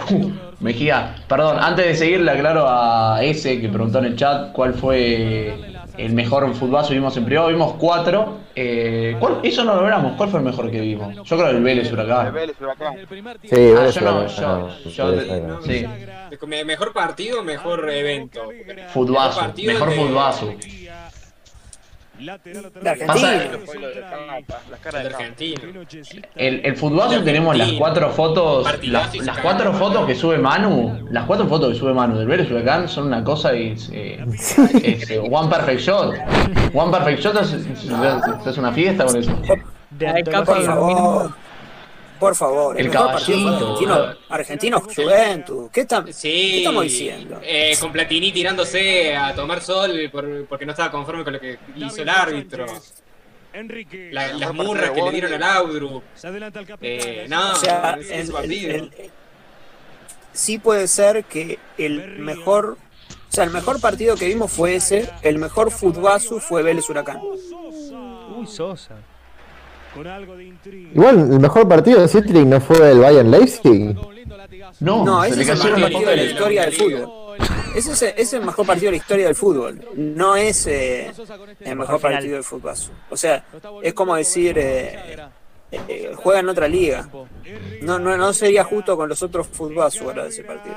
S5: Mejía, perdón, antes de seguir le aclaro a ese que preguntó en el chat cuál fue el mejor futbazo que vimos en privado. Vimos cuatro. Eh, ¿cuál- eso no lo logramos. ¿Cuál fue el mejor que vimos? Yo creo que el Vélez Huracán.
S6: Vélez, Huracán.
S4: Sí,
S5: Ah,
S4: Vélez
S5: yo no,
S4: Huracán,
S5: yo,
S4: no,
S5: yo- sí.
S7: Me- Mejor partido, mejor evento.
S5: Futbazo,
S7: Mejor
S5: mejor
S7: de-
S5: futbazo.
S3: de
S6: Caras
S7: de Argentina.
S5: El, el futbazo tenemos las cuatro fotos, las, las cuatro fotos que sube Manu, las cuatro fotos que sube Manu del Vélez Huracán son una cosa es, eh, es, eh, One Perfect Shot. One Perfect Shot es, es- es una fiesta con eso.
S1: De.
S3: Por favor.
S5: El
S3: mejor partido fue
S5: caballito.
S3: Argentino, Argentinos Juventus. ¿Qué, está-
S7: Sí.
S3: ¿Qué estamos diciendo?
S7: Eh, con Platini tirándose a tomar sol por- porque no estaba conforme con lo que hizo el árbitro.
S8: Enrique.
S7: La- las murras que le dieron al Audru.
S8: Se adelanta el capitán.
S7: Eh, no,
S3: O sea, el-
S7: partido.
S3: el- el- sí puede ser que el mejor, o sea, el mejor partido que vimos fue ese, el mejor futbazo fue Vélez Huracán.
S1: Uy, Sosa.
S8: Con algo de intriga.
S4: Igual el mejor partido de Citric no fue el Bayern Leipzig.
S5: No,
S3: No,
S5: se
S3: ese es el mejor partido de la historia del fútbol. Ese es, ese es el mejor partido de la historia del fútbol. No es eh, el mejor partido del fútbol. O sea, es como decir, eh, eh, juega en otra liga. No, no, no sería justo con los otros futbolazos ahora de ese partido.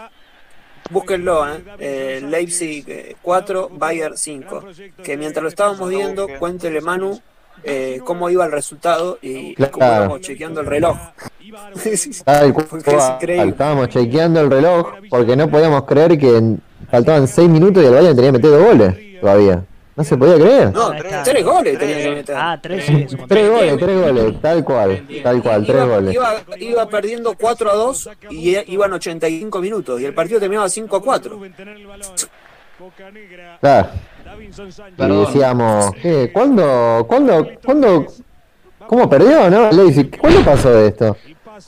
S3: Búsquenlo, ¿eh? Eh, Leipzig eh, 4, Bayern 5. Que mientras lo estábamos viendo, cuéntele Manu eh, cómo iba el resultado y
S4: Claro.
S3: cómo íbamos chequeando el reloj.
S4: Tal
S3: Porque es.
S4: Estábamos chequeando el reloj porque no podíamos creer que faltaban 6 minutos y el Bayern tenía que meter dos goles todavía. No se podía creer.
S3: No, tres goles tenía que meter.
S1: Ah, tres.
S4: Tres goles, tres goles, tal cual, tal cual, tres
S3: Iba,
S4: goles.
S3: iba, iba perdiendo 4 a 2 y iban 85 minutos y el partido terminaba 5 a 4.
S4: Claro. Y decíamos, ¿qué? ¿Cuándo, cuándo, cuándo, cómo perdió, no? Leipzig, ¿cuándo pasó esto?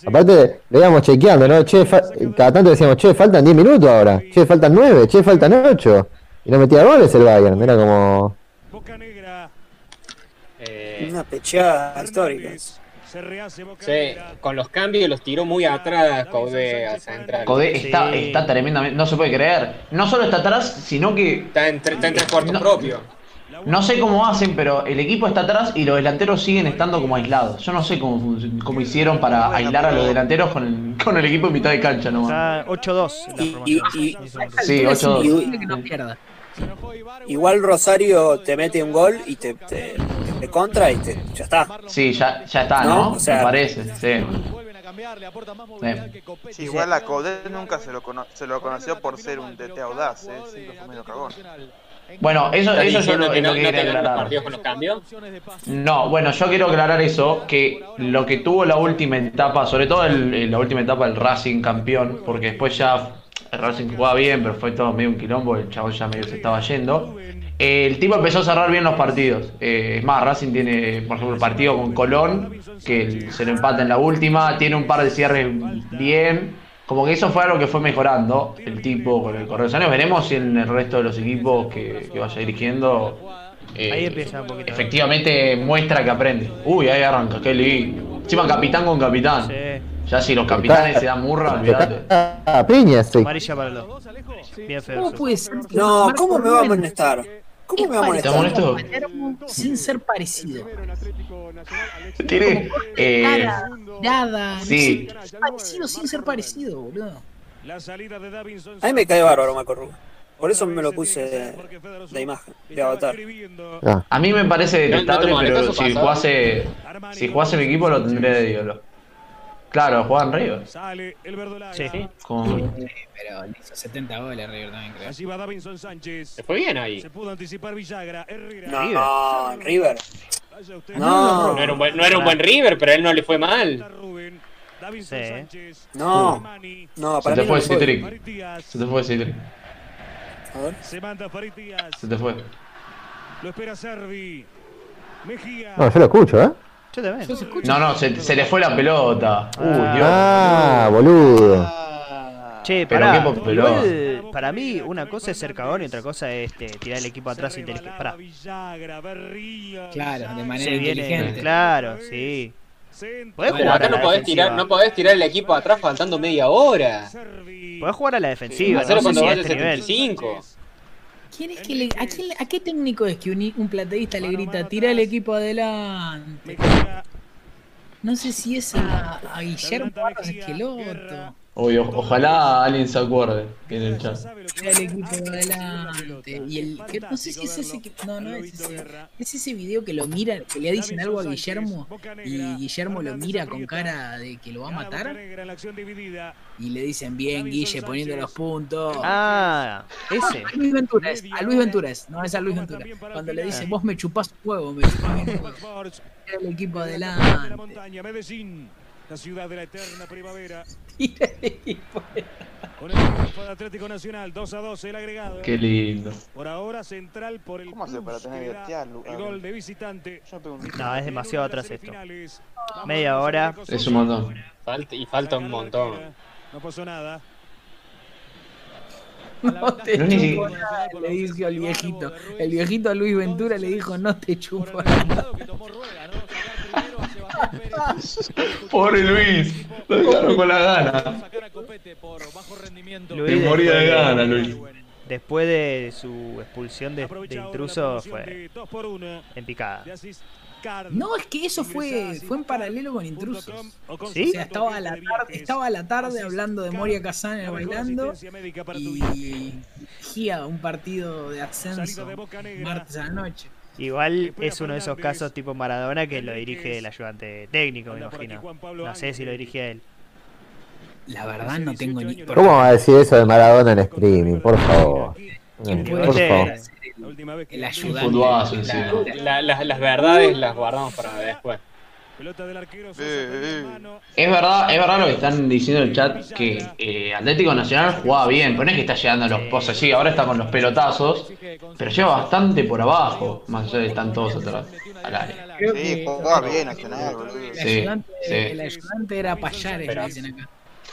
S4: Aparte, le íbamos chequeando, ¿no? Che, cada tanto decíamos, che, faltan 10 minutos ahora, che, faltan 9, che, faltan 8. Y no metía goles el Bayern, era como...
S8: Boca Negra.
S7: Eh,
S3: Una pecheada histórica.
S8: Se rehace Boca
S7: sí, con los cambios los tiró muy atrás central.
S5: Codé está,
S1: Sí.
S5: está tremendamente, no se puede creer. No solo está atrás, sino que
S7: Está en, está en tres cuartos
S5: No.
S7: propio.
S5: no sé cómo hacen, pero el equipo está atrás y los delanteros siguen estando como aislados. Yo no sé cómo, cómo hicieron para aislar a los delanteros con el, con el equipo en mitad de cancha nomás.
S1: Está 8-2 la
S3: Y- y-
S1: formación.
S3: y-
S1: en ese momento.
S5: Sí, 8-2.
S3: Igual Rosario te mete un gol y te, te, te contra y te, ya está.
S5: Sí, ya, ya está,
S3: No,
S5: ¿no?
S3: o sea-
S5: Me parece, sí. Sí.
S6: igual a Codet nunca se lo, cono- se lo conoció por ser un DT audaz, ¿eh? siempre fue medio cagón.
S5: Bueno, eso,
S7: ¿Estás
S5: eso yo lo,
S7: que no,
S5: que
S7: no
S5: aclarar.
S7: partidos con los cambios?
S5: No, bueno, yo quiero aclarar eso, que lo que tuvo la última etapa, sobre todo el- el- la última etapa del Racing campeón, porque después ya Racing jugaba bien, pero fue todo medio un quilombo, el chavo ya medio se estaba yendo. Eh, el tipo empezó a cerrar bien los partidos. Eh, es más, Racing tiene, por ejemplo, el partido con Colón, que se lo empata en la última, tiene un par de cierres bien. Como que eso fue algo que fue mejorando el tipo con el correr de años. Veremos si en el resto de los equipos que, que vaya dirigiendo eh,
S1: Ahí empieza un poquito.
S5: efectivamente muestra que aprende. Uy, ahí arranca, qué lindo. Encima capitán con capitán.
S1: Sí.
S5: Ya si los capitanes se dan murra, olvídate.
S4: Ah, piña, sí.
S1: Amarilla para los dos. Bien feo.
S2: ¿Cómo
S1: eso.
S2: puede ser?
S3: No, ¿cómo me va a
S2: Rubén
S3: amonestar? ¿Cómo me va a.
S2: Palermo sin ser parecido?
S5: Tiene. Eh,
S2: no
S5: sí.
S2: sé, es parecido sin ser parecido, boludo.
S8: La salida de Davinson.
S3: A mí me cae bárbaro Marco Rubio. Por eso me lo puse de imagen, de avatar.
S4: Ah,
S5: a mí me parece
S7: No- no te
S5: detestable, pero si jugase, si jugase mi equipo lo tendría de ídolo. Claro, juega en River.
S8: Sale el verdolaga.
S1: Sí.
S5: Con-
S2: Sí, pero le hizo 70 goles River también, creo.
S8: Allí va Davinson Sánchez.
S7: Se fue bien ahí.
S8: Se pudo anticipar Villagra. Herrera.
S3: No, River.
S8: Usted.
S3: No,
S7: No era un buen, no era un buen River, pero a él no le fue mal.
S1: Sí.
S3: No, no,
S5: Se
S3: para
S5: te
S3: mí
S5: fue. Citric. Se te fue Citric.
S3: A ver.
S8: Se manda Farid Díaz.
S5: Se te fue.
S8: Lo espera Servi. Mejía.
S4: No, yo lo escucho, ¿eh?
S1: Yo también.
S5: No, no, se, se le fue la pelota. Uy, Dios.
S4: Ah, boludo.
S1: Che,
S5: Pero
S1: pará,
S5: qué papelón.
S1: igual, para mí una cosa es ser cagón y otra cosa es este, tirar el equipo atrás inteligente. Pará.
S2: Claro, de manera
S1: Se viene,
S2: inteligente.
S1: claro, sí. Podés
S7: Pero
S1: jugar
S7: acá no podés, tirar, no podés tirar el equipo atrás faltando media hora.
S1: Podés jugar a la defensiva,
S7: Hacerlo
S1: no sé
S7: cuando
S1: si a este nivel.
S7: 75.
S2: ¿Quién es que le- a, quién- a qué técnico es que un, un plateísta le grita, tira el equipo adelante? No sé si es a, a Guillermo Barros Esqueloto.
S5: Uy, o- ojalá alguien se acuerde en el chat.
S2: El equipo adelante. Y el, que- no sé si es ese que, no, no es ese. Es ese video que lo mira, que le dicen algo a Guillermo y Guillermo lo mira con cara de que lo va a matar. Y le dicen, bien, Guille, poniendo los puntos.
S1: Ah, ese.
S2: A Luis Ventura es, a Luis Ventura es, no es a Luis Ventura. Cuando le dice, vos me chupás un huevo, me chupás un huevo. El equipo
S8: La
S2: adelante.
S8: La ciudad de la eterna primavera.
S2: Tira el equipo
S8: Con el triunfo de Atlético Nacional, 2 a 2 el agregado.
S5: Qué lindo.
S8: Por ahora central por el
S6: ¿Cómo hace para tener
S8: El gol de visitante.
S1: No, es demasiado atrás esto. Media hora.
S5: Es un montón.
S7: Falta, y falta un montón.
S8: No pasó nada.
S2: No te
S5: No es ni
S2: chupo nada, le dijo al viejito. El viejito Luis Ventura le dijo, no te chupo nada.
S5: Pobre Luis. Lo dejaron con la gana.
S1: Luis
S5: Te moría de
S1: después
S5: gana, Luis.
S1: Después de su expulsión de, de intruso fue en picada.
S2: No, es que eso fue, fue en paralelo con intrusos.
S1: ¿Sí?
S2: O sea, estaba a la tarde, estaba a la tarde hablando de Moria Kazan bailando y dirigía un partido de ascenso martes a la noche.
S1: Igual es uno de esos casos tipo Maradona que lo dirige el ayudante técnico, me imagino. No sé si lo dirige él.
S2: La verdad no tengo ni...
S4: ¿Cómo va a decir eso de Maradona en streaming? Por favor.
S2: ¿Quién puede
S4: Por favor.
S2: el ayudante?
S7: La- las verdades las guardamos para después.
S5: Es verdad, es verdad lo que están diciendo en el chat que eh, Atlético Nacional jugaba bien, pero no es que está llegando a los pozos, sí, ahora está con los pelotazos, pero lleva bastante por abajo, más allá de están todos atrás al área.
S6: Sí, jugaba bien Nacional, boludo.
S2: El
S5: Sí,
S2: ayudante,
S5: sí.
S2: el ayudante era Payares,
S7: Pero-
S2: le dicen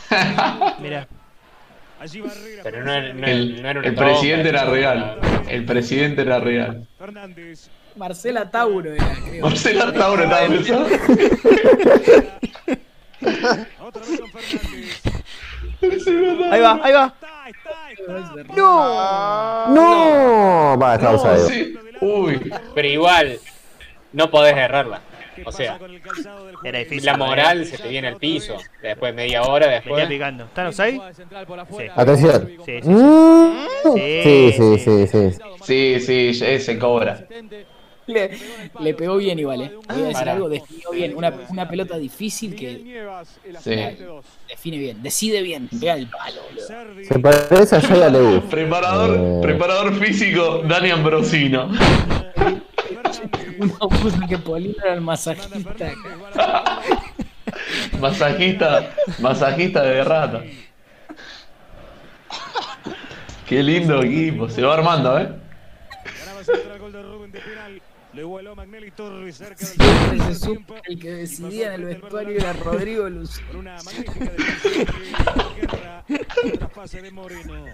S2: acá.
S1: Mira,
S7: Pero no, era- no,
S5: El,
S7: no era un
S5: el presidente era real, el presidente era real.
S2: Marcela Tauro era, creo.
S5: Marcela Tauro estaba pensando.
S1: ahí va, ahí va.
S2: No.
S4: No, va, está
S5: No, sí. Uy,
S7: Pero igual, no podés errarla. O sea,
S1: Era difícil.
S7: la moral se te viene al piso. Después media hora,
S1: Venía
S7: después.
S1: picando. ¿Están? Sí.
S4: Atención.
S1: Sí, sí,
S4: Mm.
S1: Sí,
S4: Sí, sí, sí, sí.
S5: sí, sí, ya se cobra.
S2: Le, le pegó bien igual, eh. Voy a decir
S7: Pará.
S2: algo, definió bien. Una, una pelota difícil que
S5: Sí.
S2: define bien, decide bien, pega el palo, boludo.
S4: Se parece a Jaya.
S5: Preparador,
S4: Eh.
S5: preparador físico, Dani Ambrosino.
S2: Uno puso que Polino era el masajista.
S5: Masajista, masajista de rata. Qué lindo equipo, se va armando, eh.
S8: De de. Lo igualó Magnelli Torres cerca del
S2: Siempre se supo el que decidía en el vestuario era Rodrigo Luz.
S8: Con una magnífica defensa de Guerra. Traspase de Moreno.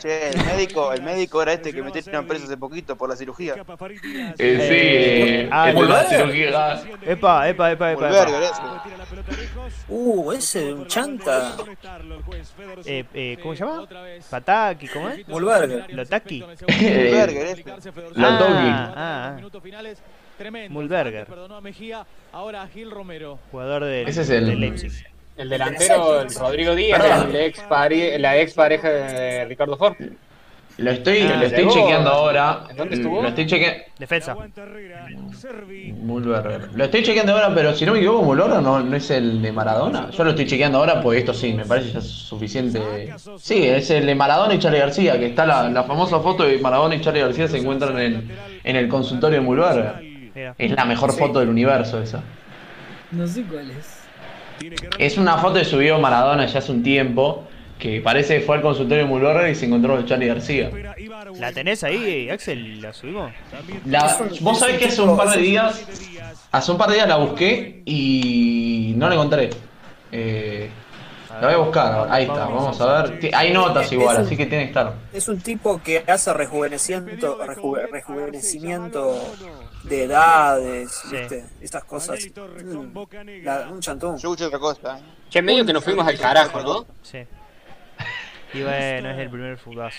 S6: Che, el médico, el médico era este que metieron preso hace poquito por la cirugía.
S5: Eh, sí,
S1: Eh, ah,
S5: el de la cirugía.
S1: Epa, epa, epa, epa. Epa.
S3: Uh, ese, un chanta.
S1: Eh, eh, ¿Cómo se llama? Pataki, ¿cómo es?
S3: Mulberger.
S1: Lotaki.
S6: Mulberger, ese.
S5: La Toki.
S1: Ah, ah,
S12: Minutos finales. Tremendo.
S1: Mulberger.
S12: Perdonó a Mejía. Ahora a Gil Romero.
S1: jugador del,
S5: Ese es el-
S1: Leipzig.
S7: El delantero, el Rodrigo Díaz, el ex pare- la ex pareja de Ricardo Ford.
S5: Lo estoy,
S1: Ah,
S5: lo estoy
S7: llegó.
S5: chequeando ahora.
S7: ¿En dónde estuvo?
S5: Lo estoy chequeando.
S1: Defensa.
S5: Mulberger. Lo estoy chequeando ahora, pero si no me equivoco, Mulberger no, no es el de Maradona. Yo lo estoy chequeando ahora porque esto sí, me parece ya suficiente. Sí, es el de Maradona y Charlie García, que está la, la famosa foto de Maradona y Charlie García se encuentran en, en el consultorio de Mulberger. Es la mejor foto del universo esa.
S2: No sé cuál es.
S5: Es una foto que subió Maradona ya hace un tiempo, que parece que fue al consultorio de Mulberger y se encontró con Charlie García.
S1: ¿La tenés ahí, Axel? ¿La subimos?
S5: La- vos sabés que hace un par de días, hace un par de días la busqué y no la encontré. Eh, la voy a buscar, ahora. ahí está, vamos a ver. Hay notas igual, así que tiene que estar.
S3: Es un tipo que hace rejuvenecimiento, rejuve- rejuvenecimiento de edades, ¿viste? Estas cosas. Mm, la- un chantón.
S6: Yo escuché otra cosa. ¿eh?
S7: Che, medio que nos fuimos al carajo, ¿no?
S1: Sí. Y bueno, es el primer fugazo.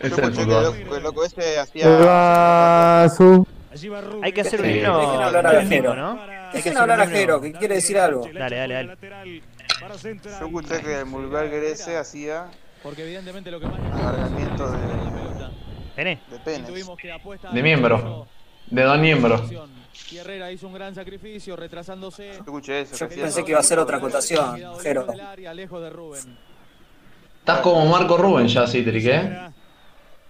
S6: Yo
S5: Es el
S6: escuché que el loco, ese hacía.
S1: Hay que hacer un
S3: Dejen
S1: himno
S3: hablar a Jero.
S1: ¿no?
S3: Dejen hablar a Jero, que quiere decir algo.
S1: Dale, dale, dale.
S6: Yo escuché que el Mulberger ese hacía
S12: Porque evidentemente lo que más
S6: alargamiento de,
S1: Pené.
S6: de
S12: apuesta
S5: De miembro. De dos miembros.
S12: y Herrera hizo un gran sacrificio retrasándose.
S6: Yo escuché eso.
S3: Yo pensé que iba a ser otra acotación, Jero.
S12: del área, lejos de Rubén.
S5: Estás como Marco Rubén ya, Citric, ¿eh?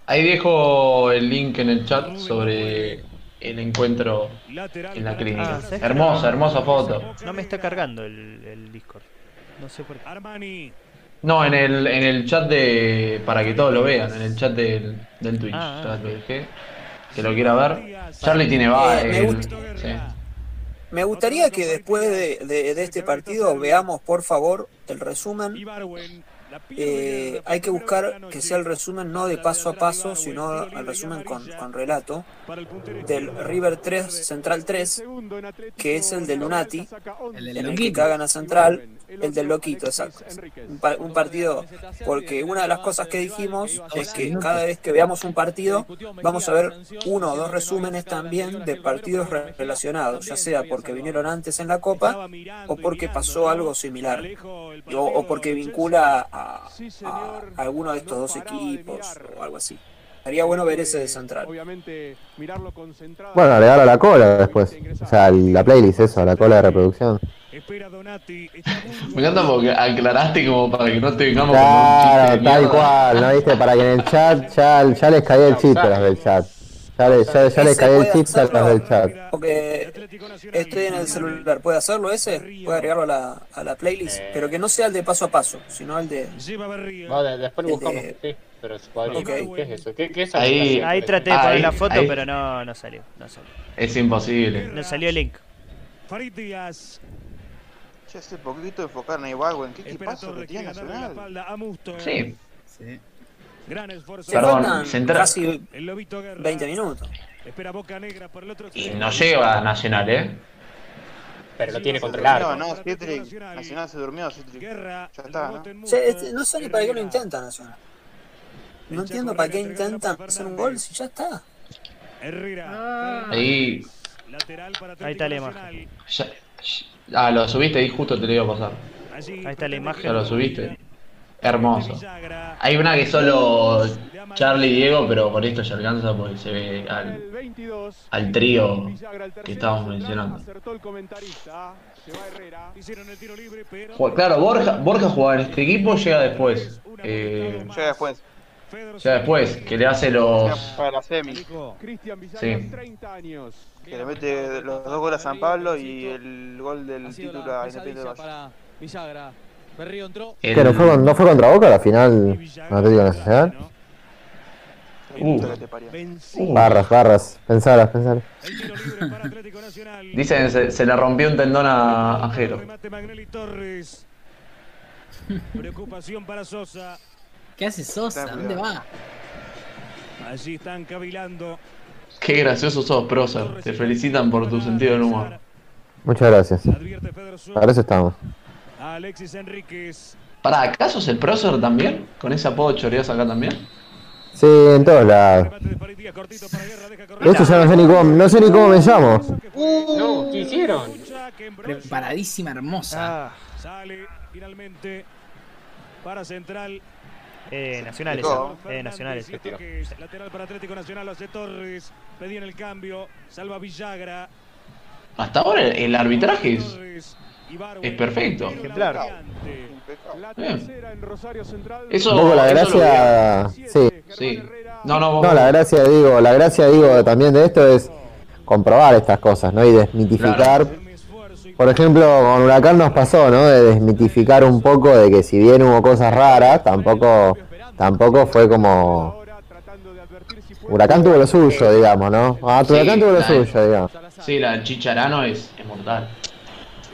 S5: Ahí dejo el link en el chat sobre el encuentro en la clínica.
S1: Ah.
S5: Hermosa, hermosa foto.
S1: No me está cargando el, el Discord. No sé por qué.
S8: Armani.
S5: No, en el, en el chat de. para que todos lo vean, en el chat del, del Twitch.
S1: Ah,
S5: Ya lo dejé. Que lo quiera ver. Charlie tiene va.
S3: Eh, me
S5: sí.
S3: Me gustaría que después de, de- de este partido veamos, por favor, el resumen. Eh, hay que buscar que sea el resumen no de paso a paso, sino el resumen con, con relato del River 3, Central 3, que es el de Lunati,
S2: El del
S3: en el que cagan a Central, el del Loquito, exacto. Un, pa- un partido, porque una de las cosas que dijimos es que cada vez que veamos un partido, vamos a ver uno o dos resúmenes también de partidos re- relacionados, ya sea porque vinieron antes en la Copa o porque pasó algo similar, o, o porque vincula a, a alguno de estos dos equipos o algo así. Sería bueno ver ese de Central.
S10: Obviamente, mirarlo concentrado.
S4: Bueno, agregar a la cola después. O sea, la playlist, eso, la cola de reproducción.
S8: Espera Donati.
S5: Me encanta porque aclaraste como para que no te vengamos como un chiste
S4: Claro, tal
S5: mierda.
S4: cual, ¿no viste? Para que en el chat ya, ya les caía el chiste a los del chat. Ya, les- ya, ya les caía el chiste a los del chat.
S3: Porque estoy en el celular, ¿puede hacerlo ese? ¿Puede agregarlo a la, a la playlist?
S7: Eh.
S3: Pero que no sea el de paso a paso, sino el de...
S7: Vale, después lo
S3: El de-
S7: buscamos. Sí, pero se podría.
S3: Ok.
S7: ¿Qué es eso? ¿Qué, qué es
S5: Ahí-?
S1: Ahí traté de poner
S5: ahí-
S1: la foto,
S5: ahí.
S1: pero no, no salió. No salió.
S5: Es imposible.
S1: No salió el link.
S8: Farid Díaz.
S6: Che, hace poquito enfocaron a Ibargüen. ¿Qué
S8: Espera
S6: equipazo que tiene Nacional?
S5: Sí.
S2: Sí.
S8: Gran esfuerzo.
S3: Se
S5: Perdón, Central-
S3: casi
S8: El Lobito Guerra.
S3: 20 minutos.
S8: Espera Boca Negra por el otro
S5: Y no llega a Nacional, ¿eh?
S7: Pero lo tiene contra el
S6: No,
S7: arco.
S6: no, Citric. Nacional se durmió, Citric. Ya está, ¿no?
S8: en
S3: este- no sé ni para qué lo intentan Nacional. No entiendo para qué intentan hacer un gol si ya está.
S8: Herrera.
S5: Ahí.
S1: Ahí está la imagen.
S5: Ya- ah, lo subiste ahí justo te lo iba a pasar.
S1: Ahí está la imagen.
S5: Ya lo subiste. Hermoso. Hay una que solo Charlie y Diego, pero por esto ya alcanza porque se ve al,
S10: El 22.
S5: al trío que estábamos mencionando. Claro, Borja, Borja jugaba en este equipo, llega después. Eh,
S6: Llega después.
S5: Llega después, que le hace los.
S6: Para la semi.
S5: Sí.
S10: 30 años.
S6: Que le mete los dos goles a San Pablo y el gol del título a Independiente del Valle.
S12: para Villagra. Berrío entró.
S5: el-
S4: ¿Qué, no, fue, con- ¿No fue contra Boca la final Nacional?
S5: Uh.
S6: Puta que te parió.
S8: Vencido.
S4: Barras, barras,
S8: Atlético Nacional.
S5: Dicen se, se le rompió un tendón a, a Jero.
S8: Remate Magnelli Torres. Preocupación para Sosa.
S2: ¿Qué hace Sosa? ¿Dónde va?
S8: Allí están cavilando.
S5: Qué gracioso sos, Procer. Te felicitan por tu sentido del humor.
S4: Muchas gracias. Para eso estamos.
S8: Alexis Enríquez.
S5: Pará, ¿acaso es el Procer también? ¿Con ese apodo choreas acá también?
S4: Sí, en todos lados.
S8: De para
S4: hecho ya no sé ni cómo, no sé ni cómo me llamo.
S7: No, ¿qué hicieron?
S2: Preparadísima, hermosa.
S1: Ah,
S8: Sale finalmente para Central.
S1: Eh, nacionales.
S6: Nico.
S1: Eh, nacionales.
S8: Fernández, toques, Lateral para Atlético Nacional, lo hace Torres. Pedían el cambio. Salva Villagra.
S5: Hasta ahora el, arbitraje es. Perfecto.
S1: Ejemplar.
S5: Eso,
S4: Un poco la gracia, sí.
S5: Sí. No, no,
S4: No, la gracia, digo, la gracia, digo, también de esto es comprobar estas cosas, ¿no? Y desmitificar por ejemplo, con Huracán nos pasó, ¿no? De desmitificar un poco de que si bien hubo cosas raras, tampoco, tampoco fue como. Huracán tuvo lo suyo, digamos, ¿no? Ah,
S5: Sí,
S4: Huracán tuvo lo suyo, digamos.
S5: Sí, la del Chicharano es, es mortal.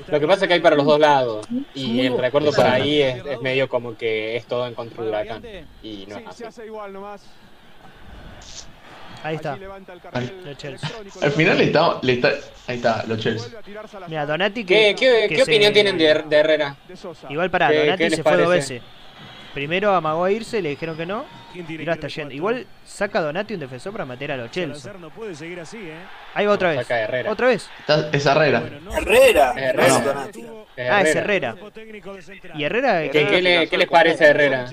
S7: Lo que pasa es que hay para los dos lados. Y el recuerdo por ahí es, es medio como que es todo en contra de Huracán. Y no es
S10: Sí,
S7: así.
S10: se hace igual nomás.
S1: Ahí está. Lo Chelsea.
S5: Al final le está, le está. Ahí está, los Chelsea.
S1: Mira, Donati
S7: ¿Qué,
S1: que.
S7: qué,
S1: que
S7: qué
S1: se-
S7: opinión tienen de, de Herrera?
S1: Igual para
S7: ¿Qué-
S1: Donati
S7: qué
S1: se fue dos veces. Primero amagó a irse, le dijeron que no.
S8: ¿Quién
S1: Y ahora está yendo. Igual saca a Donati un defensor para meter a los Chelsea.
S8: Salazar no puede seguir así, ¿eh?
S1: Ahí va otra vez.
S7: Saca a Herrera.
S1: Otra vez.
S5: Está- es Herrera.
S3: Herrera.
S7: Herrera.
S3: No, Donati.
S7: Es
S1: Ah, es
S7: Herrera.
S1: ¿Y Herrera?
S7: ¿Qué,
S1: qué?
S7: qué le- qué les parece a Herrera?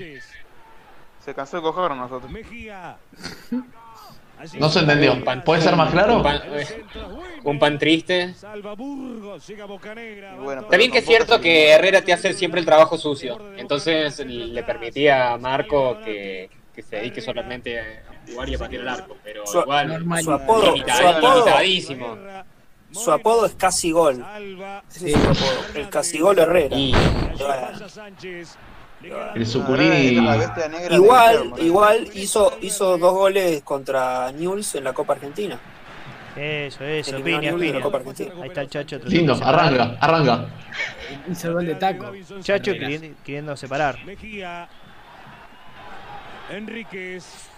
S6: Se cansó de cogernos nosotros.
S8: Mejía.
S5: No se entendió. ¿Puede ser más
S7: Un
S5: claro?
S7: pan, un pan triste.
S8: Salva Burgos, llega Bocanegra.
S6: Y bueno,
S7: También que es cierto que Herrera te hace siempre el trabajo sucio. Entonces le permitía a Marco que, que se dedique solamente a jugar y a patear el arco. Pero
S3: Su-
S7: igual,
S2: normal.
S3: Su apodo,
S7: limita-
S3: su apodo,
S7: limitadísimo.
S3: su apodo es casi gol.
S8: Salva.
S3: Ese es su apodo. El casi gol Herrera.
S7: Y.
S5: El
S6: de
S3: Igual, igual hizo, hizo dos goles contra Newell's en la Copa Argentina.
S1: Eso, eso. Piña, piña.
S3: Copa Argentina.
S1: Ahí está el Chacho.
S5: Lindo, arranca, arranca.
S2: Hizo el gol de taco.
S1: Chacho queriendo, queriendo separar.
S8: Mejía. Enríquez.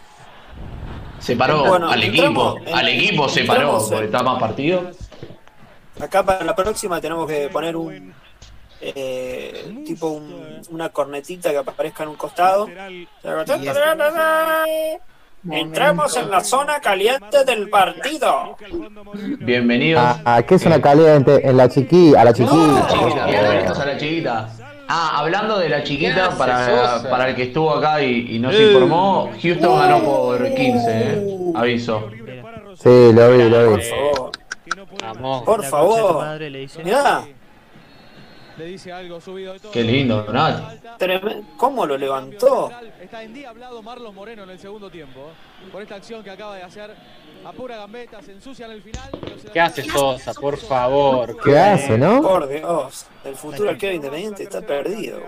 S5: Separó
S3: Bueno,
S5: al
S3: entramos-
S5: equipo. Al equipo separó porque está más partido.
S3: Acá para la próxima tenemos que poner un eh, tipo un- una cornetita que aparezca en un costado. Entramos en la zona caliente del partido.
S5: Bienvenidos.
S4: Ah, ¿qué es una caliente? En la chiqui, a la chiquita.
S5: Chiquita, bienvenidos a la chiquita. Ah, hablando de la
S7: ¿Qué
S5: chiquita, para, para el que estuvo acá y, y no se informó, Houston ganó por 15, eh. Aviso.
S4: Sí, lo vi, lo
S3: Por
S4: vi.
S3: favor. Por
S1: de tu
S3: favor.
S1: le dice.
S3: Mirá,
S12: Le dice algo subido de todo.
S5: Qué lindo, Donati.
S3: tremendo. ¿Cómo lo levantó?
S12: Está endiablado Marlon Moreno en el segundo tiempo. Por esta acción que acaba de hacer. A pura gambeta, se ensucia en el final.
S7: ¿Qué hace Sosa? Por favor.
S4: ¿Qué hace, no?
S3: Por Dios, el futuro arquero independiente está perdido.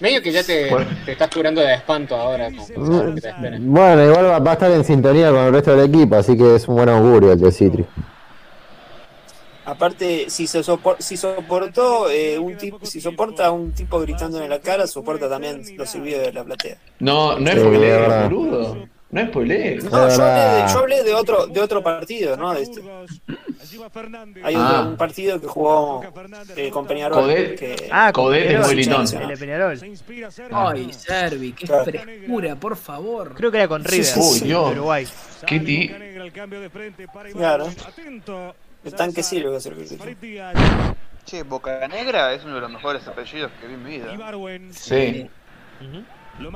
S7: Medio que ya te, te estás curando de espanto ahora con espera.
S4: Bueno, igual va, va a estar en sintonía con el resto del equipo, así que es un buen augurio el de Citri.
S3: Aparte, si se sopor- si soportó eh, un tipo, si soporta a un tipo gritándole en la cara, soporta también los silbidos de la platea.
S5: No, no es
S4: Sí,
S5: spoiler, boludo. No es spoiler.
S3: No, yo hablé, de, yo hablé de otro, de otro partido, ¿no? De este. Hay un,
S5: Ah.
S3: un partido que jugó eh, con Peñarol.
S5: Codet.
S3: Que,
S1: Ah,
S5: Codet es
S1: Peñarol.
S5: muy gritón.
S1: El de Peñarol.
S2: Ay, Servi, qué
S3: Claro.
S2: frescura, por favor.
S1: Creo que era con River.
S5: Uy, Dios.
S1: Uruguay.
S5: Qué ti.
S3: Claro. El tanque sirve va a ser
S6: Che, Boca Negra es uno de los mejores apellidos que vi en mi vida.
S5: Sí.
S8: Lo.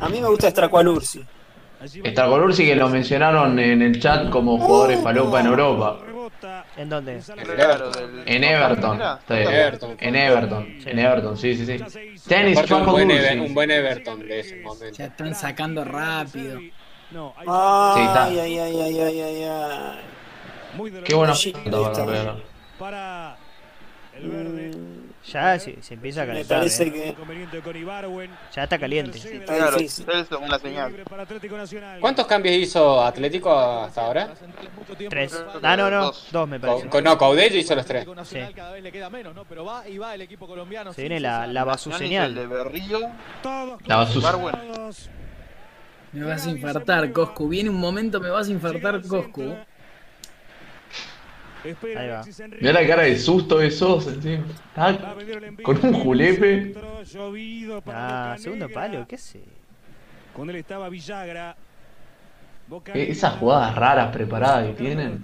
S3: A mí me gusta Stracualursi.
S5: Estracolur sí que lo mencionaron en el chat como jugadores falopa en Europa.
S1: ¿En dónde?
S5: En Everton. En Everton. En Everton, sí, sí, sí.
S7: Aparte, un buen, Ever-
S5: Stracolur,
S7: un buen Everton de ese momento.
S2: Ya están sacando rápido.
S3: Ay, ay, ay, ay, ay, ay,
S5: Qué buena
S8: para el verde.
S3: Mm,
S1: Ya se, se empieza a
S3: Me
S1: calentar.
S3: parece
S1: eh.
S3: que.
S1: Ya está caliente.
S6: Claro, señal.
S7: ¿Cuántos cambios hizo Atlético hasta ahora?
S1: Tres. Ah, no, no.
S6: Dos.
S1: Dos me parece.
S7: co- no, Caudillo hizo los tres.
S1: Sí. Se viene la, la basu
S6: El de
S1: señal.
S6: Berrío.
S8: Todos
S5: La
S8: todos.
S2: Me vas a infartar, Coscu. Viene un momento, me vas a infartar, Coscu.
S1: Ahí va.
S5: Mirá la cara de susto de Sosa encima.
S8: Va a
S5: Está
S8: venir el envío.
S5: con un julepe.
S1: Ah, segundo palo, ¿qué sé?
S8: Con él estaba Villagra.
S5: Eh, Esas jugadas raras preparadas que tienen.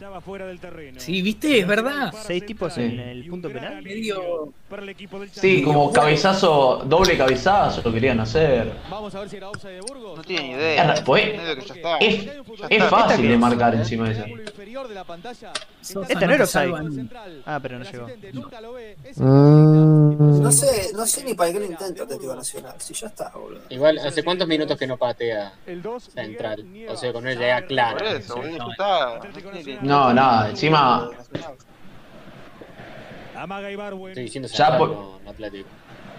S2: Sí, ¿viste? Es verdad.
S1: Seis tipos
S5: Sí.
S1: en el punto penal.
S2: Medio.
S8: Para el equipo del
S5: Sí, como cabezazo, doble cabezazo lo querían hacer.
S12: Vamos a ver si era offside de Burgos.
S6: No tiene ni
S5: Es,
S6: idea.
S5: pues, es,
S6: Ya
S5: es
S6: está.
S5: fácil de marcar encima de esa.
S1: Esta no era. Ah, pero no llegó.
S12: Es
S4: Mm,
S3: No sé, no sé ni para qué lo intento Atlético Nacional. Si ya está, boludo.
S7: Igual, ¿hace cuántos minutos que no patea
S10: El 2.
S7: central? O sea, con clara.
S6: Por eso, boludo, está.
S5: No, nada, encima.
S7: Estoy diciendo
S5: Ya por-
S7: no.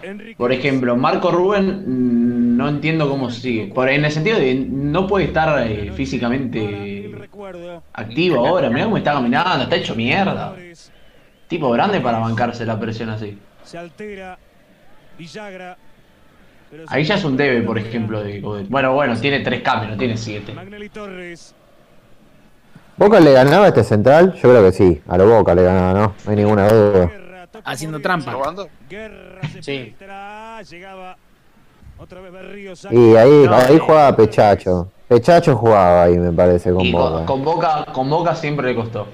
S8: Enrique.
S5: Por ejemplo, Marco Rubén, mm, no entiendo cómo sigue. Por, en el sentido de no puede estar eh, físicamente
S8: Recuerdo.
S5: activo ahora. Mirá cómo está caminando, está hecho mierda. Tipo grande para bancarse la presión así.
S8: Se altera. Villagra.
S5: Ahí
S8: se-
S5: ya es un debe, por ejemplo. De, bueno, bueno, tiene tres cambios, no tiene siete.
S4: ¿Boca le ganaba a este central? Yo creo que sí. A lo Boca le ganaba, ¿no? No hay ninguna duda.
S2: Haciendo trampa.
S7: Sí.
S4: Y ahí, ahí jugaba Pechacho. Pechacho jugaba ahí, me parece, con
S5: Y
S4: Boca.
S5: con, con Boca, con Boca siempre le costó.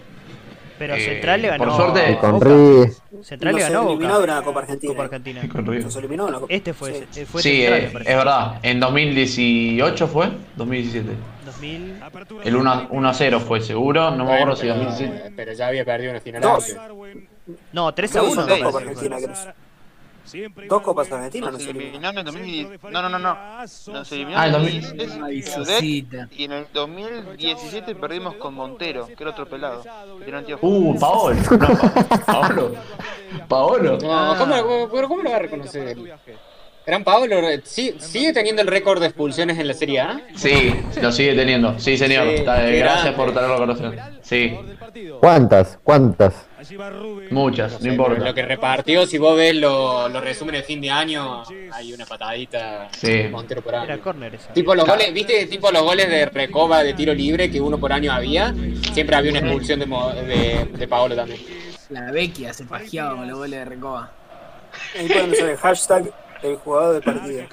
S1: Pero
S5: Eh,
S1: Central le ganó.
S5: por suerte-
S4: Y con
S1: Boca.
S4: Ri.
S1: Central le ganó.
S3: eliminó
S1: Boca.
S3: de una Copa Argentina.
S1: Copa Argentina.
S5: Con.
S3: Nos eliminó una Copa
S1: Este fue,
S3: Sí.
S1: eh, fue
S5: Sí,
S1: Central,
S5: eh, es verdad. En 2018 fue, 2017.
S1: 2000.
S8: Apertura
S5: El 1 1 a 0 fue seguro, no me acuerdo si
S7: pero,
S5: 2017.
S7: pero ya había perdido una final
S3: Dos.
S1: No, 3 a
S3: Dos
S1: 1.
S3: son dos Copas Argentinas,
S6: Nos eliminaron en 2000. No, no, no, no. Nos eliminó
S5: Ah,
S6: en
S5: en
S6: 2016
S2: Ay,
S6: Sudek,
S2: Sosita.
S6: y en el 2017 perdimos con Montero, que era otro pelado. que.
S5: Uh, Paolo. No, Paolo. Paolo.
S7: No, ¿cómo, pero ¿cómo lo va a reconocer? Gran Paolo, ¿sí- ¿sigue teniendo el récord de expulsiones en la Serie A?
S5: Sí, lo sigue teniendo. Sí, señor.
S7: Sí,
S5: gracias por traerlo a conocer. Sí,
S4: ¿Cuántas? ¿Cuántas?
S8: Allí va Rubén.
S5: muchas, no importa.
S7: Lo que repartió, si vos ves los lo resúmenes de fin de año, hay una patadita
S5: Sí.
S7: Montero por año.
S1: Era córner esa.
S7: Tipo los goles, ¿viste? Tipo los goles de Recoba de tiro libre que uno por año había. Siempre había una expulsión de, de, de Paolo también.
S2: La Vecchia se pajeaba con los goles de Recoba.
S3: Ahí pueden usar el hashtag el jugador del partido.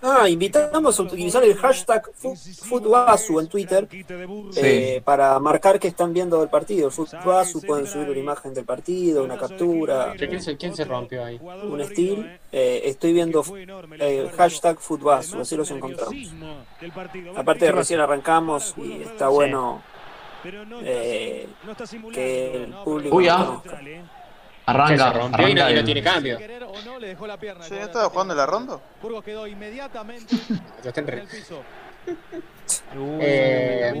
S3: Ah, invitamos a utilizar el hashtag Fu- Futbasu en Twitter
S8: de
S3: eh, para marcar que están viendo el partido. Futbasu pueden subir una imagen del partido, una captura,
S7: ¿Quién se, quién se rompió ahí?
S3: un estilo. Eh, estoy viendo el hashtag Futbasu, así los encontramos. Aparte recién arrancamos y está bueno eh, que el público
S5: Uy, ah. Arranca,
S7: se rompió y no,
S5: arranca
S7: y no
S5: el-
S7: tiene cambio.
S12: No, le dejó la pierna.
S6: Che, ¿no estaba jugando la ronda?
S12: Burgos quedó inmediatamente
S7: Ya está en
S12: el piso.
S1: Uh,
S7: Eh,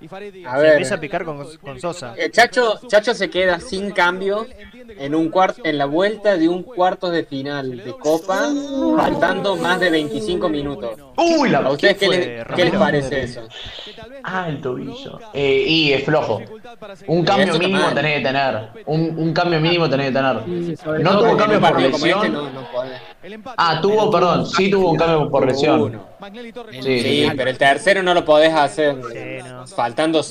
S12: y Farid Díaz.
S7: A
S1: Se
S7: ver.
S1: empieza a picar con, con Sosa.
S7: Eh, Chacho, Chacho se queda sin cambio en un cuarto, en la vuelta de un cuarto de final de Copa, faltando más de 25 minutos.
S5: Uy, la
S7: ¿A ustedes qué,
S1: fue,
S7: les, qué les
S1: Romero?
S7: parece eso?
S5: Ah, el tobillo. Eh, y es flojo. Un cambio mínimo
S7: mal.
S5: tenés que tener. Un, un cambio mínimo tenés que tener. No tuvo cambio por
S7: este
S5: lesión.
S12: empate.
S5: Ah, tuvo, perdón, sí tuvo un cambio por lesión. Sí.
S7: Sí, pero el tercero no lo podés hacer
S1: Sí, no.
S7: faltando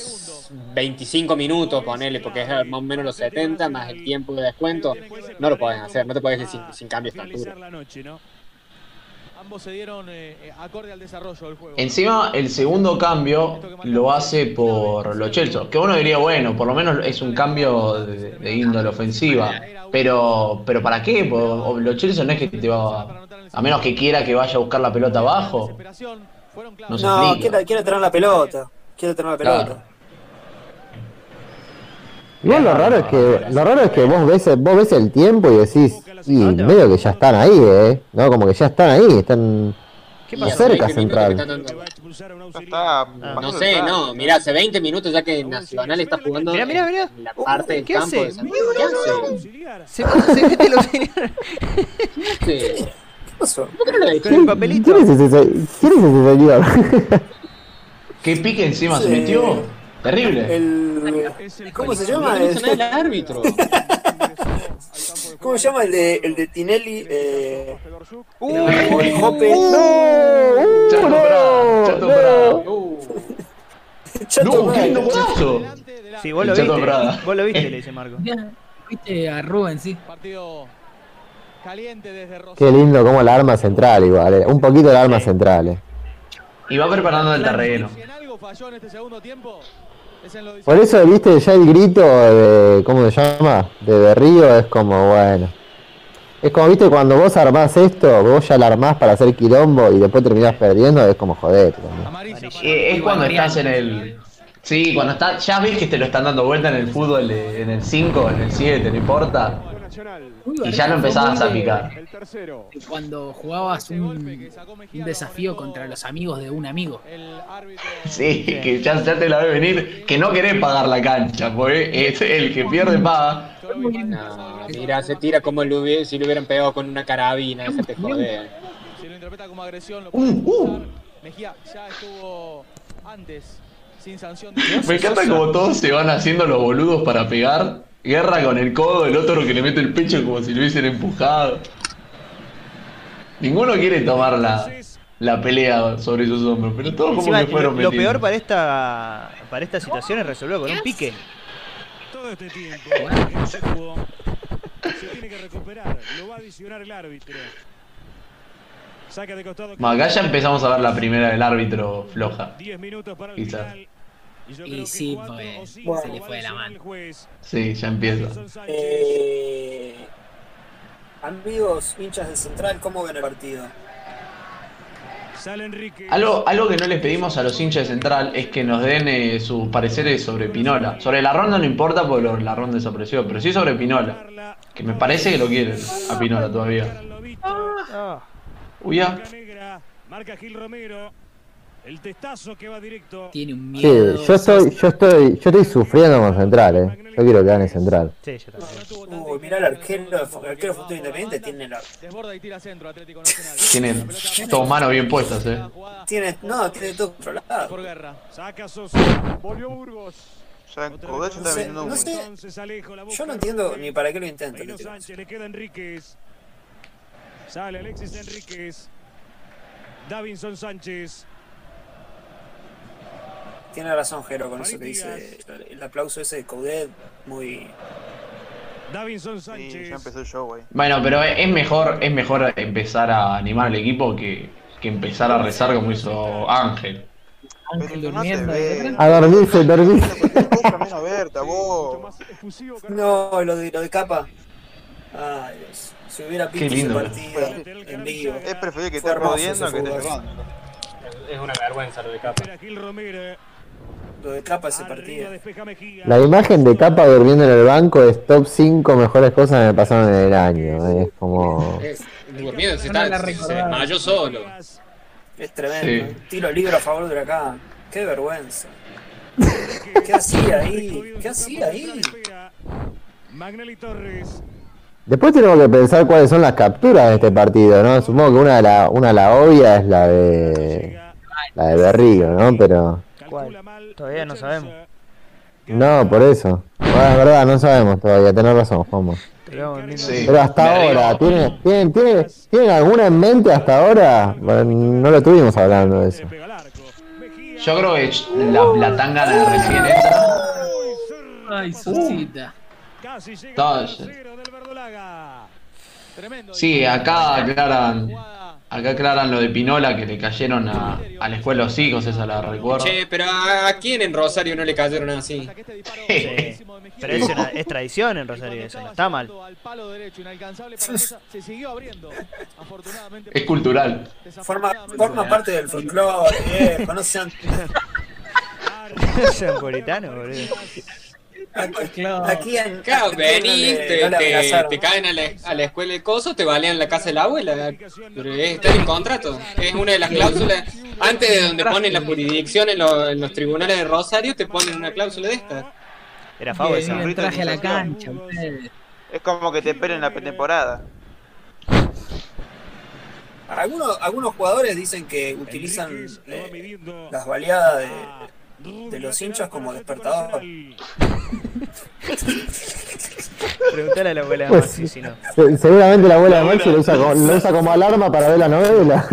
S7: s- 25 minutos, ponele, porque es más o menos los 70 más el tiempo de descuento. No lo podés hacer, no te podés ir sin, sin cambio a esta altura.
S8: Finalizar la noche, ¿no?
S12: Ambos se dieron eh, acorde al desarrollo del juego.
S5: Encima, el segundo cambio lo hace por los Chelsea. Que uno diría, bueno, por lo menos es un cambio de, de índole ofensiva. Pero, pero ¿para qué? Por- Los Chelsea no es que te va. A menos que quiera que vaya a buscar la pelota abajo. No
S3: No, quiere, quiere tener la pelota. Quiere tener la pelota.
S5: Claro.
S4: Igual lo raro es que lo raro es que vos ves vos ves el tiempo y decís, y medio que ya están ahí, eh, no, como que ya están ahí, están
S1: ¿Qué
S7: Y
S1: pasó?
S7: hace
S4: cerca
S7: 20 minutos que
S4: central.
S1: Ah.
S7: No sé, no, mirá, hace 20 minutos ya que Nacional está jugando
S1: Mirá, mirá, mirá.
S7: en la parte del
S1: ¿Qué
S7: campo
S1: hace?
S7: de San.
S1: Se, se mete el auxiliar
S7: ¿Qué hace?
S3: ¿Qué pasó?
S7: ¿Por qué no lo dejó?
S1: con el papelito.
S4: ¿Quién es ese, señor?
S5: ¿Qué pique encima se metió? Terrible.
S3: El, ¿Cómo se llama?
S7: Nada el
S3: El,
S7: árbitro.
S3: ¿Cómo se llama el de, el de Tinelli? Eh,
S1: Uh,
S3: el, Jope.
S5: Chato Prada, Chato.
S7: Uh,
S3: Chato
S5: No, qué golazo.
S1: Sí, vos lo
S5: Chato
S1: viste. Vos lo viste, le dice Marco.
S2: Viste a Rubén, sí.
S12: Partido caliente desde
S4: Qué lindo como la arma central igual, eh, un poquito la arma central. eh.
S5: Y va preparando el terreno.
S12: Si en algo falló en este segundo tiempo,
S4: Por eso, viste, ya el grito de, ¿cómo se llama? De Berrío es como, bueno. Es como, viste, cuando vos armás esto, vos ya la armás para hacer quilombo y después terminás perdiendo, es como joder.
S5: Eh, es cuando estás en el. Sí, cuando estás. Ya ves que te lo están dando vuelta en el fútbol, en el 5, en el 7, no importa. Y ya lo empezabas a picar.
S2: Cuando jugabas un, un desafío contra los amigos de un amigo.
S5: Sí, que ya, ya te la ve venir, que no querés pagar la cancha, porque es el que pierde paga.
S7: No, mira, se tira como si lo hubieran pegado con una carabina, déjate joder.
S12: Si lo interpreta como agresión, lo
S5: Uh,
S12: puede
S5: uh.
S12: expulsar. Mejía ya estuvo antes sin sanción.
S5: Me encanta como todos se van haciendo los boludos para pegar. Guerra con el codo, el otro que le mete el pecho como si lo hubiesen empujado. Ninguno quiere tomar la, la pelea sobre sus hombros, pero todos como
S1: Encima,
S5: que fueron
S1: lo, lo peor para esta para esta situación es resolverlo con un pique.
S8: Todo este tiempo se jugó, se tiene que recuperar. Lo va a adicionar el árbitro. Saca de costado.
S5: Ma, Acá ya empezamos a ver la primera del árbitro floja.
S8: 10 minutos para el
S5: Quizás.
S8: final. Y
S2: sí, pues,
S8: o cinco
S2: se le fue de la mano.
S5: Sí, ya empieza.
S3: Eh, amigos, hinchas de Central, ¿cómo ven el partido?
S8: Sale Enrique.
S5: Algo, algo que no les pedimos a los hinchas de Central es que nos den eh, sus pareceres sobre Pinola. Sobre la ronda no importa porque lo- la ronda desapareció, pero sí sobre Pinola. Que me parece que lo quieren a Pinola todavía.
S1: Ah,
S5: Uy, ya.
S8: Negra, marca Gil Romero. El testazo que va directo.
S2: Tiene un
S4: Sí, yo estoy, yo estoy, yo estoy sufriendo con Central, eh. Yo quiero que gane Central.
S1: sí, yo también.
S3: Uy, mirá el arquero, el arquero futuro independiente tiene la,
S12: Desborda y tira centro Atlético Nacional.
S5: Tienen dos manos bien puestas, eh.
S3: tiene, no, tiene todo controlado.
S12: Por guerra.
S8: Saca Sosa.
S10: Volvió Burgos.
S3: No sé, no sé.
S8: Entonces Alejo la
S3: Yo no entiendo ni para qué lo Atlético.
S8: Sánchez le queda Enríquez. Sale Alexis Enríquez. Davinson Sánchez.
S3: Tiene razón Jero con eso que dice el aplauso ese de Coudet, muy...
S8: Davinson
S6: Y
S8: Sánchez.
S6: ya empezó el show ahí.
S5: Bueno, pero es mejor, es mejor empezar a animar al equipo que, que empezar a rezar como hizo Ángel.
S2: Ángel
S6: Pero no te
S2: durmiendo.
S6: ve.
S4: A dormirse, dormirse.
S3: No, lo de, lo de capa. Ay, Dios. Si hubiera
S5: Qué lindo.
S3: partido en vivo.
S6: Es preferible que esté
S3: ese
S6: que esté.
S7: Es una vergüenza lo de capa.
S3: Lo de capa ese partido.
S4: La imagen de Capa durmiendo en el banco es top 5 mejores cosas que me pasaron en el año. Es como.
S7: Es, durmiendo, se, está, se desmayó solo.
S3: Es tremendo.
S5: Sí.
S3: Tiro libre a favor de Huracán. Qué vergüenza. ¿Qué hacía ahí? ¿Qué hacía ahí?
S8: Magnelli Torres.
S4: Después tenemos que pensar cuáles son las capturas de este partido, ¿no? Supongo que una de la, una la obvia es la de. La de Berrío, ¿no? Pero.
S1: Todavía no sabemos.
S4: No, por eso. Bueno, es verdad, no sabemos todavía, tenés razón, Juanma.
S1: Pero.
S5: Sí.
S4: Hasta ahora, ¿tienen, tienen, tienen, ¿tienen alguna en mente hasta ahora? Bueno, no lo estuvimos hablando de eso.
S5: Yo creo que la, la tanga de recién esa.
S2: Ay, Susita.
S12: Tremendo.
S5: Sí, acá aclaran, acá aclaran lo de Pinola que le cayeron a, a la escuela los hijos, esa la recuerdo.
S7: Che, pero ¿a, quién en Rosario no le cayeron así?
S1: Sí. Pero es, una- es tradición en Rosario eso, no está mal.
S5: Es cultural.
S3: Forma, forma parte del folclore, viejo. No sean.
S1: Sean puritanos, boludo.
S3: Aquí, aquí en.
S7: Claro,
S3: no
S7: vení,
S3: le-
S7: te,
S3: no le
S7: te-
S3: amenazaron.
S7: te caen a la, a la escuela de coso, te balean la casa de la abuela. Pero es, está en el contrato. Es una de las cláusulas. Antes de donde ponen la jurisdicción en, lo- en los tribunales de Rosario, te ponen una cláusula de esta.
S1: Era Favo
S2: Que
S1: esa.
S2: traje a la cancha, ustedes.
S6: Es como que te esperen la pretemporada.
S3: Algunos, algunos jugadores dicen que utilizan eh, las baleadas de,
S8: Ah,
S3: de los hinchas como despertador.
S1: Preguntale a la abuela de
S4: Pues,
S1: Maxi si no.
S4: Se- seguramente la abuela de Maxi lo usa, como, lo usa como alarma para ver la novela.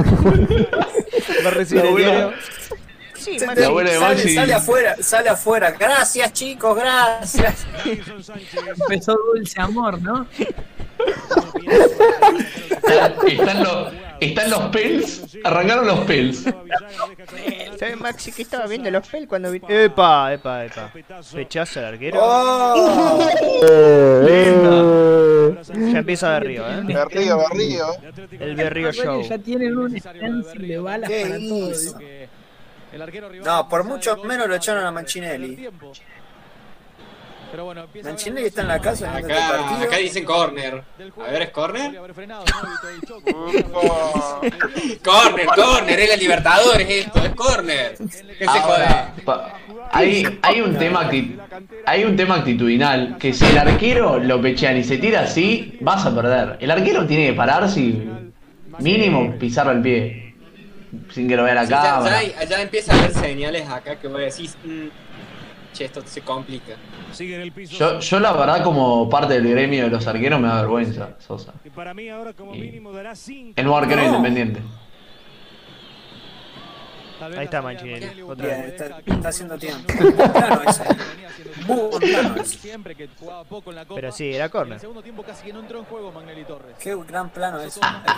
S1: Va a recibir
S5: La
S1: el diario. Sí, Maxi.
S5: La abuela de
S3: sale,
S5: Maxi-
S3: sale afuera, sale afuera. Gracias chicos, gracias.
S2: Empezó dulce amor, ¿no?
S5: Están los, están los pels, arrancaron los pels.
S1: ¿Sabes Maxi que estaba viendo los pel cuando vi... Epa, epa, epa. Pechazo al arquero.
S3: Oh,
S4: Eh, eh.
S1: Ya empieza Berrío, eh.
S6: Berrío, Berrío.
S1: El Berrío Show.
S2: Ya tienen un stencil de balas
S3: ¿Qué
S2: para? ¿eh?
S3: No, por mucho menos lo echaron a
S12: tiempo. Pero bueno, empieza
S3: Manchinelli está en la casa este
S7: Acá,
S3: partido.
S7: acá dicen corner. A ver, ¿es corner? Corner, corner, es la Libertadores esto, es corner. ¿Qué se
S5: Ahora,
S7: jode?
S5: hay, hay un tema hay un tema actitudinal que si el arquero lo pechean y se tira así, vas a perder. El arquero tiene que pararse y mínimo pisarlo al pie. Sin que lo vea la
S7: Sí, ya, ya,
S5: cámara.
S7: hay- ya empieza a haber señales acá que vos decís, mm, che, esto se complica.
S8: Sigue en el piso.
S5: Yo, yo la verdad como parte del gremio de los arqueros me da vergüenza, Sosa.
S8: que para mí ahora como
S5: Y-
S8: mínimo dará 5.
S5: El nuevo arquero
S3: No.
S5: independiente.
S1: Ahí está Manchinelli,
S12: Manchinelli
S1: otra
S3: Bien,
S1: vez.
S3: está, está haciendo tiempo. Claro, ese.
S12: venía haciendo
S3: Muy buen plano ese.
S12: siempre que jugaba poco en la Copa.
S1: Pero sí, era corner.
S12: el segundo tiempo casi que no entró en juego Magnelli Torres.
S3: Qué gran plano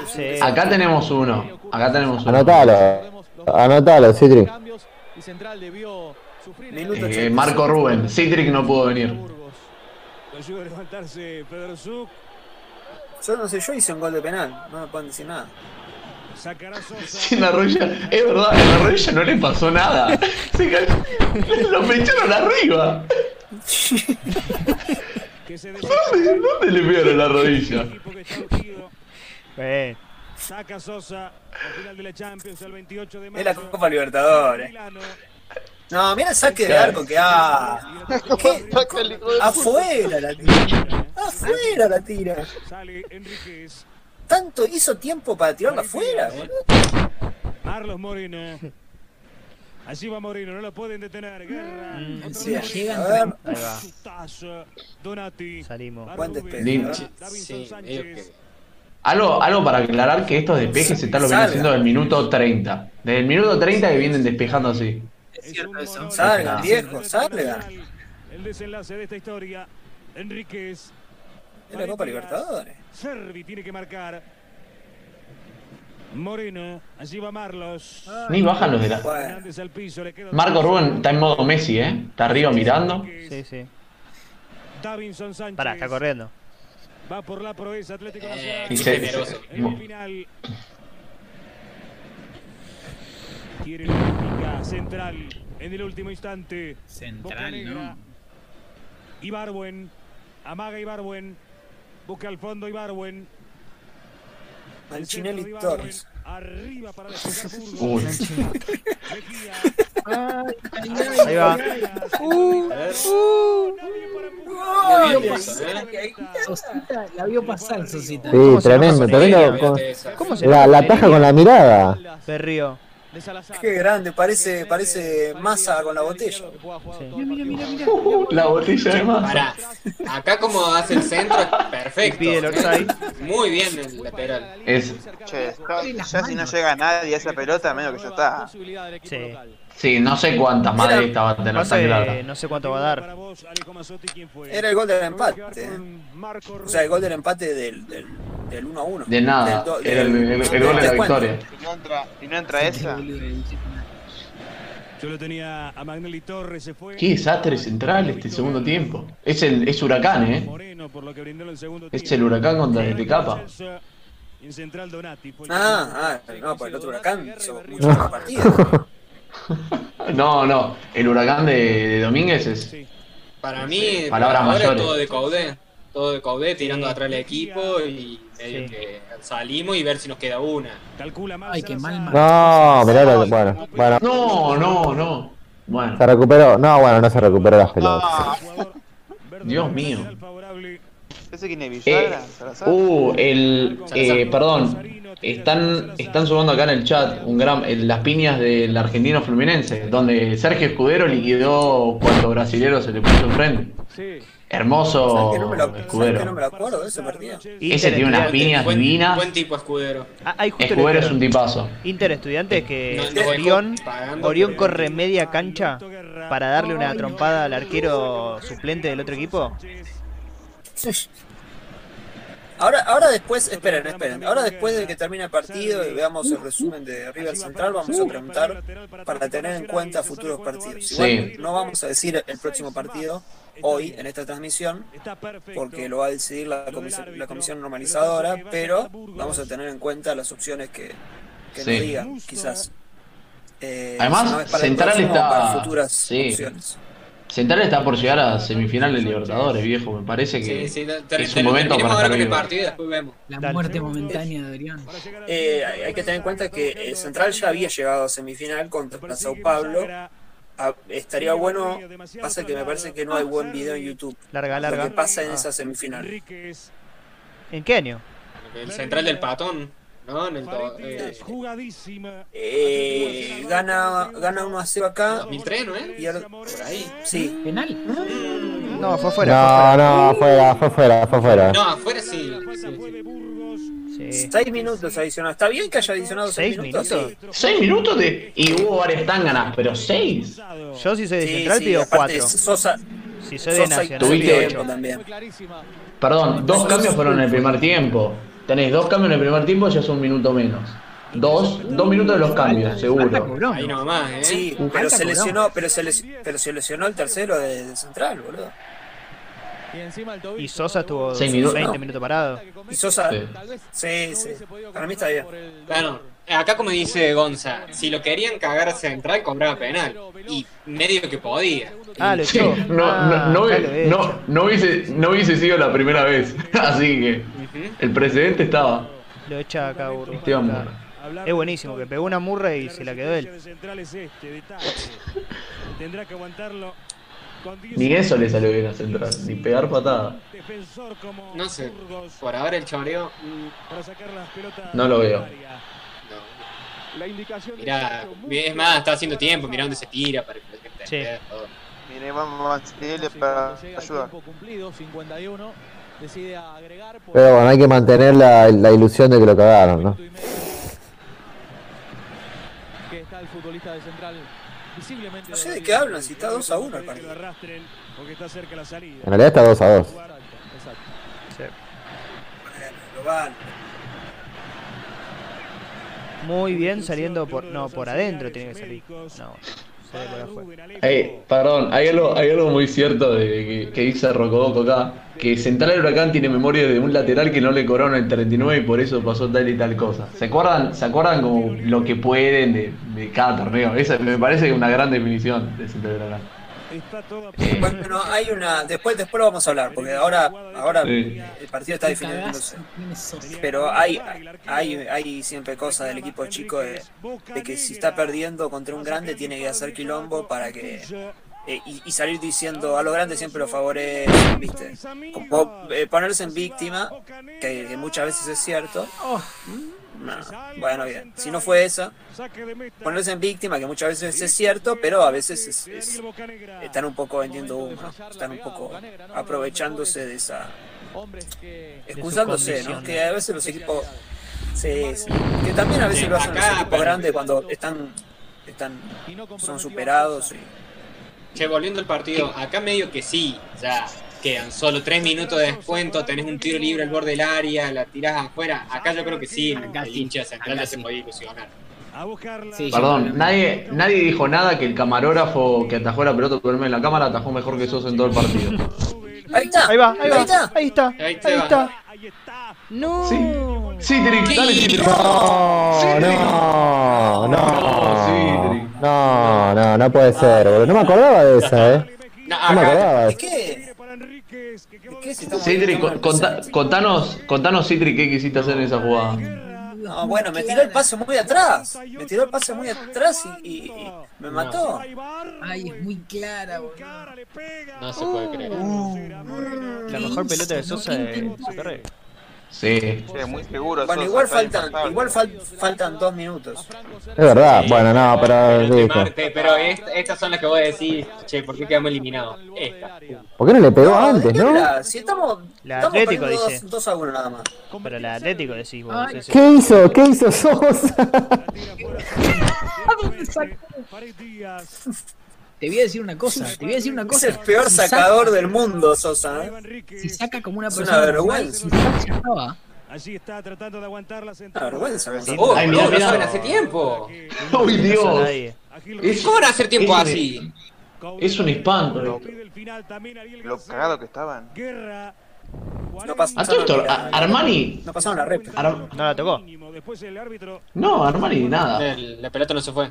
S1: sí.
S5: Acá tenemos uno. Acá tenemos uno.
S4: Anotalo. Anotalo,
S12: y Central debió.
S3: Minuto
S5: Eh, Marco Rubén. Citric no pudo venir.
S8: Ayuda a levantarse.
S3: Yo no sé, yo hice un gol de penal, no me pueden decir nada.
S8: Sacará Sosa.
S5: Sí, en la rodilla, es verdad, en la rodilla no le pasó nada. Se cayó. Lo pecharon arriba. ¿Dónde, dónde le pegaron la rodilla?
S1: Eh,
S8: Saca Sosa. Al final de la Champions el 28 de marzo.
S3: Es la Copa Libertadores. No, mira el saque de arco que ha. ¿Qué? Afuera la tira. Afuera la tira. Tanto hizo tiempo para tirarla afuera, boludo.
S8: Marlos Moreno. Allí va Moreno, no lo pueden detener. Guerra.
S1: Mm,
S8: Otro
S3: Sí,
S8: de
S3: llega
S8: Moreno.
S3: a ver.
S1: ahí va.
S8: Chutazo. Donati.
S1: Salimos.
S5: Lynch.
S7: Sí,
S5: Algo, algo para aclarar que estos despejes se están lo vienen haciendo del minuto 30. Desde el minuto 30 que vienen despejando así.
S2: Es cierto eso.
S3: Salgan, viejo, salgan.
S8: El desenlace de esta historia. Enríquez.
S3: Es la Copa Libertadores.
S8: Servi tiene que marcar. Moreno. Allí va Marlos.
S5: Ni bajan los de la.
S3: Bueno,
S5: Marco Rubén está en modo Messi, ¿eh? Está arriba mirando.
S1: Sí, sí.
S8: Davinson Sánchez.
S1: Pará, está corriendo.
S8: Va por la proeza Atlético
S7: Eh,
S8: Nacional.
S5: Y
S7: qué
S5: se-
S8: el final. Quiere la central en el último instante.
S2: Central, no.
S8: Ibarwen. Amaga Ibarwen. Busca al fondo Ibarwen. El
S3: Manchinelli. Torres.
S8: Arriba para despejar Burgos.
S1: Ahí va.
S8: Uh, empujar.
S7: Bien, eso, ¿eh?
S2: Sosita, la vio pasar, Sosita.
S4: Sí,
S1: ¿Cómo se llama
S4: tremendo, tremendo.
S1: ¿Cómo se
S4: La,
S1: llama?
S4: la taja con la mirada.
S1: Berrío.
S12: De Salazar.
S3: Qué grande, parece, parece masa con la botella.
S2: Mira, mira, mira,
S5: Uh, la botella de masa.
S7: Pará, acá como hace el centro es perfecto.
S1: Pide el.
S7: Muy bien el lateral.
S5: Es,
S6: Che, ya, ya si no llega nadie a esa pelota, medio que ya está.
S1: Sí.
S5: Sí, no sé cuántas madres va a tener
S1: que
S5: clara.
S1: no sé cuánto va a
S8: Para
S1: dar.
S3: Era el gol del empate. O sea, el gol del empate del, del, del 1 a 1.
S5: De nada,
S3: Del do-
S5: era el, gol de la victoria.
S6: Y no entra, y no entra esa.
S8: Yo lo tenía a Magnelli Torres, se fue.
S5: Qué desastre central este segundo tiempo. Es el es huracán, eh.
S8: Moreno, por lo que brindó en el segundo
S5: Es el huracán contra el de capa.
S8: En central Donati. fue el
S3: Ah, ah, no, pues el otro huracán hizo muchos partidos.
S5: No, no, el huracán de, de Domínguez es.
S8: Sí.
S7: Para mí,
S5: Palabras
S7: ahora
S5: mayores.
S7: es todo de Caudé. Todo de Caudé tirando atrás el equipo y medio
S1: Sí.
S7: que salimos y ver si nos queda una.
S8: Calcula mal.
S2: Ay, qué mal.
S4: No, lo- bueno, bueno,
S5: No, no, no. Bueno,
S4: se recuperó. No, bueno, no se recuperó las pelotas.
S6: Ah,
S5: Dios mío.
S6: ¿Salazar?
S5: Uh, el. Eh, perdón. Están, están sumando acá en el chat un gran, el- las piñas del argentino fluminense, donde Sergio Escudero liquidó cuanto brasilero se le puso enfrente.
S12: Sí.
S5: Hermoso
S3: ¿Sabes que no me lo, ¿sabes que
S5: Escudero.
S3: no me lo acuerdo de ese partido?
S5: Ese tiene unas piñas
S7: Buen,
S5: divinas.
S7: buen tipo escudero.
S1: Ah, hay justo
S5: Escudero es un tipazo.
S1: Inter Estudiantes que
S7: No, no,
S1: Orión, Orión corre media cancha para darle una trompada al arquero suplente del otro equipo.
S3: Ahora, ahora después, esperen, esperen. Ahora después de que termine el partido y veamos el resumen de River Central, vamos a preguntar para tener en cuenta futuros partidos. Igual
S5: Sí.
S3: no vamos a decir el próximo partido hoy en esta transmisión, porque lo va a decidir la comisión, la comisión normalizadora, pero vamos a tener en cuenta las opciones que, que
S5: Sí.
S3: nos digan, quizás. Eh,
S5: Además,
S3: si no es para el
S5: Central
S3: próximo,
S5: está-
S3: para futuras
S5: sí.
S3: opciones.
S5: Central está por llegar a semifinal de Libertadores, viejo. Me parece que
S7: Sí, sí,
S5: es un momento para
S7: ahora
S5: estar
S7: partido y después vemos.
S2: La
S1: Dale.
S2: muerte momentánea de Adrián.
S3: Eh, hay que tener en cuenta que el Central ya había llegado a semifinal contra Sao Paulo. Ah, estaría bueno, pasa que me parece que no hay buen video en YouTube.
S1: Larga,
S3: Lo
S1: larga.
S3: que pasa en
S1: Ah.
S3: esa semifinal.
S1: ¿En qué año?
S7: El central del patón, ¿no? En el eh,
S3: Eh, gana, gana 1 a 0 acá.
S7: 2003, ¿no es?
S3: Y ahora- por ahí, sí.
S2: ¿Penal?
S1: No, fue fuera.
S4: No, no, fuera, fue fuera, fue fuera.
S7: No, afuera sí. sí, sí.
S1: fue fuera. Sí.
S3: 6 minutos adicionados. ¿Está bien que haya adicionado 6
S1: ¿Seis
S3: minutos?
S5: Seis minutos de. Y hubo varias tanganas, pero seis.
S1: Yo si soy de
S3: Sí,
S1: Central
S3: sí,
S1: pido 4.
S3: Sosa,
S1: Si soy de
S3: Sosa
S1: Nacional
S5: Tuviste-
S1: pido
S3: tiempo
S1: 8.
S3: también.
S5: Perdón, dos cambios fueron en el primer tiempo. Tenéis dos cambios en el primer tiempo, ya es un minuto menos. Dos, dos minutos de los cambios, seguro.
S7: Ahí nomás, ¿eh?
S3: Sí, pero se lesionó, pero se, les- pero se lesionó el tercero de, de Central, boludo.
S9: Y
S1: Sosa estuvo
S5: Seis minutos.
S1: 20
S3: No.
S1: minutos parado.
S3: Y Sosa,
S5: Sí.
S3: sí, sí. Para mí está bien.
S7: Bueno, acá como dice Gonza, si lo querían cagar a central, cobraba penal. Y medio que podía.
S1: Ah, lo
S5: Sí,
S1: echó.
S5: no,
S1: Ah,
S5: no, no,
S1: he
S5: no, hubiese, no hubiese sido la primera vez. Así que. El precedente estaba.
S1: Lo echa acá, burro.
S5: Esteban. Murra.
S1: Es buenísimo, que pegó una murra y se la quedó él.
S8: Tendrá que aguantarlo con 10
S5: Ni eso le salió bien a Central, ni pegar patada.
S7: No sé, por ahora el choreo. mm,
S8: para sacar las pelotas
S5: No lo veo.
S7: no. Mirá, es más, está haciendo tiempo, mirá dónde se tira para que
S1: Sí.
S7: entender, todo.
S6: Mire, vamos a hacerle
S9: Sí,
S6: para ayudar.
S9: tiempo cumplido, 51, decide agregar por
S4: Pero bueno, hay que mantener la, la ilusión de que lo cagaron, ¿no?
S9: que está el futbolista de Central visiblemente
S3: No sé de qué hablan, si está 2 a 1 el partido.
S8: arrastren porque está cerca la salida.
S4: En realidad está 2 a 2.
S9: Exacto, exacto.
S1: Sí.
S3: Bueno, lo van.
S1: Muy bien saliendo por. No, por adentro tiene que salir. No,
S5: perdón, hay algo, hay algo muy cierto de que, que dice Rocodoco acá, que Central del Huracán tiene memoria de un lateral que no le cobraron el 39 y por eso pasó tal y tal cosa. ¿Se acuerdan, ¿se acuerdan como lo que pueden de, de cada torneo? Esa me parece una gran definición de Central del Huracán. Eh,
S3: Bueno, hay una. Después, después lo vamos a hablar, porque ahora, ahora
S5: Sí.
S3: el partido está definiéndose. Pero hay, hay, hay siempre cosas del equipo chico de, de que si está perdiendo contra un grande tiene que hacer quilombo para que eh, y, y salir diciendo a los grandes siempre lo favorecen, ¿viste? Como eh, ponerse en víctima, que, que muchas veces es cierto. No, bueno, bien. Si no fue esa, ponerse en víctima, que muchas veces es cierto, pero a veces es- es- están un poco vendiendo humo, están un poco aprovechándose de esa, excusándose, ¿no? Que a veces los equipos, sí, sí. que también a veces lo hacen los equipos grandes cuando están, están, son superados. Y,
S7: Che, volviendo al partido, acá medio que sí, ya quedan solo 3 minutos de descuento, tenés un tiro libre al borde del área, la tirás afuera. Acá yo creo que sí,
S2: Acá
S7: el
S2: sí,
S7: hincha central ya se
S2: sí.
S7: podía ilusionar.
S8: a buscarla.
S2: Sí,
S5: Perdón, nadie, nadie dijo nada que el camarógrafo que atajó la pelota por el medio de la cámara atajó mejor que Sosa en todo el partido.
S3: ahí está,
S1: Ahí va, ahí va.
S3: está.
S1: Ahí está.
S7: Ahí
S1: Ahí está. No.
S5: Sí. Dale Citrix.
S4: No, no, no. No, no, no puede ser, boludo. No me acordaba de esa, eh.
S7: No,
S4: No me acordaba.
S3: ¿De qué?
S8: Para Enríquez, que quedó
S3: ¿De qué si estamos-
S5: Citrix,
S3: estamos
S5: con- conta- contanos, contanos Citrix qué quisiste hacer en esa jugada.
S3: No, bueno, me tiró el pase muy atrás, me tiró el pase muy atrás y, y- y me mató.
S2: Ay, es muy clara, boludo.
S7: no se puede creer.
S1: La mejor pelota de Sosa de su carrera.
S5: Sí.
S6: Che, muy seguro.
S3: Bueno, igual faltan, igual fal- faltan dos minutos.
S4: Es verdad, bueno, no, pero
S7: Pero, te
S4: listo.
S7: Marte, pero est- estas son las que vos decís, che, ¿por qué quedamos eliminados? Esta.
S4: ¿Por qué no le pegó
S3: No,
S4: antes,
S3: ¿de qué
S4: no?
S3: Si estamos,
S1: La
S3: estamos
S1: Atlético dice.
S3: dos, dos a uno nada más.
S1: Pero la Atlético decís vos.
S2: Ay.
S4: ¿Qué hizo? ¿Qué hizo Sosa?
S2: Te voy a decir una cosa, te voy a decir una
S3: Es
S2: cosa.
S3: el peor
S2: Si saca-
S3: sacador del mundo, Sosa. ¿eh?
S2: Si saca como una
S3: Es una
S2: persona normal,
S3: vergüenza.
S2: si saca.
S8: Allí está tratando de aguantar la
S3: Una
S8: central.
S3: vergüenza.
S7: Oh,
S5: Ay,
S7: no,
S5: mira,
S7: lo
S5: mira.
S7: saben hace tiempo.
S5: ¡Uy,
S1: No hizo
S5: Dios!
S1: nadie.
S5: Es,
S7: ¿Cómo van a hacer tiempo
S5: es un-
S7: así?
S5: es un espanto.
S6: Lo cagado que estaban.
S8: Guerra.
S3: No pasa
S5: A todo esto, Armani.
S3: No pasaron la rep.
S5: Ar-
S1: No la tocó.
S8: Después el árbitro.
S5: no, Armani nada.
S7: El- la pelota no se fue.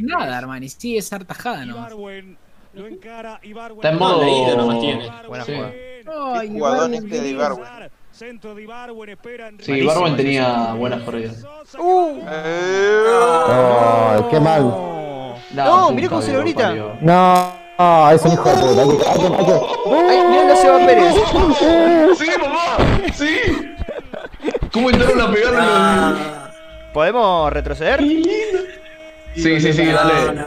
S2: Nada, Armani, sí, es hartajada nomás.
S8: Ibarwen.
S5: Está en
S7: No,
S5: modo.
S7: leído nomás tiene.
S1: Buena
S5: Sí.
S1: jugada.
S2: Ay,
S6: Jugador este de Ibargüen.
S8: Centro de Ibargüen, espera Enrique.
S5: Sí,
S1: Malísimo
S5: Barwen
S1: ese
S5: tenía buenas corridas.
S1: Uh,
S6: Eh,
S4: Ay, qué mal.
S1: no,
S5: puta
S1: mirá cómo se lo grita.
S4: No, no, es un hijo de puta. Que, hay que-
S1: Ay, mirá a Seba Pérez.
S5: ¡Sí, papá! ¡Sí! ¿Cómo entraron a pegarle?
S3: Ah,
S1: ¿Podemos retroceder?
S5: Sí, sí, sí,
S3: no,
S5: dale.
S3: no.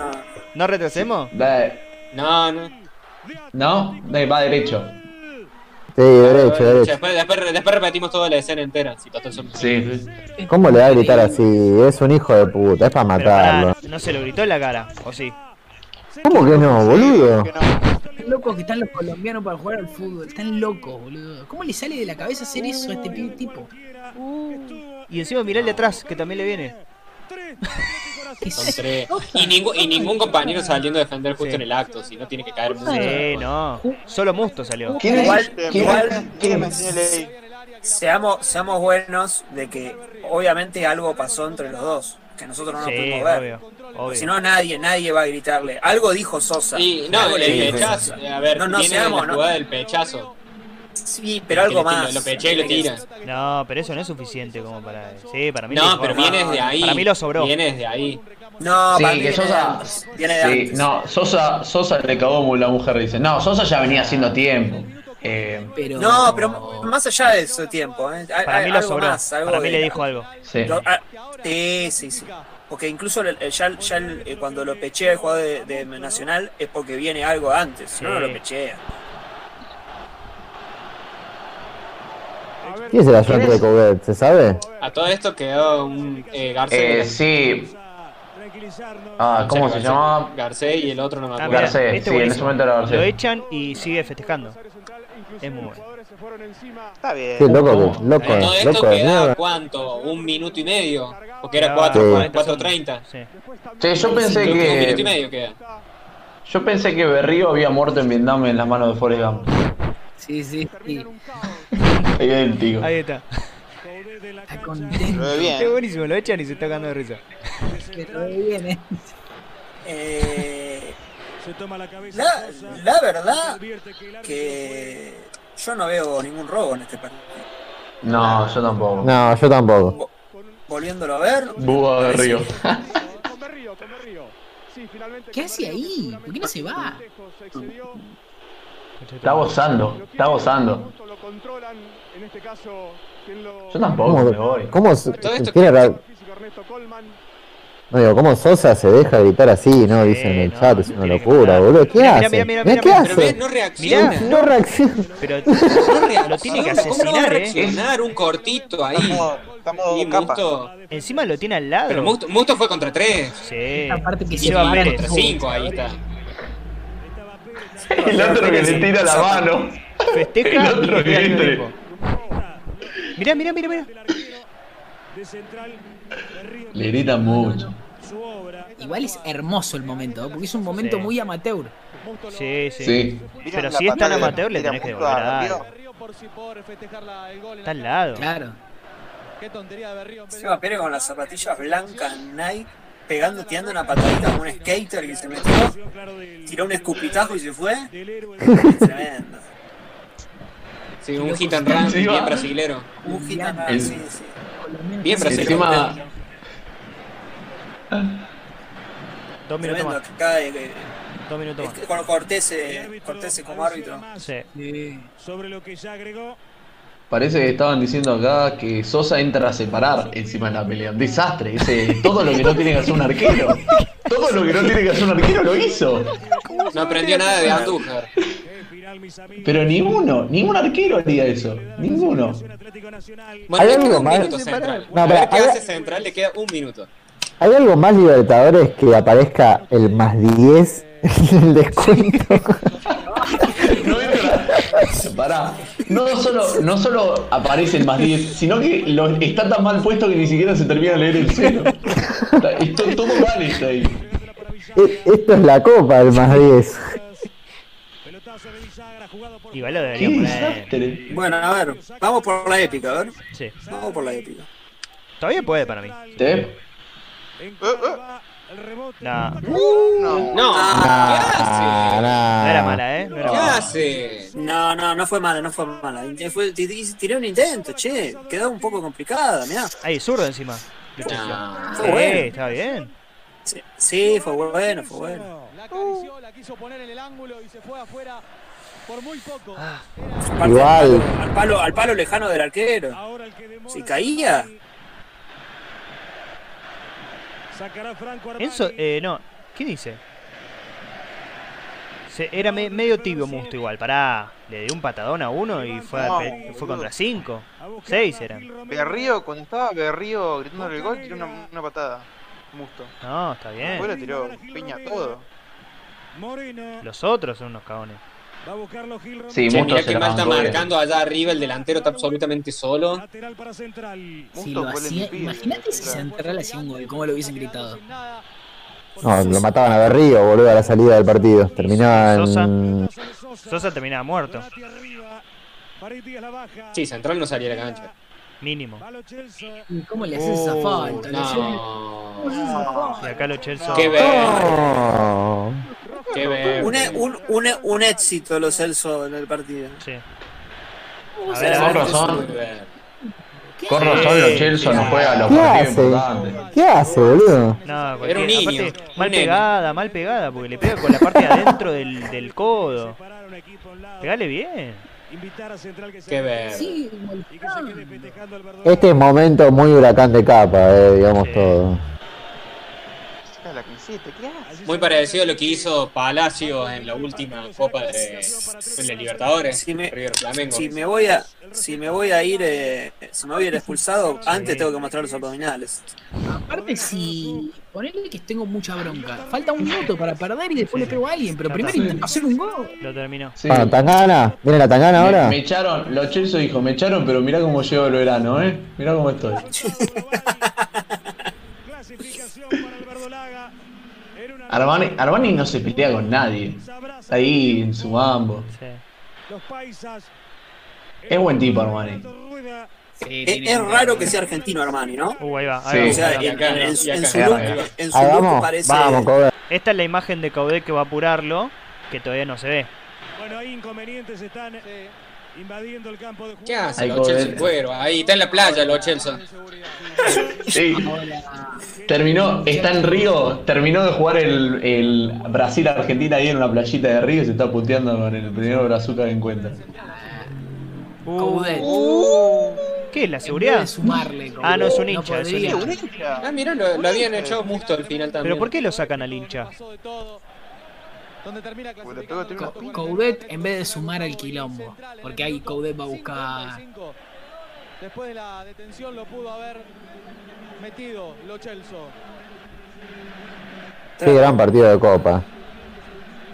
S1: ¿No retrocedemos?
S5: Dale.
S7: No, no.
S5: ¿No? Dale, va derecho.
S4: Sí, derecho, derecho.
S7: Después, después, después repetimos toda la escena entera. Si total son-
S5: Sí, sí.
S4: ¿Cómo le va a gritar así? Es un hijo de puta, es para matarlo.
S1: no se lo gritó en la cara, ¿o sí?
S4: ¿Cómo que no, boludo?
S2: Qué locos que están los colombianos para jugar al fútbol. Están locos, boludo. ¿Cómo le sale de la cabeza hacer eso a este tipo?
S1: Y encima mirá el de atrás, que también le viene.
S2: ¿Qué
S7: Son
S2: es
S7: tres. Y, ningún, y ningún compañero saliendo a defender justo
S1: Sí.
S7: en el acto, si no tiene que caer mucho.
S1: Sí, no. Solo Musto salió.
S3: ¿Quién igual,
S6: ¿Quién-
S3: igual seamos, seamos buenos de que obviamente algo pasó entre los dos, que nosotros no nos
S1: Sí,
S3: pudimos ver. Si no, nadie, nadie va a gritarle. Algo dijo Sosa.
S7: Y no,
S3: Algo
S7: el
S3: le dijo
S7: pechazo.
S3: Sosa.
S7: A ver,
S3: No, no
S7: de
S3: seamos,
S7: la
S3: no.
S7: jugada del pechazo.
S3: Sí, pero algo más.
S7: Lo, peché y lo tira.
S1: No, pero eso no es suficiente como para. Sí, para mí
S7: No, pero viene desde ahí.
S1: Para mí lo sobró.
S7: Viene desde ahí.
S3: No,
S5: Sí,
S3: para mí
S5: que
S3: viene de
S5: Sosa.
S3: Viene de
S5: Sí,
S3: antes.
S5: no, Sosa, Sosa le cagó la mujer dice. No, Sosa ya venía haciendo tiempo. Eh,
S2: Pero...
S3: No, pero más allá de ese tiempo, ¿eh?
S1: Para mí lo
S3: algo
S1: sobró.
S3: más, algo
S1: Para mí
S3: de-
S1: le dijo algo.
S5: sí.
S3: Lo- ah, sí, sí, sí. Porque incluso ya, ya el- eh, cuando lo pechea el jugador de, de Nacional es porque viene algo antes, si no, lo pechea.
S4: ¿Quién es el ayudante de Coudet? ¿Se sabe?
S7: A todo esto quedó un eh, Garcés.
S5: Eh, sí. Ah, ¿cómo se llamaba?
S7: Garcés y el otro no me
S1: Ah,
S7: acuerdo.
S5: Garcés,
S1: este
S5: sí, en ese
S1: buenísimo.
S5: momento era
S1: Lo echan y sigue festejando. Es muy bueno.
S6: Está bien.
S4: Qué loco, loco,
S7: todo esto
S4: loco de
S7: queda cuánto, un minuto y medio. Porque era
S1: Quedaba
S7: 4,
S4: Sí.
S1: 40
S7: 4.30.
S1: Sí.
S5: Sí, yo pensé
S7: Un minuto y
S5: que.
S7: medio queda.
S5: Yo pensé que Berrío había muerto en Vietnam en las manos de Forrest Gump.
S2: Sí, sí, sí.
S5: Idéntico.
S1: Ahí está.
S2: Está contento.
S6: Lo ve bien.
S1: Es buenísimo, lo echan y se está cagando de risa.
S3: Eh,
S8: la cabeza.
S3: la, verdad
S8: que
S3: yo no veo ningún robo en este partido.
S5: No, yo tampoco.
S4: No, yo tampoco.
S3: Volviéndolo a ver,
S5: Búho.
S10: Sí, finalmente.
S2: ¿Qué hace ahí? ¿Por qué no se va?
S5: Está gozando, está gozando.
S10: Este
S5: Yo tampoco
S4: ¿Cómo,
S5: me voy.
S4: cómo tiene no digo, ¿cómo Sosa se deja gritar así, no?
S1: Sí,
S4: Dicen en el
S1: no,
S4: chat, es una locura, boludo. ¿Qué
S1: Mirá,
S4: hace?
S1: mirá, mirá,
S4: Mirá,
S1: mirá,
S4: ¿qué
S1: mirá.
S7: Pero
S4: hace?
S7: no reacciona.
S1: Mirá.
S4: No reacciona.
S1: Pero
S7: No reacciona.
S1: lo tiene que
S7: ¿Cómo no va a
S1: asesinar, ¿eh?
S7: reaccionar? Un cortito ahí.
S6: Estamos, estamos
S7: Y
S6: capa.
S7: Musto,
S1: Encima lo tiene al lado.
S7: pero Musto, Musto fue contra 3.
S1: Sí.
S2: Aparte que se va
S7: contra 5, ahí está.
S5: El otro que le tira la mano.
S1: Festeja
S5: El otro que.
S1: Mirá, mirá, mirá, mirá.
S8: de central.
S5: Le gritan mucho.
S2: Igual es hermoso el momento, ¿eh? porque es un momento
S1: Sí.
S2: muy amateur.
S1: Sí, sí.
S5: Sí.
S1: Pero
S6: ¿Vieron
S1: si es tan amateur, le tenés que
S6: a
S12: en
S1: Está al lado.
S2: Claro.
S12: Qué tontería de Berrío.
S3: Seba Pérez con las zapatillas blancas Nike, pegando, tirando una patadita como un skater que se metió, tiró un escupitajo y se fue. Tremendo.
S7: Sí, un hit and run bien brasilero.
S3: Un gitano,
S5: El-
S3: sí, sí.
S7: Bien brasilero.
S5: Encima,
S1: Dos minutos más.
S3: Acá eh,
S1: Dos minutos
S3: eh,
S1: más.
S3: con Cortés, eh, Cortés como árbitro.
S1: Sí.
S8: Sobre lo que ya agregó.
S5: parece que estaban diciendo acá que Sosa entra a separar encima de la pelea. Un desastre. Dice, todo lo que no tiene que hacer un arquero. Todo lo que no tiene que hacer un arquero lo hizo.
S7: No aprendió nada de Andújar.
S5: Pero ninguno, ningún arquero haría eso. Ninguno.
S4: Hay algo más.
S7: central.
S4: No,
S7: A
S4: pero
S7: ver qué
S4: hay-
S7: hace central, le queda un minuto.
S4: ¿Hay algo más Libertadores que aparezca el más 10 en el descuento?
S5: Pará. No solo, no solo aparece el más 10, sino que lo- está tan mal puesto que ni siquiera se termina de leer el cero. Está- esto- todo mal está ahí.
S4: E- Esto es la copa, el más 10.
S8: Pelotazo de Bisagra, jugado por.
S1: Igual lo
S5: Qué
S1: debería poner.
S3: Bueno, a ver, vamos por la épica, a ver.
S1: Sí.
S3: Vamos por la épica.
S1: Todavía puede para mí.
S5: ¿Te ves?
S8: Encaraba El rebote.
S1: No.
S7: No. No.
S4: Ah, nah.
S1: No era mala, ¿eh? No era
S7: ¿Qué
S1: mala.
S7: hace?
S3: No, no, no fue mala, no fue mala. Fue, ti- ti- tiré un intento, che. Quedó un poco complicada, mirá.
S1: Ahí, zurdo encima.
S7: No.
S3: Fue
S1: Sí,
S3: bueno.
S1: está bien.
S3: Sí, sí, fue bueno, fue bueno.
S9: La acarició, la quiso poner en el ángulo y se fue afuera por muy poco.
S1: Ah.
S4: Igual.
S3: Al palo, al palo, al palo lejano del arquero. Si caía.
S8: Sacará Franco.
S1: Enzo, eh, no. ¿Qué dice? Se- era me- medio tibio Musto igual, pará. Le dio un patadón a uno y fue, a
S6: No,
S1: pe- fue contra cinco. Seis eran.
S6: Berrío, cuando estaba Berrío gritándole el gol, tiró una, una patada. Musto.
S1: No, está
S6: Después
S1: bien.
S6: le tiró piña todo.
S1: Los otros son unos cagones.
S8: Va a buscarlo Gil Romero.
S5: Sí,
S7: mirá
S5: se
S7: que mal está marcando allá arriba, el delantero está absolutamente solo.
S8: Lateral para central.
S2: Si lo hacía, imagínate si
S6: central.
S2: Hacía un gol, cómo lo hubiesen gritado.
S4: No, lo mataban a Berrío, boludo, a la salida del partido. Terminaba en.
S1: Sosa terminaba muerto.
S7: Sí, Central no salía a la cancha.
S1: Mínimo.
S8: Lo Chelsea.
S2: ¿Y ¿Cómo le haces esa
S1: Oh,
S2: falta? Le haces-
S7: No.
S1: Y acá los Chelsea.
S7: Qué
S4: Oh.
S7: qué ver.
S3: Un, e- un, un, un éxito los Celso en el partido.
S1: Sí.
S2: ¿Cómo
S1: A ver.
S5: Con razón, con razón los Chelsea no juegan los
S4: ¿Qué
S5: partidos
S4: hace?
S5: importantes.
S4: ¿Qué hace, boludo?
S1: No,
S7: Era un niño,
S1: aparte, mal pegada, mal pegada, porque le pega con la parte de adentro del, del codo. Pegale bien.
S8: Invitar a Central que se
S7: Qué ver.
S2: Sí.
S4: Este es momento muy huracán de capa, eh, digamos
S1: Sí.
S4: todo.
S7: Muy parecido a lo que hizo Palacio en la última Copa de, en la Libertadores.
S3: Si me,
S7: River Flamengo.
S3: si me voy a si me voy a ir eh, si me voy a ir expulsado, antes tengo que mostrar los abdominales.
S2: Aparte, si ponele que tengo mucha bronca, falta un minuto para perder y después le pego a alguien, pero primero intento hacer un gol.
S1: Lo terminó.
S5: Sí.
S4: Bueno, Tangana, ¿viene la Tangana
S5: Me,
S4: ahora?
S5: me echaron, los Chelsea dijo, me echaron, pero mirá cómo llevo el verano, eh. Mirá cómo estoy. Armani, Armani no se pelea con nadie. Está ahí en su mambo.
S1: Sí.
S8: Los paisas.
S5: Es buen tipo Armani.
S2: Sí,
S3: Es, es raro que sea argentino Armani, ¿no?
S1: Uh, ahí va.
S5: Sí.
S1: Ahí
S3: O sea,
S1: va.
S3: en,
S7: y acá,
S3: en su, en
S7: acá.
S3: su look, en su look
S4: vamos,
S3: parece
S4: vamos.
S1: Esta es la imagen de Caudet que va a apurarlo, que todavía no se ve.
S8: Bueno, hay inconvenientes, están invadiendo el campo de juego.
S7: ¿Qué hace
S5: Ahí
S7: los Chelsea cuero? Ahí está en la playa los Chelsea.
S5: Sí. Terminó, está en Río, terminó de jugar el, el Brasil-Argentina ahí en una playita de Río y se está puteando con el primer brazuca que encuentra.
S2: Coudet.
S1: ¿Qué es la
S2: En vez
S1: seguridad?
S2: de sumarle, Coudet,
S1: Ah, no, es un hincha, es un
S2: podría.
S1: hincha.
S7: Ah, mirá, lo, lo habían echado Musto al final también.
S1: ¿Pero por qué lo sacan al hincha?
S2: Co-. Coudet en vez de sumar al quilombo, porque ahí Coudet va a buscar.
S9: Después de la detención lo pudo haber metido Lo Celso.
S4: Qué gran partido de Copa.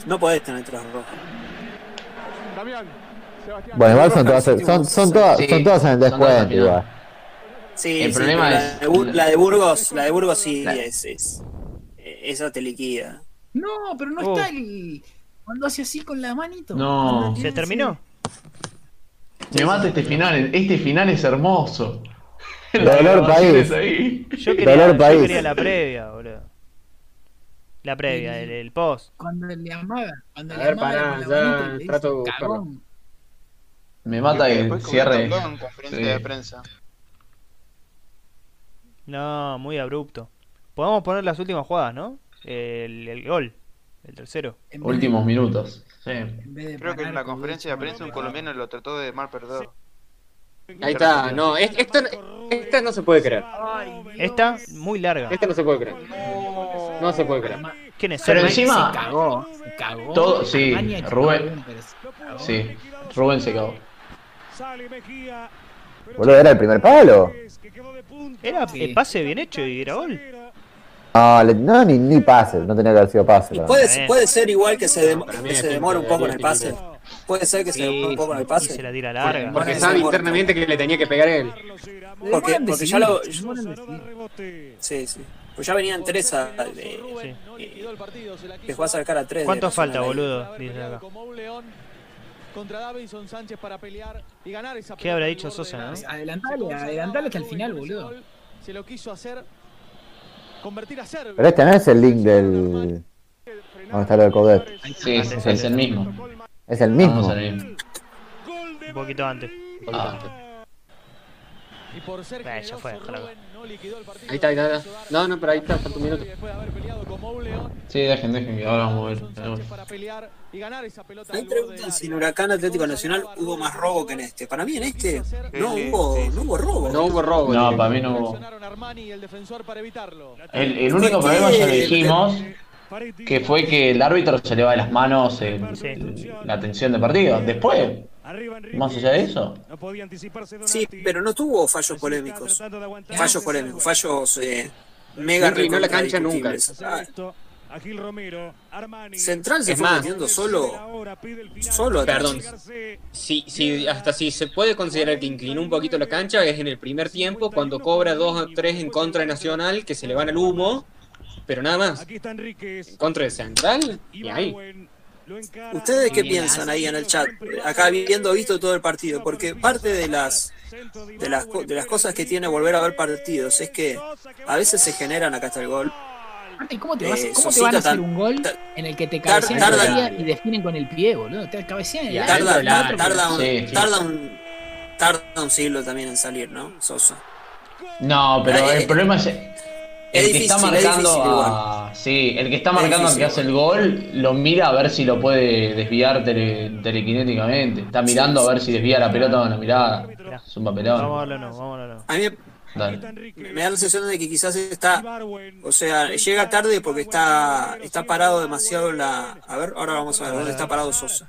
S3: no podés tener tres rojos.
S13: Damián.
S4: Bueno, igual son todas, son, son todas,
S5: Sí,
S4: son todas en el
S5: son todas al
S4: descuento igual.
S3: Sí,
S5: El
S3: sí,
S5: problema es-
S3: la de, Bur- la de Burgos, la de Burgos sí
S5: La-
S3: es, es- esa te liquida.
S2: No, pero no
S1: Oh.
S2: está el. Cuando hace así con la manito.
S5: No.
S2: Cuando
S1: ¿Se terminó?
S5: Me mata este final, este final es hermoso.
S4: Dolor país.
S5: ahí.
S1: Yo quería,
S4: Dolor
S1: yo
S4: país.
S1: quería la previa, boludo. La previa, el, el post.
S2: Cuando le amaga. Cuando
S7: A
S2: le
S7: ver,
S2: amaga la
S7: ya trato de buscarlo.
S5: Me mata
S6: Y
S5: el cierre.
S6: habló en conferencia
S5: Sí.
S6: de prensa.
S1: No, muy abrupto. Podemos poner las últimas jugadas, ¿no? El, el gol, el tercero.
S2: En vez de-
S5: Últimos minutos. Sí.
S6: Creo que en la conferencia de prensa un colombiano lo trató de mal perdedor.
S7: Ahí está, no, es- esta, esta no se puede creer.
S1: Esta, muy larga.
S7: Esta no se puede creer. No se puede creer.
S1: ¿Quién es?
S5: Pero encima-
S2: Se cagó, se cagó.
S5: Todo- sí, Rubén. Sí, Rubén se cagó.
S8: Sale Mejía.
S4: Boludo, era el primer palo.
S1: Era el pase bien hecho y era gol.
S4: No, le- no ni, ni pase, no tenía que haber sido pase.
S3: Puede, puede ser igual que se, dem- que se demora un poco en el pase. Puede ser que se
S2: Sí,
S3: demore un poco en el
S1: se
S3: pase.
S1: la tira larga.
S7: Porque sabe internamente que le tenía que pegar él.
S3: Porque, ya lo. Sí, sí. Pues ya venían tres a, de,
S1: Sí.
S9: Quiso
S3: dejó acercar a tres.
S1: ¿Cuánto falta, boludo? Dice acá.
S9: Contra Davinson Sánchez para pelear y ganar esa
S1: ¿Qué habrá dicho Sosa, no?
S2: Adelantale, adelantale hasta el final, boludo.
S9: Se lo quiso hacer
S12: convertir a Serbia.
S4: Pero este no es el link del. ¿Dónde está lo de Coudet?
S5: Sí, es, es el mismo.
S4: Es el mismo.
S1: Un poquito antes.
S5: Ah.
S12: Y por ser
S1: Eh, ya fue,
S12: generoso,
S7: Ahí está, ahí está. ahí está. No, no, pero ahí está, falta un minuto.
S12: De
S5: Sí, dejen, dejen, que ahora vamos a ver.
S12: Del
S3: preguntan si en Huracán Atlético Nacional hubo más robo que en este. Para mí en este no hubo, no hubo robo.
S7: No hubo robo.
S5: No, para mí no hubo.
S12: El defensor para evitarlo.
S5: El, el único problema ya lo dijimos, que fue que el árbitro se le va de las manos el- el- la atención del partido. Después, más allá de eso,
S8: No
S3: Sí, pero no tuvo fallos polémicos. Fallos polémicos, fallos eh, mega
S7: No inclinó la cancha nunca.
S3: Ah. Central se
S7: Es
S3: fue
S7: más.
S3: metiendo solo, solo atrás.
S7: Perdón. Si, si, hasta si se puede considerar que inclinó un poquito la cancha, es en el primer tiempo, cuando cobra 2 o 3 en contra de Nacional, que se le van al humo, pero nada más. En contra de Central, y ahí.
S3: ¿Ustedes qué piensan
S2: la-
S3: ahí en el chat? Acá viendo visto todo el partido, porque parte de las de las, co- de las cosas que tiene volver a ver partidos es que a veces se generan, acá está el gol,
S2: ¿Cómo te, vas,
S3: Eh,
S2: cómo te van a hacer un gol en el que te cabecean
S3: tarda-
S2: el área y definen con el pie, boludo? Te cabecean
S7: Y
S3: tarda,
S7: del
S3: tar-
S7: área.
S3: tarda, un,
S5: Sí, sí.
S3: tarda un tarda un siglo también en salir, ¿no? Sosa.
S5: No, pero
S3: Eh,
S5: el problema es. El que está
S3: es
S5: marcando
S3: difícil
S5: a. Sí, el que está marcando al que hace el gol, lo mira a ver si lo puede desviar tele, telequinéticamente. Está mirando a ver si desvía la pelota con la mirada. Es un
S1: Vamos a
S5: papelón.
S1: no, vamos a no.
S3: A mí
S5: Dale.
S3: me da la sensación de que quizás está, o sea, llega tarde porque está está parado demasiado en la, a ver, ahora vamos a ver dónde está parado Sosa.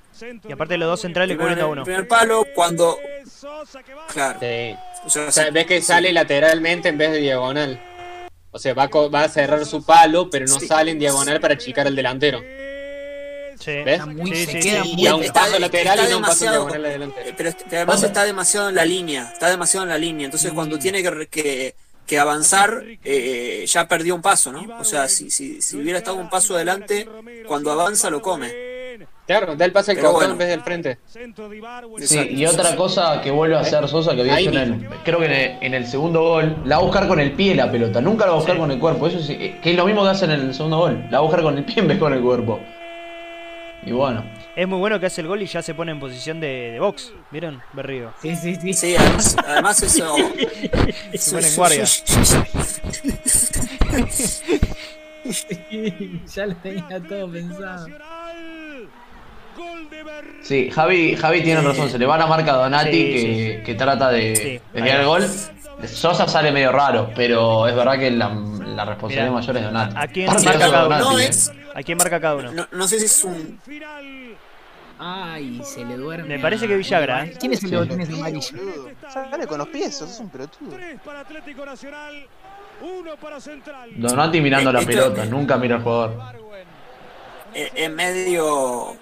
S1: Y aparte los dos centrales cubren a
S3: en el
S1: uno.
S3: primer palo cuando, claro,
S7: Sí.
S3: o sea,
S7: O sea,
S3: sí,
S7: ves que
S3: sí.
S7: sale lateralmente en vez de diagonal. O sea, va a, co- va a cerrar su palo, pero no
S3: Sí.
S7: sale en diagonal para achicar al delantero.
S1: Sí,
S7: ¿Ves?
S2: muy-
S1: sí,
S2: se
S1: sí,
S2: queda
S1: sí.
S2: muy-
S7: Y a un
S3: Está-
S7: paso lateral
S3: está
S7: y no un paso diagonal.
S3: Eh, Pero además está demasiado en la línea, está demasiado en la línea. Entonces cuando tiene que, re- que, que avanzar, eh, ya perdió un paso, ¿no? O sea, si, si, si hubiera estado un paso adelante, cuando avanza lo come.
S7: Claro, da el pase al costado
S3: bueno.
S7: en vez del frente.
S5: Sí, y otra cosa que vuelve a hacer Sosa que había hecho en el, creo que en el, en el segundo gol, la va a buscar con el pie la pelota, nunca la va a buscar con el cuerpo. Eso sí, que es lo mismo que hace en el segundo gol, la va a buscar con el pie en vez con el cuerpo. Y bueno,
S1: Es muy bueno que hace el gol y ya se pone en posición de, de box. ¿Vieron? Berrío.
S2: Sí, sí, sí.
S3: Sí, además, además eso.
S1: Se pone en guardia.
S2: ya lo tenía todo pensado.
S5: Sí, Javi, Javi tiene razón, se le va la marca a Donati
S1: Sí,
S5: que, que trata de desviar el gol. Sosa sale medio raro, pero es verdad que la, la responsabilidad
S1: Mirá,
S5: mayor es Donati.
S1: ¿A quién marca cada uno?
S3: No es.
S1: ¿A quién marca cada uno?
S3: No, no sé si es un.
S2: Ay, se le duerme.
S1: Me parece que Villagra, ¿eh?
S2: ¿Quién es el
S5: Sí.
S2: que tiene ese amarillo?
S6: Sale con los pies, sos un pelotudo.
S8: Tres para Atlético Nacional, uno para Central.
S5: Donati mirando la
S3: Esto-
S5: pelota, nunca mira al jugador.
S3: eh, Es medio.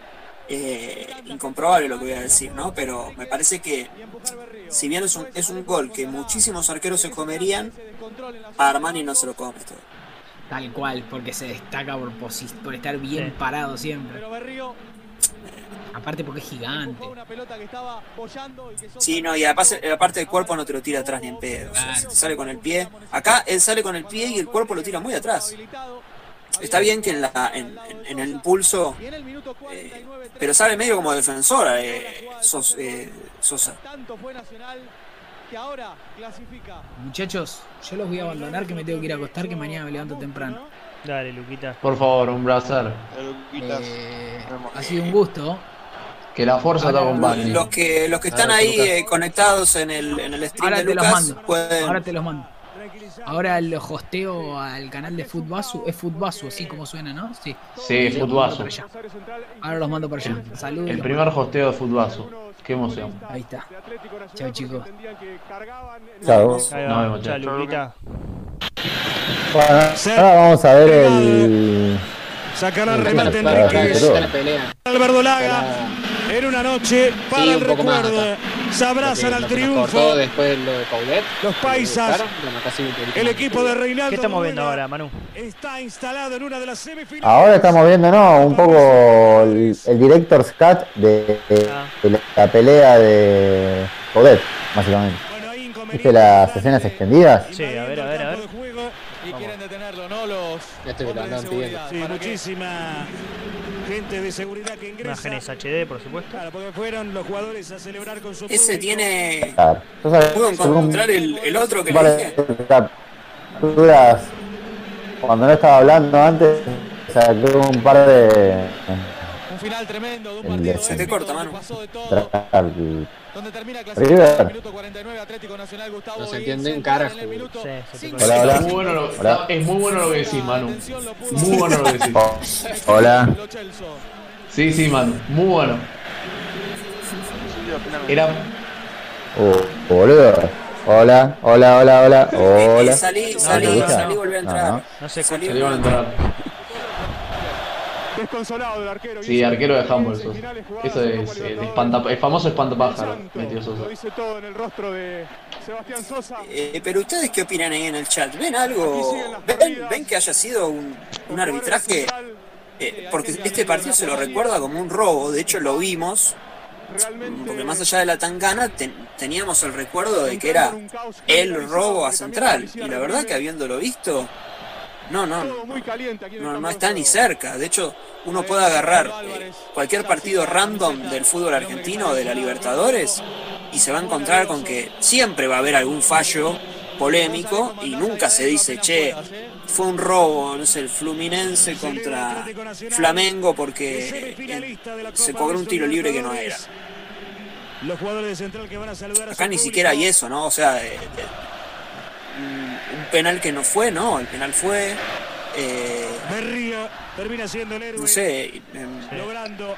S3: Eh, incomprobable lo que voy a decir, ¿no? Pero me parece que. Si bien es un, es un gol que muchísimos arqueros se comerían, a Armani no se lo come esto.
S2: Tal cual, porque se destaca por, por estar bien
S1: Sí.
S2: parado siempre.
S12: Pero Berrío
S2: Aparte porque es gigante.
S3: Sí, no, y aparte, aparte el cuerpo no te lo tira atrás ni en pedo. O sea, si te sale con el pie. Acá él sale con el pie y el cuerpo lo tira muy atrás. Está bien que en, la, en, en- en el impulso, eh,
S12: 49,
S3: pero sale medio como defensor eh, Sos- eh, Sosa.
S2: Muchachos, yo los voy a abandonar que me tengo que ir a acostar que mañana me levanto temprano.
S1: Dale, Luquita.
S5: Por favor, un placer.
S2: Eh, ha sido un gusto.
S5: Que la fuerza te acompañe.
S3: Los que, los que están
S5: Dale,
S3: ahí
S5: Lucas.
S3: eh, conectados en el, en el stream
S2: Ahora
S3: de
S2: te los
S3: Lucas
S2: mando.
S3: pueden.
S2: Ahora te los mando. Ahora lo hosteo al canal de Futbasu. Es Futbasu, así como suena, ¿no? Sí.
S5: Sí, Futbasu.
S2: Ahora los mando para allá. Saludos.
S5: El primer hosteo de Futbazo. Qué emoción.
S2: Ahí está. Chao, chicos.
S4: Chao.
S5: Nos vemos,
S1: Chao.
S4: Bueno, ahora vamos a ver el.
S8: Sacará
S4: el-
S8: remate Enríquez. Alberto Laga. En una noche para
S7: Sí,
S8: el
S7: poco más
S8: recuerdo. Se abrazan al triunfo.
S7: después lo de Paulet.
S8: Los paisas. El equipo de Reinaldo.
S1: ¿Qué estamos viendo ahora, Manu?
S8: Está instalado en una de las semifinales.
S4: Ahora estamos viendo, ¿no? Un poco el, el director's cut de, de
S1: Ah.
S4: la pelea de Podet, básicamente. ¿Viste las escenas extendidas?
S1: Sí, a ver, a ver, a ver.
S12: Y quieren detenerlo, ¿no? Lo los
S7: Este lo
S12: hombres de seguridad.
S8: Sí, muchísima gente de seguridad que ingresa.
S1: Imágenes HD, por supuesto.
S8: Claro, porque fueron los jugadores a celebrar con su
S3: Ese
S8: público.
S3: tiene. Puedo encontrar el, el otro que le
S4: Vale,
S3: dije.
S4: capturas. Cuando no estaba hablando antes, saqué un par de.
S12: Un final tremendo de un partido
S3: Se te corta, mano.
S12: pasó de todo. Donde termina el minuto 49 Atlético Nacional Gustavo
S7: No se entiende un carajo.
S12: en el
S1: Sí.
S4: Hola, hola.
S5: Muy bueno lo-
S4: Hola.
S5: es muy bueno lo que decís, Manu. Muy bueno lo que decís.
S4: Oh, hola.
S5: Sí, sí, Manu. Muy bueno. Era.
S4: Oh, boludo. Hola, hola, hola, hola. Hola.
S3: Eh, Salí,
S1: No,
S3: salí,
S1: no, no,
S3: salí,
S1: no.
S3: volví a
S4: No,
S3: entrar.
S4: no.
S1: No se
S3: Salí,
S5: a entrar.
S10: Desconsolado del arquero.
S5: Sí, arquero de sos. Eso es el, espanta, el famoso espantapájaro, metió
S10: Lo
S5: Sosa.
S10: dice todo en el rostro de Sebastián Sosa.
S3: Eh, pero ustedes qué opinan ahí en el chat? ¿Ven algo? ¿Ven, ven que haya sido un, un arbitraje? Eh, porque este partido se lo recuerda como un robo, de hecho lo vimos, porque más allá de la tangana ten- teníamos el recuerdo de que era el robo a Central, y la verdad que habiéndolo visto, no, no, no, está ni cerca. De hecho, uno puede agarrar eh, cualquier partido random del fútbol argentino o de la Libertadores y se va a encontrar con que siempre va a haber algún fallo polémico y nunca se dice, che, fue un robo, no sé, el Fluminense contra Flamengo porque eh, se cobró un tiro libre que no era.
S8: Los jugadores de Central que van a saludar
S3: Acá ni siquiera hay eso, ¿no? O sea, eh, eh, un penal que no fue, ¿no? El penal fue... eh,
S8: Berrío termina siendo el héroe.
S3: no sé, em,
S8: Logrando.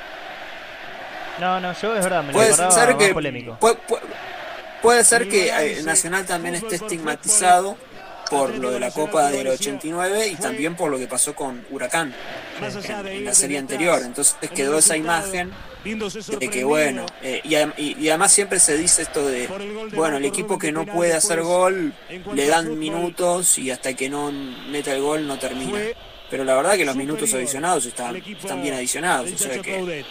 S1: No, no, yo es verdad, me lo
S3: Puede
S1: acordaba
S3: ser
S1: más
S3: que
S1: polémico.
S3: puede, puede- puede ser que eh, Nacional también esté estigmatizado por lo de la Copa del 89 y también por lo que pasó con Huracán
S8: de
S3: en la serie anterior. Entonces quedó esa imagen de que bueno, eh, y, adem- y- y además siempre se dice esto de, bueno, el equipo que no puede hacer gol le dan minutos y hasta que no meta el gol no termina. Pero la verdad que los minutos adicionados están, están bien adicionados. O sea que,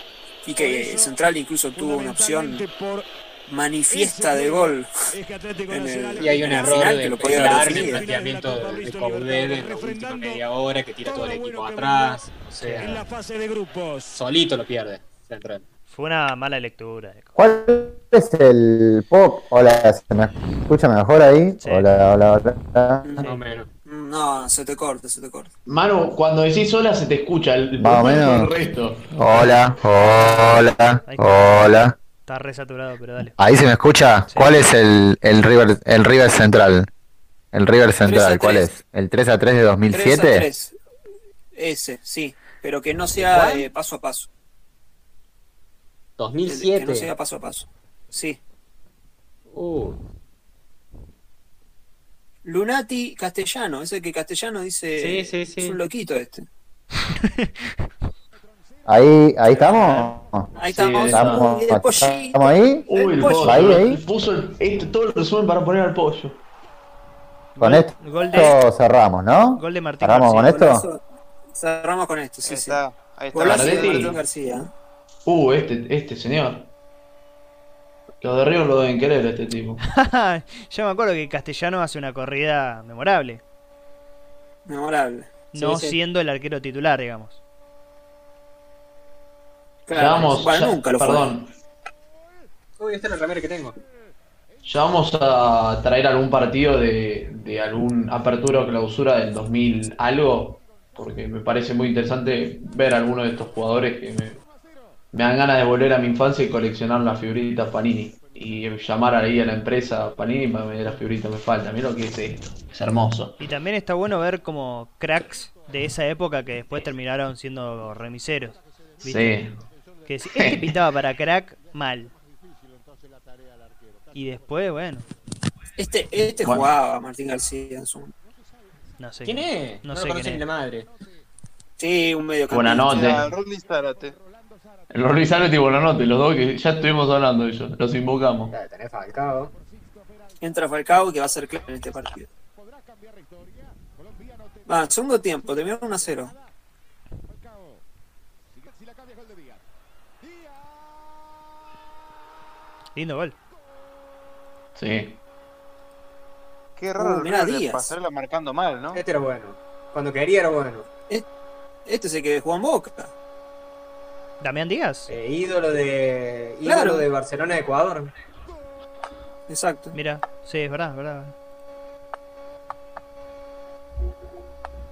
S3: y que Central incluso tuvo una opción manifiesta de gol en el-
S7: Y hay un
S3: En
S7: error
S3: final
S7: de
S3: que lo podía haber
S7: el planteamiento de, de Coudet en la última
S8: refrendando
S7: media hora que tira todo el equipo atrás. O
S8: en la fase de grupos.
S7: solito lo pierde Central.
S1: Fue una mala lectura.
S4: ¿Cuál es el pop? Hola, ¿se me escucha mejor ahí?
S1: Sí.
S4: Hola, hola, hola.
S7: Más o menos.
S3: No, se te corta, se te corta.
S5: Manu, cuando decís sola se te escucha el,
S4: Más o
S5: el
S4: menos.
S5: resto.
S4: Hola, hola, hola.
S1: Está resaturado, pero dale.
S4: Ahí se me escucha.
S1: Sí.
S4: ¿Cuál es el, el River el River Central? El River Central, ¿cuál
S3: 3.
S4: es? ¿El 3 a 3 de
S3: 3 a
S4: 2007?
S3: 3. Ese, sí. Pero que no sea eh, paso a paso. Que no
S7: 2007.
S3: sea paso a paso. Sí.
S7: Uh,
S3: Lunati Castellano, ese que Castellano dice.
S7: Sí, sí, sí.
S3: Es un loquito este.
S4: Ahí, ahí estamos.
S3: Ahí
S5: Sí,
S3: estamos.
S4: Estamos,
S3: el
S4: ahí.
S5: Uy, el pollo.
S4: Ahí, ahí.
S5: Puso el- este, todo el resumen para poner al pollo.
S4: Con
S1: Gol-
S4: esto
S1: Gol de,
S4: cerramos, ¿no?
S1: gol de Martín
S4: ¿Cerramos con
S1: García.
S4: esto?
S3: Con Cerramos con esto, sí,
S6: Ahí
S3: sí.
S6: está, ahí está.
S3: Golazo de
S5: Bardetti.
S3: Martín García.
S5: Uh, este, este señor. Los de Río lo deben querer este tipo.
S1: ya me acuerdo que Castellano hace una corrida memorable.
S3: Memorable.
S1: No
S7: sí.
S1: siendo el arquero titular, digamos.
S5: Ya
S3: Claro.
S5: vamos,
S3: Bueno,
S5: ya-
S3: nunca lo fue.
S5: perdón.
S7: Uy, esta es la remera que tengo.
S5: Ya vamos a traer algún partido de, de algún apertura o clausura del 2000 algo, porque me parece muy interesante ver a algunos de estos jugadores que me, me dan ganas de volver a mi infancia y coleccionar las figuritas Panini. Y llamar ahí a la empresa Panini para ver las figuritas me faltan. Mira lo que es esto. Es hermoso.
S1: Y también está bueno ver como cracks de esa época que después terminaron siendo remiseros. ¿viste?
S5: Sí.
S1: Que si- este pintaba para crack mal. Y después, bueno,
S3: Este, este
S5: Bueno.
S3: jugaba Martín García en su.
S1: no sé.
S7: ¿Quién es?
S1: No
S7: No,
S1: sé
S7: lo conoce
S1: quién
S7: ni
S1: es.
S7: la madre.
S3: Sí, un medio
S5: Buena
S3: campista.
S5: nota.
S6: Mira, Rodney Zárate.
S5: El Rory Zárate y Buenanote, los dos que ya estuvimos hablando de ellos, los invocamos.
S7: Tenés Falcao.
S3: Entra Falcao que va a ser clave en este partido. Va, segundo tiempo, terminó 1 a 0.
S1: Lindo gol.
S5: Sí.
S6: Qué raro
S3: Uh, mirá,
S6: de
S3: Díaz.
S6: pasarela marcando mal, ¿no?
S7: Este era bueno. Cuando quería era bueno.
S3: Este es el que jugó en Boca.
S1: Damián Díaz.
S7: Eh, ídolo de.
S3: Claro.
S7: ídolo de Barcelona de Ecuador.
S3: Exacto.
S1: Mira, sí, es verdad, es verdad.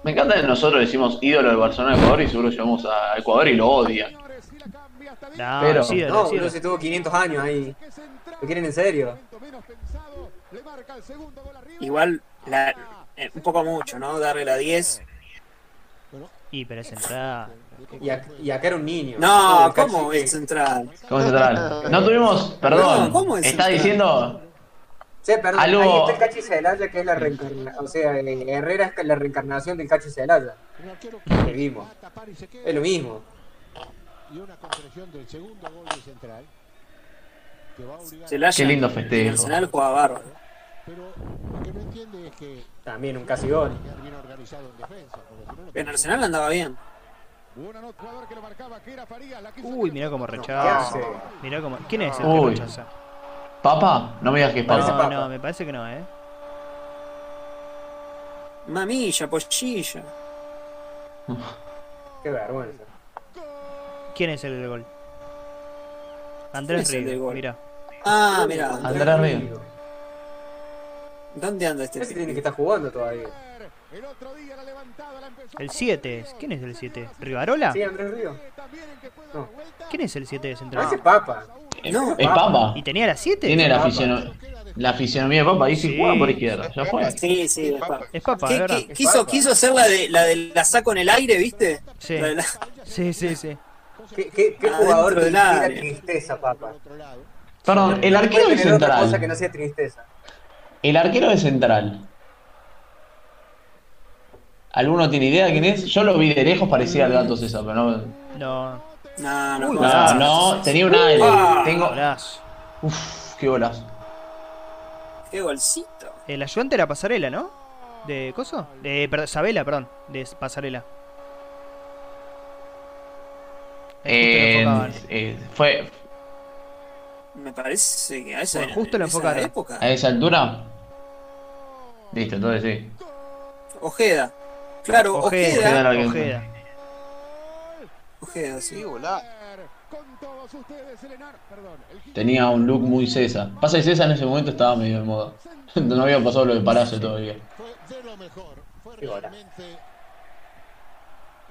S5: Me encanta que nosotros decimos ídolo del Barcelona de Ecuador y seguro llevamos a Ecuador y lo odian.
S1: No,
S5: Pero-
S1: sí,
S7: No,
S1: sí,
S7: se tuvo 500 años ahí. ¿Lo quieren en serio?
S3: Igual, la- eh, un poco mucho, ¿no? Darle la 10.
S1: Y pero es entrada.
S7: Y, ac- y acá era un niño.
S3: No, ¿cómo es central?
S5: ¿Cómo central? No tuvimos, perdón,
S3: No, ¿cómo es
S5: está
S3: central?
S5: diciendo
S7: Sí, perdón,
S5: Algo-
S7: ahí está el Cachi Celaya, que es la reencarnación. O sea, eh, Herrera es la reencarnación del Cachi Celaya. Que vimos. Es lo mismo.
S14: Y una concreción del segundo gol de Central. Que va a obligar
S3: Celaya
S5: Qué lindo
S3: en
S5: festejo.
S3: Arsenal juega bárbaro.
S14: Pero lo que no entiende es que
S7: También un casi gol.
S14: bien organizado en defensa. Porque si no, no
S3: En Arsenal andaba bien.
S1: Uy, mirá cómo
S7: ¿Qué
S1: rechaza. Mirá cómo. ¿Quién es el
S5: Uy.
S1: que rechaza?
S5: ¿Papa? No me digas que es Papa.
S1: No,
S7: Papa.
S1: no, me parece que no, eh.
S3: Mamilla, pollilla.
S7: Qué vergüenza.
S1: ¿Quién es el del gol? Andrés
S3: ¿Quién es el
S1: Río, mira.
S3: Ah, mira.
S5: Andrés Río.
S3: ¿Dónde anda este
S7: Ese tiene que estar jugando todavía.
S1: El 7. ¿Quién es el 7? ¿Rivarola?
S7: Sí, Andrés Río. No.
S1: ¿Quién es el 7 de central?
S7: ese es Papa.
S3: No,
S5: ¿Es Papa?
S1: ¿Y tenía la 7?
S5: Tiene la,
S7: Papa.
S5: fisiono- la fisionomía de Papa, ahí sí juega por izquierda, ya fue.
S3: Sí, sí, es Papa.
S1: Es Papa,
S3: ¿Qué-
S1: verdad.
S3: quiso, quiso hacer la de, la de la saco en el aire, ¿viste?
S1: Sí.
S3: La la-
S1: Sí, sí, sí.
S7: ¿Qué, qué, qué jugador que inspira tristeza, Papa?
S5: Perdón, el arquero de
S7: otra cosa que
S5: central.
S7: no sea tristeza.
S5: El arquero de central. ¿Alguno tiene idea de quién es? Yo lo vi de lejos, parecía el gato César, pero no.
S1: No.
S3: No, no,
S1: Uy,
S3: no.
S5: No, no, tenía un aire.
S3: Ah.
S5: Tengo.
S1: Golazo.
S5: Uf, qué golazo.
S3: Qué golcito.
S1: El ayudante era Pasarela, ¿no? ¿De Coso? De Sabela, perdón. De Pasarela.
S5: Eh, eh, fue
S3: Me parece que a esa,
S1: Bueno, justo lo
S3: esa
S1: enfocaron.
S3: época.
S5: a esa altura. Listo, entonces sí.
S3: Ojeda. Claro,
S1: Ojeda,
S3: Ojeda.
S5: Ojeda.
S1: Ojeda.
S3: Ojeda, sí.
S5: Tenía un look muy César. Pasa que César en ese momento estaba medio de moda. No había pasado lo de Palacio todavía.
S14: fue de lo mejor. Fue realmente un
S7: Qué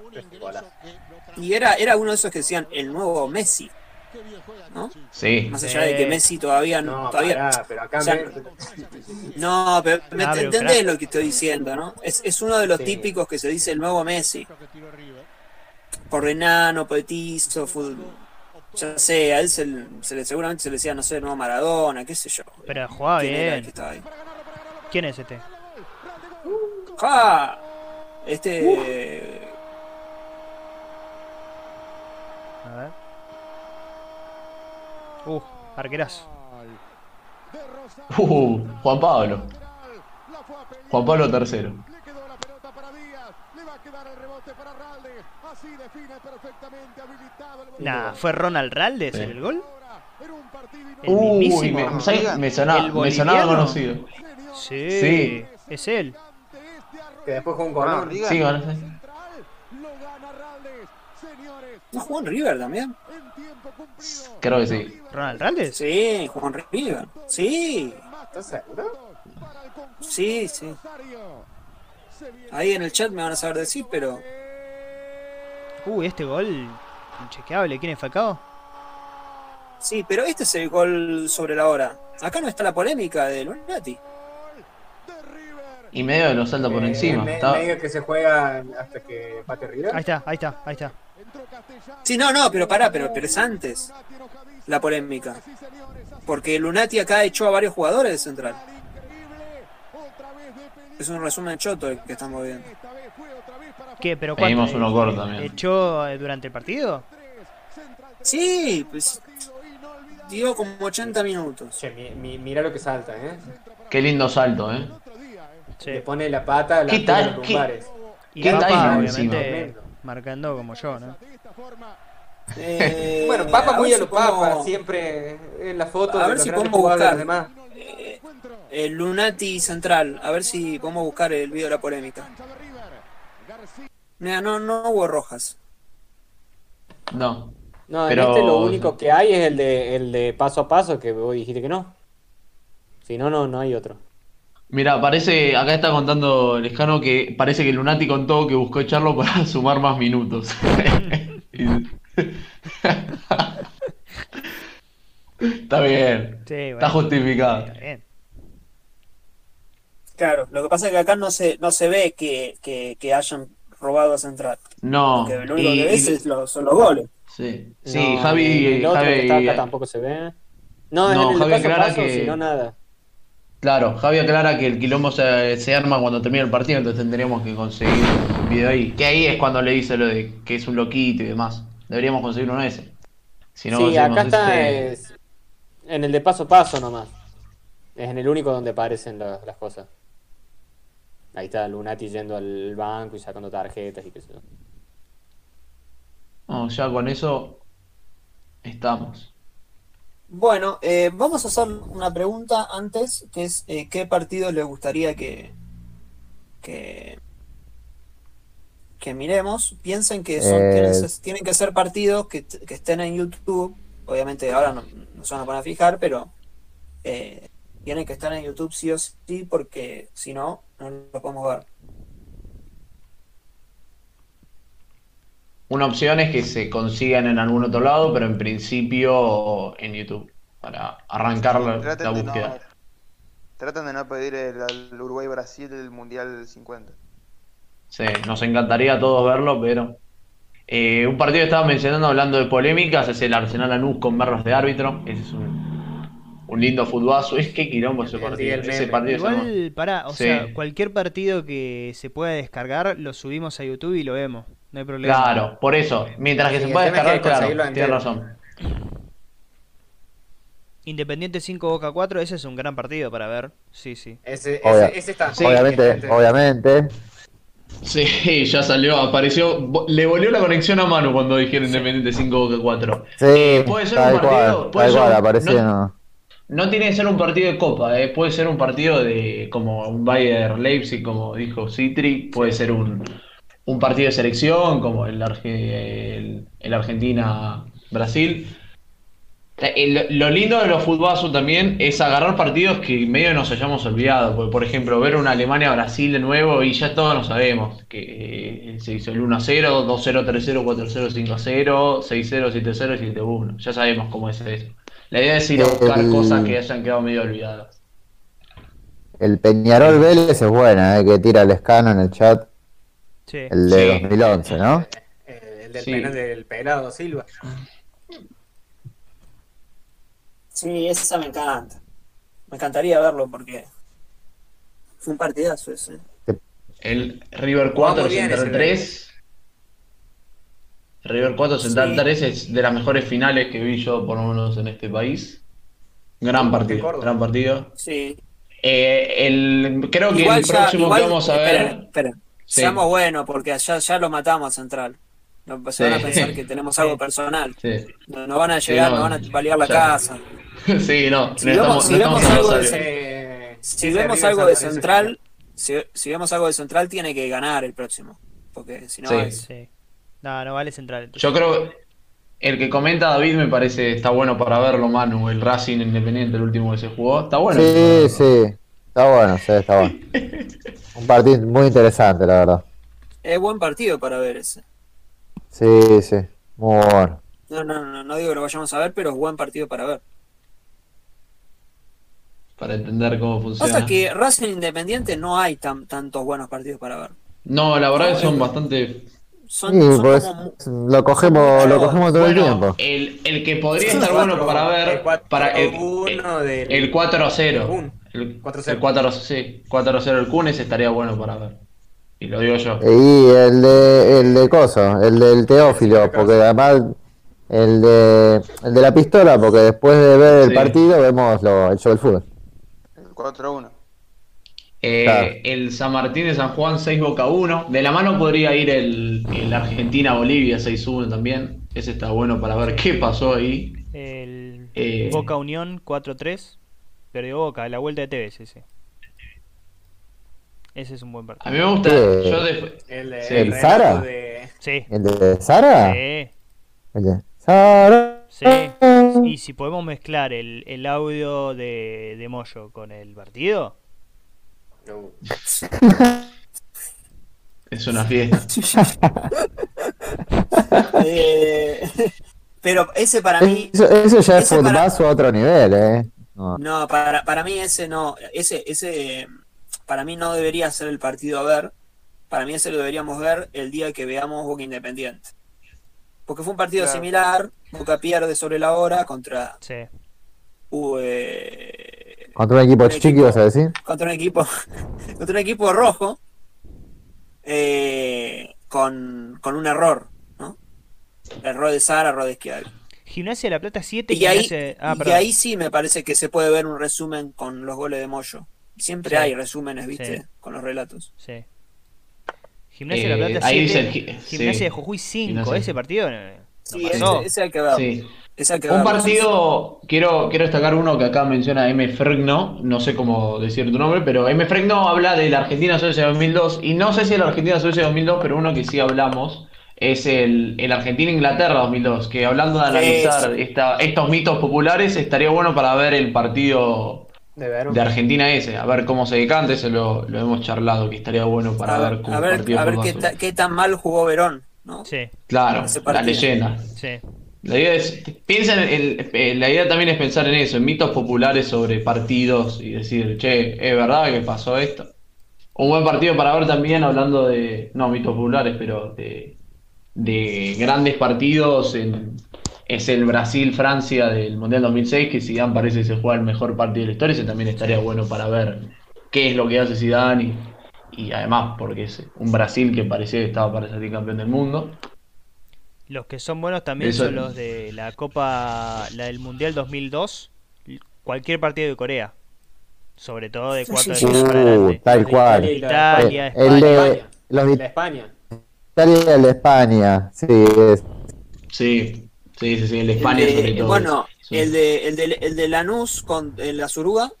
S14: ingreso
S7: golazo.
S14: que lo
S3: Y era, era uno de esos que decían el nuevo Messi, ¿no?
S5: Sí.
S3: Más allá de que Messi todavía no.
S7: No,
S3: todavía,
S7: pará, pero acá
S3: o sea,
S7: me-
S3: No, pero me
S1: pero
S3: entendés lo que estoy diciendo, ¿no? Es, es uno de los
S7: Sí.
S3: típicos que se dice el nuevo Messi. Por enano, petizo, fútbol. Ya sé, a él se, le- se le, seguramente se le decía, no sé, nuevo Maradona, qué sé yo.
S1: Pero jugaba
S3: ¿Quién era el
S1: bien.
S3: que estaba ahí?
S1: ¿Quién es este?
S3: ¡Ja! Este.
S1: A ver. Uh, arquerazo.
S5: Uh, Juan Pablo. Juan Pablo III.
S1: Nah, ¿fue Ronald Raldes
S5: Sí.
S1: el gol? El
S5: Uy,
S1: mismísimo.
S5: me, me sonaba,
S1: ¿El
S5: me sonaba conocido.
S1: Sí,
S5: Sí.
S1: es él.
S7: Que después jugó un.
S6: Riga.
S5: Sí, bueno, sí.
S3: ¿No jugó en River también?
S5: creo que sí.
S1: ¿Ronald Raldes?
S3: Sí, jugó en River. Sí,
S7: ¿Estás seguro?
S3: sí, sí. Ahí en el chat me van a saber decir, pero.
S1: Uy, este gol inchequeable. ¿Quién es Falcao?
S3: Sí, pero este es el gol sobre la hora. Acá no está la polémica de Lunati.
S5: Y medio de lo salta por
S7: Eh,
S5: encima.
S7: me- medio que se juega hasta que pate River.
S1: Ahí está, ahí está, ahí está.
S3: Sí, no, no, pero pará, pero, pero es antes la polémica. Porque Lunati acá echó a varios jugadores de central. Es un resumen choto el que estamos viendo.
S1: ¿Qué? ¿Pero cuánto?
S5: uno corto también.
S1: ¿Echó eh, durante el partido?
S3: Sí, pues. Dio como 80 minutos.
S7: Che, mi- mi- mira lo que salta, ¿eh?
S5: Qué lindo salto, ¿eh?
S1: Sí.
S7: Le pone la pata a la
S5: ¿Qué tal? ¿Qué-
S7: lumbares.
S1: Y
S5: ¿Qué
S1: Papa,
S5: timing
S1: obviamente,
S7: encima?
S1: Marcando como yo, ¿no?
S3: Eh,
S7: Bueno, Papa
S3: a
S7: muy a
S3: si
S7: papas,
S3: podemos-
S7: siempre en la foto
S3: A ver
S7: los
S3: si podemos buscar.
S7: demás.
S3: El Lunati Central. A ver si podemos buscar el video de la polémica. Mira, no, no hubo rojas.
S5: No.
S7: No,
S5: Pero-
S7: en este lo único que hay es el de, el de paso a paso, que vos dijiste que no. Si no, no, no hay otro.
S5: Mira, parece, acá está contando el escano que parece que Lunati contó que buscó echarlo para sumar más minutos. Está bien,
S1: Sí,
S5: está justificado.
S1: Está bien.
S3: Claro, lo que pasa es que acá no se, no se ve que, que, que hayan robado a Central.
S5: No,
S3: Porque lo único
S5: y-
S3: que ves
S5: y-
S3: es los, son los goles.
S5: sí, sí,
S7: No,
S5: Javi,
S7: el otro que está acá tampoco se ve. No,
S5: No,
S7: en el de
S5: Javi
S7: paso paso,
S5: que-
S7: si no nada.
S5: Claro, Javi aclara que el quilombo se, se arma cuando termina el partido, entonces tendríamos que conseguir un video ahí. Que ahí es cuando le dice lo de que es un loquito y demás. Deberíamos conseguir uno ese. Si no,
S7: sí, acá está es en el de paso a paso nomás. Es en el único donde aparecen la- las cosas. Ahí está Lunati yendo al banco y sacando tarjetas y qué sé yo.
S5: No, ya con eso estamos.
S3: Bueno, eh, vamos a hacer una pregunta antes, que es eh, ¿qué partidos les gustaría que, que, que miremos? Piensen que son,
S4: Eh,
S3: tienen, tienen que ser partidos que, que estén en YouTube. Obviamente ahora no, no se van a poner a fijar, pero eh, tienen que estar en YouTube sí o sí, porque si no, no lo podemos ver.
S5: Una opción es que se consigan en algún otro lado, pero en principio en YouTube, para arrancar la, la
S6: Traten de, no,
S5: búsqueda.
S6: traten de no pedir el, al Uruguay-Brasil del Mundial 50.
S5: Sí, nos encantaría a todos verlo, pero... eh, un partido que estaba mencionando hablando de polémicas es el Arsenal Lanús con berros de árbitro. Ese es un, un lindo futbazo. Es que quilombo ese
S7: El
S5: partido. Ese partido
S1: Igual, pará, o
S5: Sí.
S1: sea, cualquier partido que se pueda descargar, lo subimos a YouTube y lo vemos. No hay problema.
S5: Claro, por eso. Mientras que
S7: Sí,
S5: se pueda
S7: es que
S5: descargar,
S7: que
S5: claro, tienes
S7: entero.
S5: razón.
S1: Independiente 5 Boca 4, ese es un gran partido para ver. Sí, sí.
S7: Ese,
S4: Obvia-
S7: ese, ese está.
S4: obviamente, obviamente.
S5: Sí, ya salió, apareció. Le volvió la conexión a mano cuando dijeron Independiente 5 Boca 4.
S4: Sí,
S5: puede ser un partido,
S4: cual,
S5: puede ser
S4: apareció.
S5: no- No tiene que ser un partido de copa, eh, puede ser un partido de como un Bayer Leipzig, como dijo Citri, puede ser un, un partido de selección, como el, el, el Argentina-Brasil. Eh, el- lo lindo de los futbolazos también es agarrar partidos que medio nos hayamos olvidado. Porque, por ejemplo, ver una Alemania-Brasil de nuevo y ya todos lo sabemos. Que eh, se hizo el 1-0, 2-0, 3-0, 4-0, 5-0, 6-0, 7-0 y 7-1. Ya sabemos cómo es eso. La idea es ir a buscar
S4: El-
S5: cosas que hayan quedado medio olvidadas.
S4: El Peñarol Vélez es buena, eh, que tira el escano en el chat.
S1: Sí.
S4: El de
S5: Sí.
S4: 2011, ¿no?
S7: Eh, el del
S5: Sí.
S7: penal del pelado Silva.
S3: Sí, esa me encanta. Me encantaría verlo porque fue un partidazo ese.
S5: El River
S7: Jugaba
S5: 4,
S7: muy bien
S5: Central
S7: ese
S5: 3. River 4, Central
S3: Sí.
S5: 3 es de las mejores finales que vi yo, por lo menos en este país. Gran partido, gran partido.
S3: Sí.
S5: Eh, el, creo que
S3: Igual
S5: el
S3: ya-
S5: próximo
S3: igual-
S5: que vamos a ver.
S3: esperen, esperen.
S5: Sí.
S3: Seamos buenos porque ya, ya lo matamos a Central. No, se van a pensar que tenemos algo personal.
S5: Sí,
S3: No, no van a llegar,
S5: no,
S3: no, van a balear la
S5: ya.
S3: casa.
S5: sí no,
S3: Si
S5: no
S3: vemos-
S5: estamos,
S3: si
S5: no
S3: vemos
S5: estamos
S3: algo de Si vemos algo de Central, si, si vemos algo de Central, tiene que ganar el próximo. Porque si no
S5: Sí.
S3: es.
S1: Sí. No, no vale central. entonces.
S5: Yo creo el que comenta David me parece está bueno para verlo, Manu. El Racing Independiente, el último que se jugó. Está bueno.
S4: Sí, sí. Está bueno, sí, está bueno. Un partido muy interesante, la verdad.
S3: Es buen partido para ver ese.
S4: Sí, sí. Muy bueno.
S3: No, no, no, no digo que lo vayamos a ver, pero es buen partido para ver.
S5: Para entender cómo funciona.
S3: Pasa que Racing Independiente no hay tan, tantos buenos partidos para ver.
S5: No, la verdad que son bastante.
S3: Son,
S4: Sí,
S3: son
S4: pues
S3: como
S4: lo cogemos, lo cogemos todo el tiempo.
S5: el, el que podría estar
S3: cuatro-
S5: bueno para ver.
S7: el 4-1
S5: para el,
S7: del-
S5: el 4 a 0. El
S7: 4-0.
S5: el 4 sí, 4 a 0 el Kunes estaría bueno para ver. Y lo digo yo.
S4: Y el de, el de Coso, el del Teófilo, porque además el de, el de la pistola, porque después de ver el
S5: Sí.
S4: partido vemos lo, el show del fútbol.
S6: El 4-1.
S5: Eh,
S4: Claro.
S5: El San Martín de San Juan 6 Boca 1. De la mano podría ir el, el Argentina-Bolivia 6-1 también. Ese está bueno para ver qué pasó ahí.
S1: El
S5: Eh,
S1: Boca Unión 4-3. Perdió Boca, la vuelta de TV, sí, sí. Ese es un buen partido.
S5: A mí me gusta. Yo después.
S7: El, de-
S4: Sí.
S7: el
S4: ¿El
S7: relato
S4: Sara?
S7: de-
S1: Sí.
S4: ¿El de Sara?
S1: Sí.
S4: El de Sara.
S1: Sí. Y si podemos mezclar el, el audio de, de Moyo con el partido.
S7: No.
S5: Es una fiesta.
S3: Eh, pero ese para mí.
S4: Eso, eso ya es
S3: ese para-
S4: fútbol a otro nivel, ¿eh? No.
S3: No, para, para mí ese no. Ese, ese para mí no debería ser el partido a ver. Para mí ese lo deberíamos ver el día que veamos Boca Independiente. Porque fue un partido
S6: Claro.
S3: similar. Boca pierde sobre la hora contra,
S1: Sí.
S3: uh, eh,
S4: Contra un equipo chiqui, vas a decir.
S3: contra un equipo contra un equipo rojo eh, con, con un error, ¿no? Error de Sara, error de Schiavi.
S1: Gimnasia de la Plata 7.
S3: Y ahí,
S1: Gimnasia- Ah,
S3: y ahí sí me parece que se puede ver un resumen con los goles de Moyo. Siempre
S1: Sí.
S3: hay resúmenes, ¿viste?
S1: Sí.
S3: Con los relatos.
S1: Sí. Gimnasia de la
S5: Eh,
S1: Plata
S5: ahí
S1: 7.
S5: dice el gi-
S1: Gimnasia
S5: sí.
S1: de Jujuy 5.
S5: Gimnasia.
S1: Ese partido. eh, no
S3: Sí, ese,
S1: pasó.
S3: ese hay que verlo.
S5: Sí.
S3: Ese hay que
S5: Un partido, quiero, quiero destacar uno que acá menciona M. Fregno, no sé cómo decir tu nombre, pero M. Fregno habla de la Argentina-Suecia 2002, y no sé si el Argentina-Suecia 2002, pero uno que sí hablamos es el, el Argentina-Inglaterra 2002, que hablando de analizar
S3: Sí.
S5: esta- estos mitos populares, estaría bueno para ver el partido
S7: De ver.
S5: de Argentina ese, a ver cómo se decanta, eso lo, lo hemos charlado, que estaría bueno para
S3: a
S5: ver
S3: ver,
S5: cómo
S3: a ver,
S5: partido
S3: a ver qué, ta- qué tan mal jugó Verón, ¿no?
S1: Sí,
S5: Claro, la leyenda.
S1: sí.
S5: La idea es, piensa en el- eh, la idea también es pensar en eso, en mitos populares sobre partidos y decir, che, es verdad que pasó esto. Un buen partido para ver también, hablando de, no mitos populares, pero de, de grandes partidos, en- es el Brasil-Francia del Mundial 2006, que Zidane parece que se juega el mejor partido de la historia, ese también estaría bueno para ver qué es lo que hace Zidane y, y además porque es un Brasil que parecía que estaba para salir campeón del mundo.
S1: Los que son buenos también
S5: Eso-
S1: son los de la Copa, la del Mundial 2002. Cualquier partido de Corea. Sobre todo de cuarto de final para
S4: Uh,
S1: adelante.
S4: tal
S7: De
S4: cual.
S7: Italia
S4: El los De
S7: España.
S4: Italia y el de España. Sí, es.
S5: Sí, sí, sí, sí, el de
S3: El
S5: España
S3: de-
S5: sobre todo.
S3: bueno,
S5: Sí.
S3: el de, el de, el de Lanús con el la Suruga.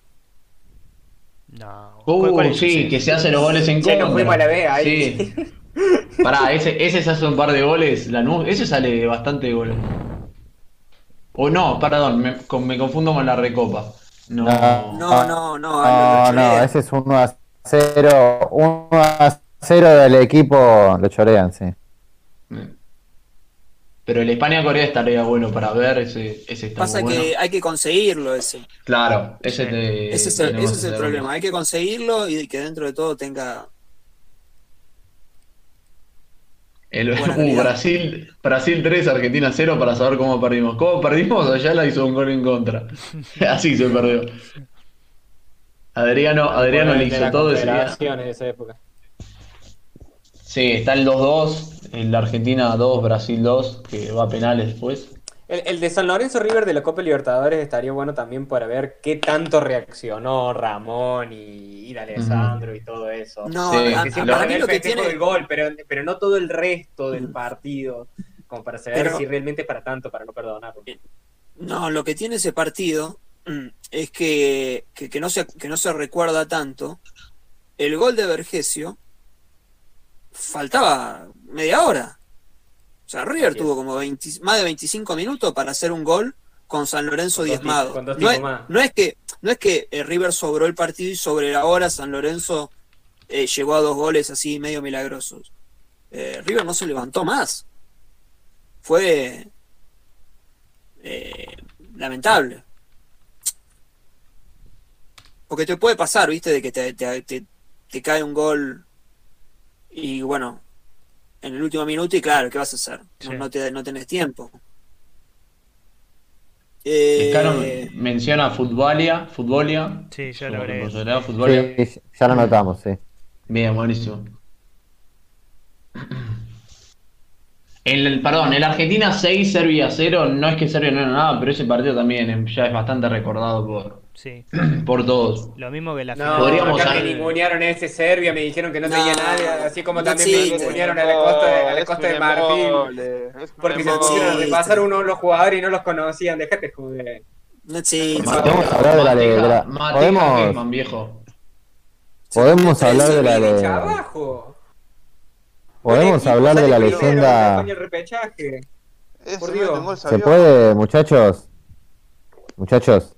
S1: No.
S5: Uh,
S1: ¿Cuál-
S5: sí, que se hace los goles en contra.
S7: nos fuimos a la B ahí.
S5: Sí. Pará, ese, ese se hace un par de goles, Lanús, ese sale bastante de goles. O no, perdón, me, con- me confundo con la Recopa. No.
S4: No.
S3: No, no, no.
S4: No, no,
S3: chorea.
S4: ese es 1 a 0. 1 a 0 del equipo. Lo chorean, sí.
S5: Pero el España-Corea estaría bueno para ver, ese, ese está
S3: Pasa
S5: muy bueno.
S3: que hay que conseguirlo ese.
S5: Claro, ese
S1: Sí.
S5: te,
S3: Ese es el, ese es problema. Hay que conseguirlo y que dentro de todo tenga.
S5: El, uh. Brasil, Brasil 3, Argentina 0 para saber cómo perdimos. ¿Cómo perdimos? Ayala hizo un gol en contra. Así se perdió. Adriano, Adriano le hizo todo ese día.
S7: Esa época.
S5: Sí, está el 2-2, el Argentina 2, Brasil 2, que va a penales después.
S7: El, el de San Lorenzo River de la Copa Libertadores estaría bueno también para ver qué tanto reaccionó Ramón y, y D'Alessandro y todo eso.
S3: No,
S5: Sí,
S3: a- para mí
S7: el
S3: lo que tiene.
S7: del gol, pero, pero no todo el resto del partido, como para saber
S3: Pero-
S7: si realmente es para tanto, para no perdonarlo.
S3: No, lo que tiene ese partido mm, es que, que, que no se, que no se recuerda tanto. El gol de Vergesio faltaba media hora. O sea, River tuvo como 20 más de 25 minutos para hacer un gol con San Lorenzo diezmado.
S7: con
S3: No es,
S7: más.
S3: no es que, no es que eh, River sobró el partido y sobre la hora San Lorenzo eh, llegó a dos goles así medio milagrosos. Eh, River no se levantó más. Fue eh, lamentable. Porque te puede pasar, viste, de que te, te- te- te cae un gol y bueno, en el último minuto y claro, ¿qué vas a hacer? No,
S1: Sí.
S3: no te, no tenés tiempo. Eh,
S5: Escano menciona Futbolia, Futbolia.
S1: Sí, ya lo.
S4: Sí, ya lo notamos, sí.
S5: Bien, buenísimo. El, el- perdón, el Argentina 6, Serbia 0, no es que Serbia no era nada, pero ese partido también eh, ya es bastante recordado por,
S1: Sí.
S5: por todos.
S1: Lo mismo que la
S7: No,
S1: final.
S5: Podríamos
S7: acá me ningunearon a ese Serbia, me dijeron que no,
S3: No,
S7: tenía nadie, así como
S3: no
S7: también me
S3: existe.
S7: ningunearon a la costa de, a la costa de Marfil. Porque se pusieron a
S3: existe.
S7: repasar uno los jugadores y no los conocían, déjate joder.
S3: no.
S5: Mateja-
S4: Podemos hablar de la- de la-
S5: Mateja
S4: podemos-
S5: viejo.
S4: Podemos hablar de la de...
S7: abajo.
S4: Podemos hablar de la leyenda... ¿Se puede, muchachos? Muchachos,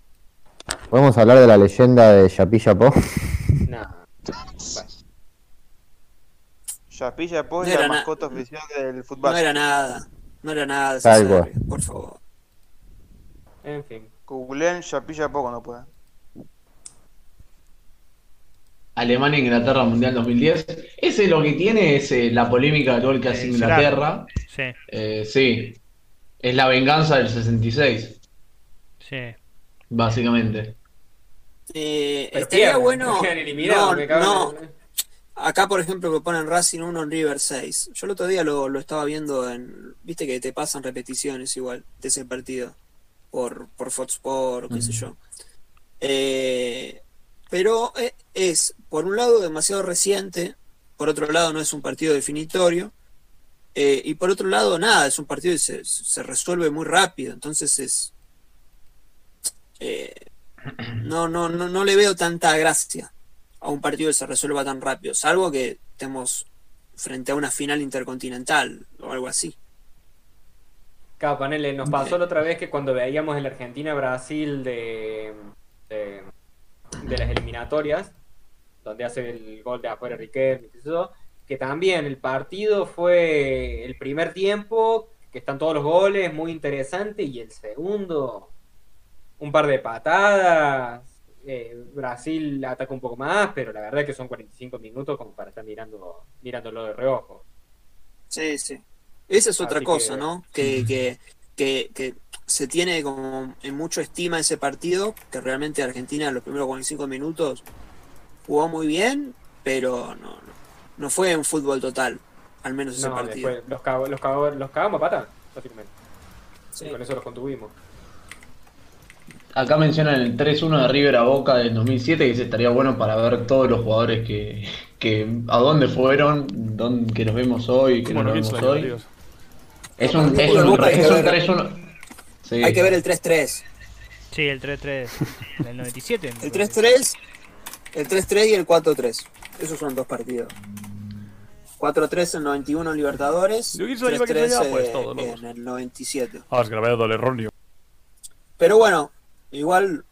S4: ¿podemos hablar de la leyenda de Yapi Yapó?
S7: No.
S6: Chapilla Po
S3: No
S6: es la mascota oficial del fútbol.
S3: No era nada. No era nada.
S4: Cual.
S3: Por favor.
S7: En fin.
S6: Googleen Chapilla Po cuando puedan.
S5: Alemania Inglaterra Mundial 2010. Ese lo que tiene es eh, la polémica del gol que hace
S1: Eh,
S5: Inglaterra.
S1: Sí,
S5: Eh, sí. Es la venganza del 66,
S1: sí.
S5: Básicamente.
S3: Eh,
S7: Pero
S3: estaría
S7: pierden,
S3: bueno. No, Acá, por ejemplo, me ponen Racing 1 en River 6. Yo el otro día lo, lo estaba viendo en. Viste que te pasan repeticiones igual de ese partido. Por, por Fox Sport o qué sé yo. Eh, pero eh, es, por un lado, demasiado reciente. Por otro lado, no es un partido definitorio. eh, y por otro lado, nada, es un partido que se, se resuelve muy rápido. Entonces es. Eh, no, no, no, no le veo tanta gracia a un partido que se resuelva tan rápido, salvo que estemos frente a una final intercontinental o algo así.
S7: Claro, ponele, nos pasó la otra vez que cuando veíamos el Argentina-Brasil de, de, de las eliminatorias, donde hace el gol de afuera Riquelme, que también el partido fue el primer tiempo, que están todos los goles, muy interesante, y el segundo, un par de patadas, eh, Brasil ataca un poco más, pero la verdad es que son 45 minutos como para estar mirando mirándolo de reojo.
S3: Sí, sí. Esa es otra
S7: Así
S3: cosa,
S7: que-
S3: ¿no? Que, que, que, que se tiene como en mucho estima ese partido, que realmente Argentina en los primeros 45 minutos jugó muy bien, pero no, no, no fue un fútbol total, al menos ese
S7: No,
S3: partido.
S7: después los, cago- los, cago- los cagamos a pata, básicamente.
S3: Sí.
S7: Y con eso los contuvimos.
S5: Acá mencionan el 3-1 de River a Boca del 2007, que dice estaría bueno para ver todos los jugadores que, que a dónde fueron, dónde, que los vemos hoy, que no
S10: Bueno, bien
S5: vemos hoy.
S10: Dios.
S5: Es un, es un,
S3: Boca hay
S5: es
S3: que
S5: un
S3: ver.
S5: 3-1. Sí.
S3: Hay que ver el 3-3.
S1: Sí, el 3-3 del 97. me
S3: El
S1: parece.
S3: 3-3, el 3-3 y el 4-3. Esos son dos partidos. 4-3 en 91 en Libertadores,
S10: Yo quiero saber qué
S3: 3-3
S10: sea, pues,
S3: eh, en el 97.
S10: Ah, es grabado el erróneo.
S3: Pero bueno, igual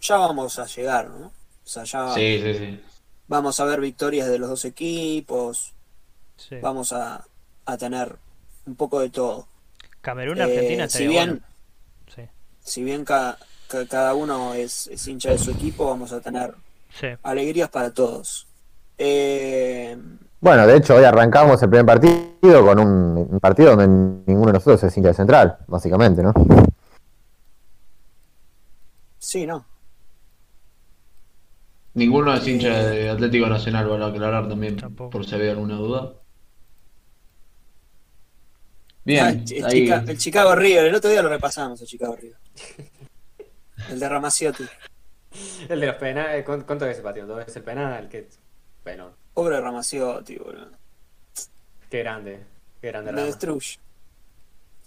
S3: ya vamos a llegar, ¿no? O sea, ya
S5: Sí, sí, sí.
S3: vamos a ver victorias de los dos equipos,
S1: Sí.
S3: vamos a, a tener un poco de todo.
S1: Camerún, Argentina
S3: Eh,
S1: estaría
S3: si bien,
S1: bueno. Sí.
S3: si bien ca- ca- cada uno es, es hincha de su equipo, vamos a tener
S1: Sí.
S3: alegrías para todos. Eh,
S4: Bueno, de hecho, hoy arrancamos el primer partido con un, un partido donde ninguno de nosotros es hincha de central, básicamente, ¿no?
S3: Sí, no.
S5: Ninguno es hincha de Atlético Nacional, para aclarar también,
S1: Tampoco.
S5: por si había alguna duda.
S3: Ah,
S5: Bien,
S3: el,
S5: ahí.
S3: Chica- el Chicago River, el otro día lo repasamos, el Chicago River. El de Ramaciotti.
S7: El de los penales, ¿cuánto cuánto es ese partido? ¿Dos veces el penal? Qué penón.
S3: Pobre Ramaciotti, boludo.
S7: Qué grande. Qué grande
S3: Lo
S7: Rama.
S3: destruye.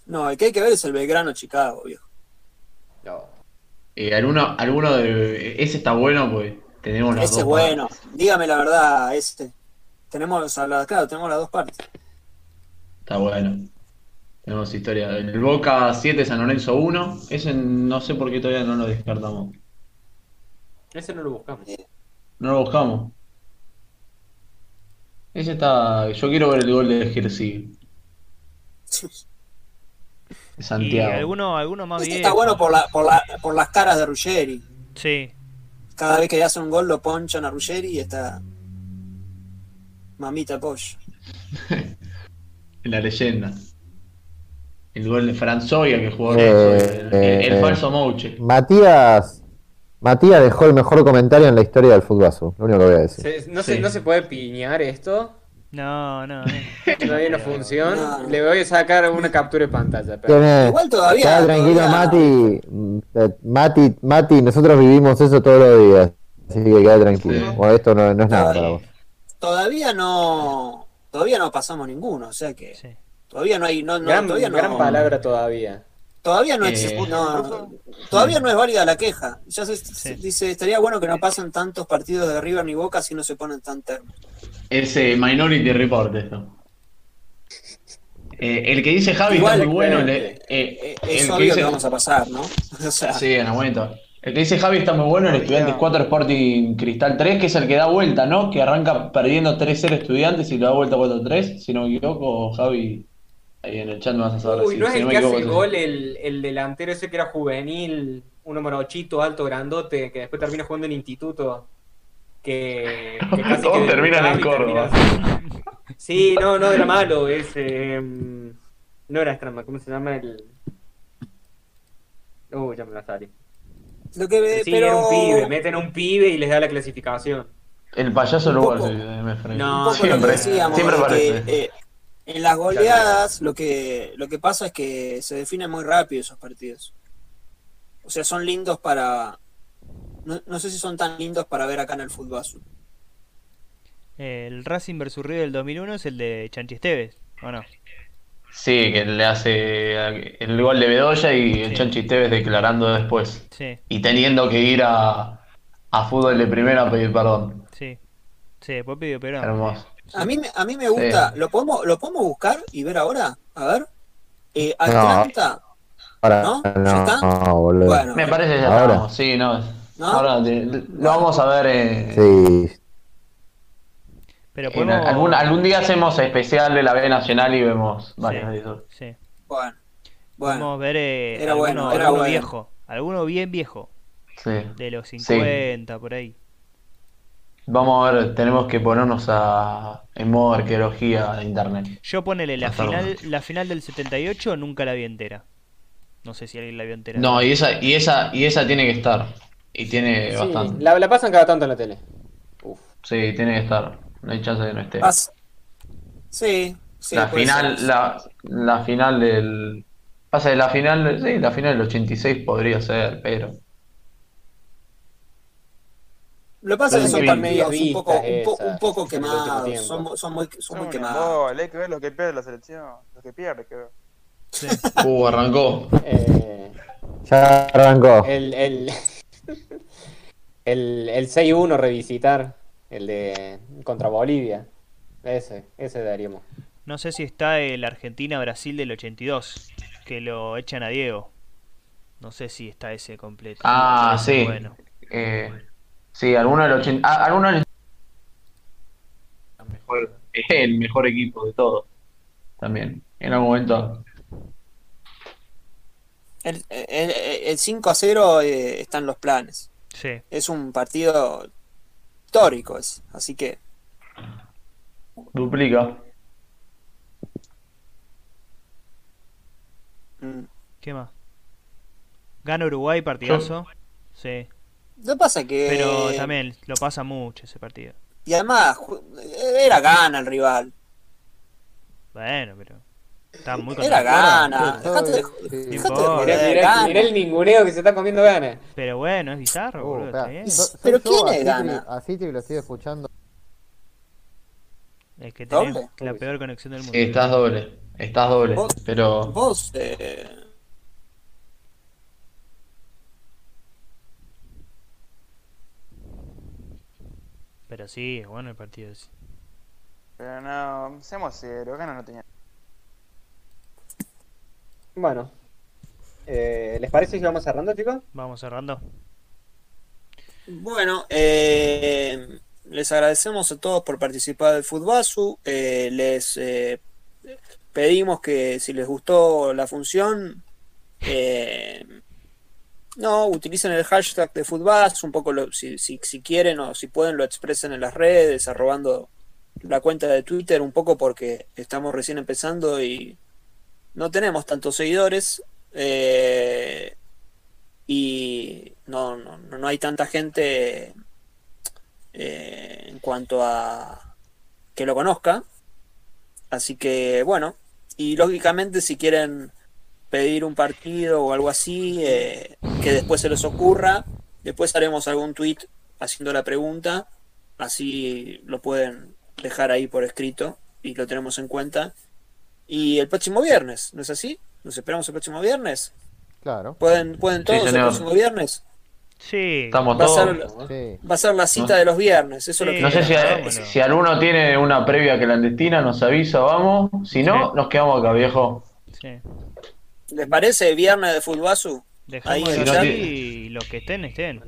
S3: No, el que hay que ver es el Belgrano Chicago, viejo.
S7: No.
S5: Eh, alguno, alguno de. Ese está bueno, pues tenemos las
S3: Ese es bueno.
S5: partes.
S3: Dígame la verdad, este. Tenemos a la, claro, tenemos las dos partes.
S5: Está bueno. Tenemos historia. El Boca 7, San Lorenzo 1. Ese no sé por qué todavía no lo descartamos.
S7: Ese no lo buscamos.
S5: No lo buscamos. Ese está. Yo quiero ver el gol de Jersey.
S1: Y
S5: Santiago.
S1: alguno, alguno más
S3: Este
S1: viejo.
S3: está bueno por, la, por, la, por las caras de Ruggeri.
S1: Sí.
S3: Cada vez que hace un gol lo ponchan a Ruggeri y está. Mamita pollo.
S5: La leyenda. El gol de Franzoya que jugó
S4: Eh,
S5: el, el- el
S4: eh,
S5: falso Mouche.
S4: Matías, Matías dejó el mejor comentario en la historia del fútbol, lo único que voy a decir.
S7: Se- no,
S5: Sí.
S7: se, ¿No se puede piñar esto?
S1: No, no. no.
S7: Todavía no funciona.
S3: No.
S7: Le voy a sacar una captura de pantalla. pero-
S3: Igual todavía-
S4: Queda tranquilo,
S3: todavía-
S4: Mati. Mati. Mati, nosotros vivimos eso todos los días. Así que queda tranquilo.
S5: Sí.
S4: O esto no, no es nada para vos.
S3: Todavía no. Todavía no pasamos ninguno, o sea que.
S1: Sí.
S3: Todavía no hay. No, no,
S7: gran
S3: todavía no,
S7: gran palabra todavía.
S3: Todavía no, es,
S5: Eh,
S3: no- todavía no es válida la queja. Ya se, se dice, estaría bueno que no pasen tantos partidos de River ni Boca si no se ponen tan termos.
S5: Es eh, Minority Report esto. Eh, el que dice Javi
S3: Igual,
S5: está muy bueno.
S3: eh,
S5: le- eh,
S3: Es
S5: el
S3: obvio que,
S5: dice-
S3: vamos a pasar, ¿no? O sea,
S5: Sí, en aumento. El que dice Javi está muy bueno, el Estudiantes 4 Sporting Cristal 3, que es el que da vuelta, ¿no? Que arranca perdiendo 3-0 Estudiantes y lo da vuelta 4-3, si no me equivoco, Javi, ahí en el chat me vas a saber.
S7: Uy,
S5: si-
S7: ¿no es
S5: si
S7: el que hace el gol, el, el delantero ese que era juvenil, uno morochito, alto, grandote, que después termina jugando en instituto? Que, que casi
S5: Todos
S7: que
S5: terminan en Córdoba.
S7: Sí, no, no era malo, es... eh, no era Strama, ¿cómo se llama el...? Uy, ya me la salí.
S3: lo que,
S7: Sí,
S3: pero
S7: era un pibe, meten a un pibe y les da la clasificación.
S5: El payaso
S3: Un
S5: sí, me.
S7: No,
S3: un lo
S5: siempre, siempre parece.
S3: que, eh, en las goleadas lo que, lo que pasa es que se definen muy rápido esos partidos. O sea, son lindos para... No, no sé si son tan lindos para ver acá en el fútbol azul.
S1: El Racing vs River del 2001 es el de Chanchi Esteves, ¿o no?
S5: Sí, que le hace el gol de Bedoya y el
S1: Sí.
S5: Chanchi Tevez declarando después.
S1: Sí,
S5: Y teniendo que ir a, a fútbol de primera a pedir perdón.
S1: sí. Sí, después pidió perdón.
S5: Hermoso.
S3: A mí, me- a mí me gusta,
S5: Sí.
S3: ¿lo podemos, ¿lo podemos buscar y ver ahora? A ver. Eh, Atlanta,
S4: Ahora
S3: ¿No? ¿Ya está?
S4: no, boludo.
S3: Bueno.
S5: Me parece que ya
S4: Ahora.
S5: estamos. Sí, no.
S3: ¿No?
S5: Ahora te- lo vamos a ver. eh,
S4: Sí,
S1: Pero
S5: en
S1: podemos...
S5: algún, algún día hacemos especial de la B Nacional y vemos varios de esos.
S1: Sí.
S3: bueno. Bueno,
S1: Podemos ver eh,
S3: Era
S1: alguno,
S3: bueno, era
S1: alguno
S3: bueno.
S1: viejo. Alguno bien viejo.
S5: Sí.
S1: De los 50, por ahí.
S5: Vamos a ver, tenemos que ponernos a, en modo arqueología de internet.
S1: Yo ponele la final, la final del 78 nunca la vi entera. No sé si alguien la vio entera.
S5: No, y esa, y esa, y esa tiene que estar. Y tiene
S7: Sí,
S5: bastante.
S7: la, la pasan cada tanto en la tele.
S5: Sí, tiene que estar. No hay chance de que no esté.
S3: Sí, sí.
S5: la final,
S3: ser.
S5: la, la final del. Pasa de la final, sí, la final del 86 podría ser, pero.
S3: Lo que pasa es que son partidos un poco, un, po- un poco quemados. Son, son muy, son muy quemados.
S6: hay que ver lo que pierde la selección, lo que pierde, creo.
S5: Uh, arrancó.
S7: Eh,
S4: ya arrancó.
S7: el, el, el, el 6-1 revisitar, el de contra Bolivia. Ese, ese daríamos.
S1: No sé si está el Argentina-Brasil del 82, que lo echan a Diego. No sé si está ese completo.
S5: Ah, sí.
S1: Bueno,
S5: Eh, sí, alguno del 80. ah, alguno del. Mejor, es el mejor equipo de todos. También. En algún momento.
S3: El, el, el 5 a 0 eh, está en los planes.
S1: sí.
S3: Es un partido histórico, es, así que
S5: Duplica.
S3: mm.
S1: ¿Qué más? Gana Uruguay, partidazo. Sí.
S3: Lo que pasa que
S1: Pero también lo pasa mucho ese partido.
S3: y además era gana el rival,
S1: Bueno, pero. Está muy
S3: era gana. Dejate de,
S4: sí.
S3: dejate de joder,
S7: Mirá, mirá-
S3: gana.
S7: mirá el ninguneo que se está comiendo ganas.
S1: Pero bueno, es bizarro,
S4: Uh,
S1: boludo.
S3: Pero
S4: yo,
S3: ¿quién es gana?
S4: Así que lo estoy escuchando.
S1: Es que tenés
S3: ¿Doble?
S1: la peor conexión del mundo.
S5: Sí, estás doble. Estás doble.
S3: Vos-
S5: Pero.
S3: Vos, eh,
S1: Pero sí, es bueno el partido.
S6: Pero no, seamos serios, ganas no tenía.
S7: Bueno. Eh, ¿Les parece si vamos cerrando, chicos?
S1: Vamos cerrando.
S3: Bueno, eh, les agradecemos a todos por participar del Futbasu. Eh, les eh, pedimos que si les gustó la función, eh, no, utilicen el hashtag de Futbasu, un poco lo- si, si, quieren o si pueden lo expresen en las redes, arrobando la cuenta de Twitter, un poco porque estamos recién empezando y no tenemos tantos seguidores. eh, y no, no, no no hay tanta gente eh, en cuanto a que lo conozca. Así que bueno, y lógicamente si quieren pedir un partido o algo así, eh, que después se les ocurra, después haremos algún tweet haciendo la pregunta, así lo pueden dejar ahí por escrito y lo tenemos en cuenta. Y el próximo viernes, ¿no es así? Nos esperamos el próximo viernes.
S4: Claro.
S3: ¿Pueden, pueden
S5: Sí,
S3: todos el próximo viernes?
S1: Sí.
S5: Estamos
S3: Va a
S5: todos.
S3: ser,
S4: Sí.
S3: va a ser la cita
S5: No.
S3: de los viernes, eso es lo que
S5: No sé si,
S1: vámonos.
S5: si alguno tiene una previa clandestina, nos avisa, vamos. Si no,
S1: Sí.
S5: nos quedamos acá, viejo.
S1: Sí.
S3: ¿Les parece viernes de?
S1: Dejamos
S3: Ahí
S5: no tiene-
S1: y los que estén, estén.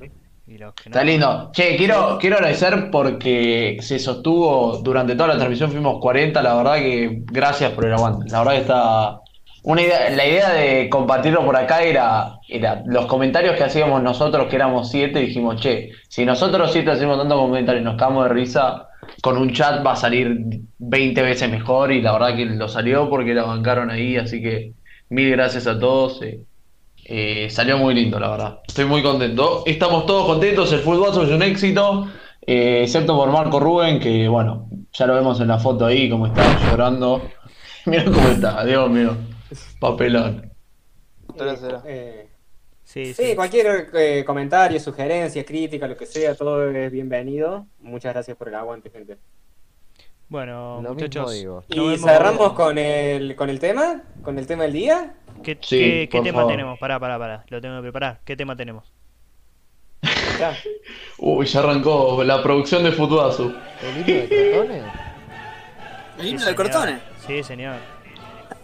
S1: Y los que no.
S5: Está lindo. Che, quiero, quiero agradecer porque se sostuvo durante toda la transmisión, fuimos 40, la verdad que gracias por el aguante. La verdad que está... Una idea, la idea de compartirlo por acá era, era los comentarios que hacíamos nosotros, que éramos siete, dijimos, che, si nosotros siete hacemos tantos comentarios y nos cagamos de risa, con un chat va a salir 20 veces mejor y la verdad que lo salió porque la bancaron ahí, así que mil gracias a todos. eh. Eh, salió muy lindo, la verdad. Estoy muy contento. Estamos todos contentos. El fútbol es un éxito, eh, excepto por Marco Rubén, que bueno, ya lo vemos en la foto ahí, como está llorando. Mira cómo está, Dios mío. Papelón.
S7: Eh,
S1: Sí,
S7: sí,
S1: sí.
S7: cualquier eh, comentario, sugerencia, crítica, lo que sea, todo es bienvenido. Muchas gracias por el aguante, gente.
S1: Bueno,
S4: Lo mismo
S1: muchachos.
S4: digo.
S7: Y
S1: vemos-
S7: cerramos con el, con el tema, con el tema del día.
S1: ¿Qué,
S5: Sí,
S1: qué- qué
S5: por
S1: tema
S5: favor.
S1: tenemos? Pará, pará, pará. Lo tengo que preparar. ¿Qué tema tenemos?
S7: Ya.
S5: Uy, ya arrancó la producción de Futuazu.
S4: ¿El himno de Crotones?
S3: ¿El
S1: Sí,
S3: himno del
S1: señor.
S3: Cortone?
S1: Sí, señor.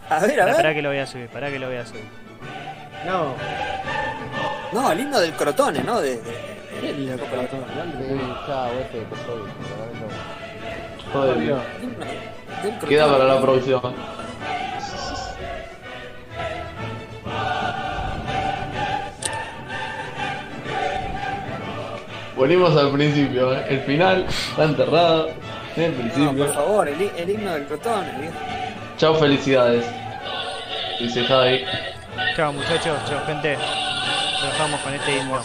S3: A ver, a ver.
S1: pará que lo voy a subir, pará que lo voy a subir.
S7: No.
S3: No, el himno del Crotone, ¿no? De, de- de- de
S4: Sí.
S5: Joder,
S3: El.
S5: Queda para la producción. Volvimos al principio, ¿eh? el final está enterrado en el
S3: No,
S5: principio.
S3: por favor, el, hi- el himno del Crotone, viejo.
S5: Chao, felicidades. Dice Javi.
S1: Chao, muchachos. Chao, gente. Lo dejamos con este himno.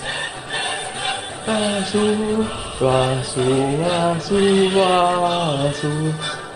S5: Basu, basu, basu, basu.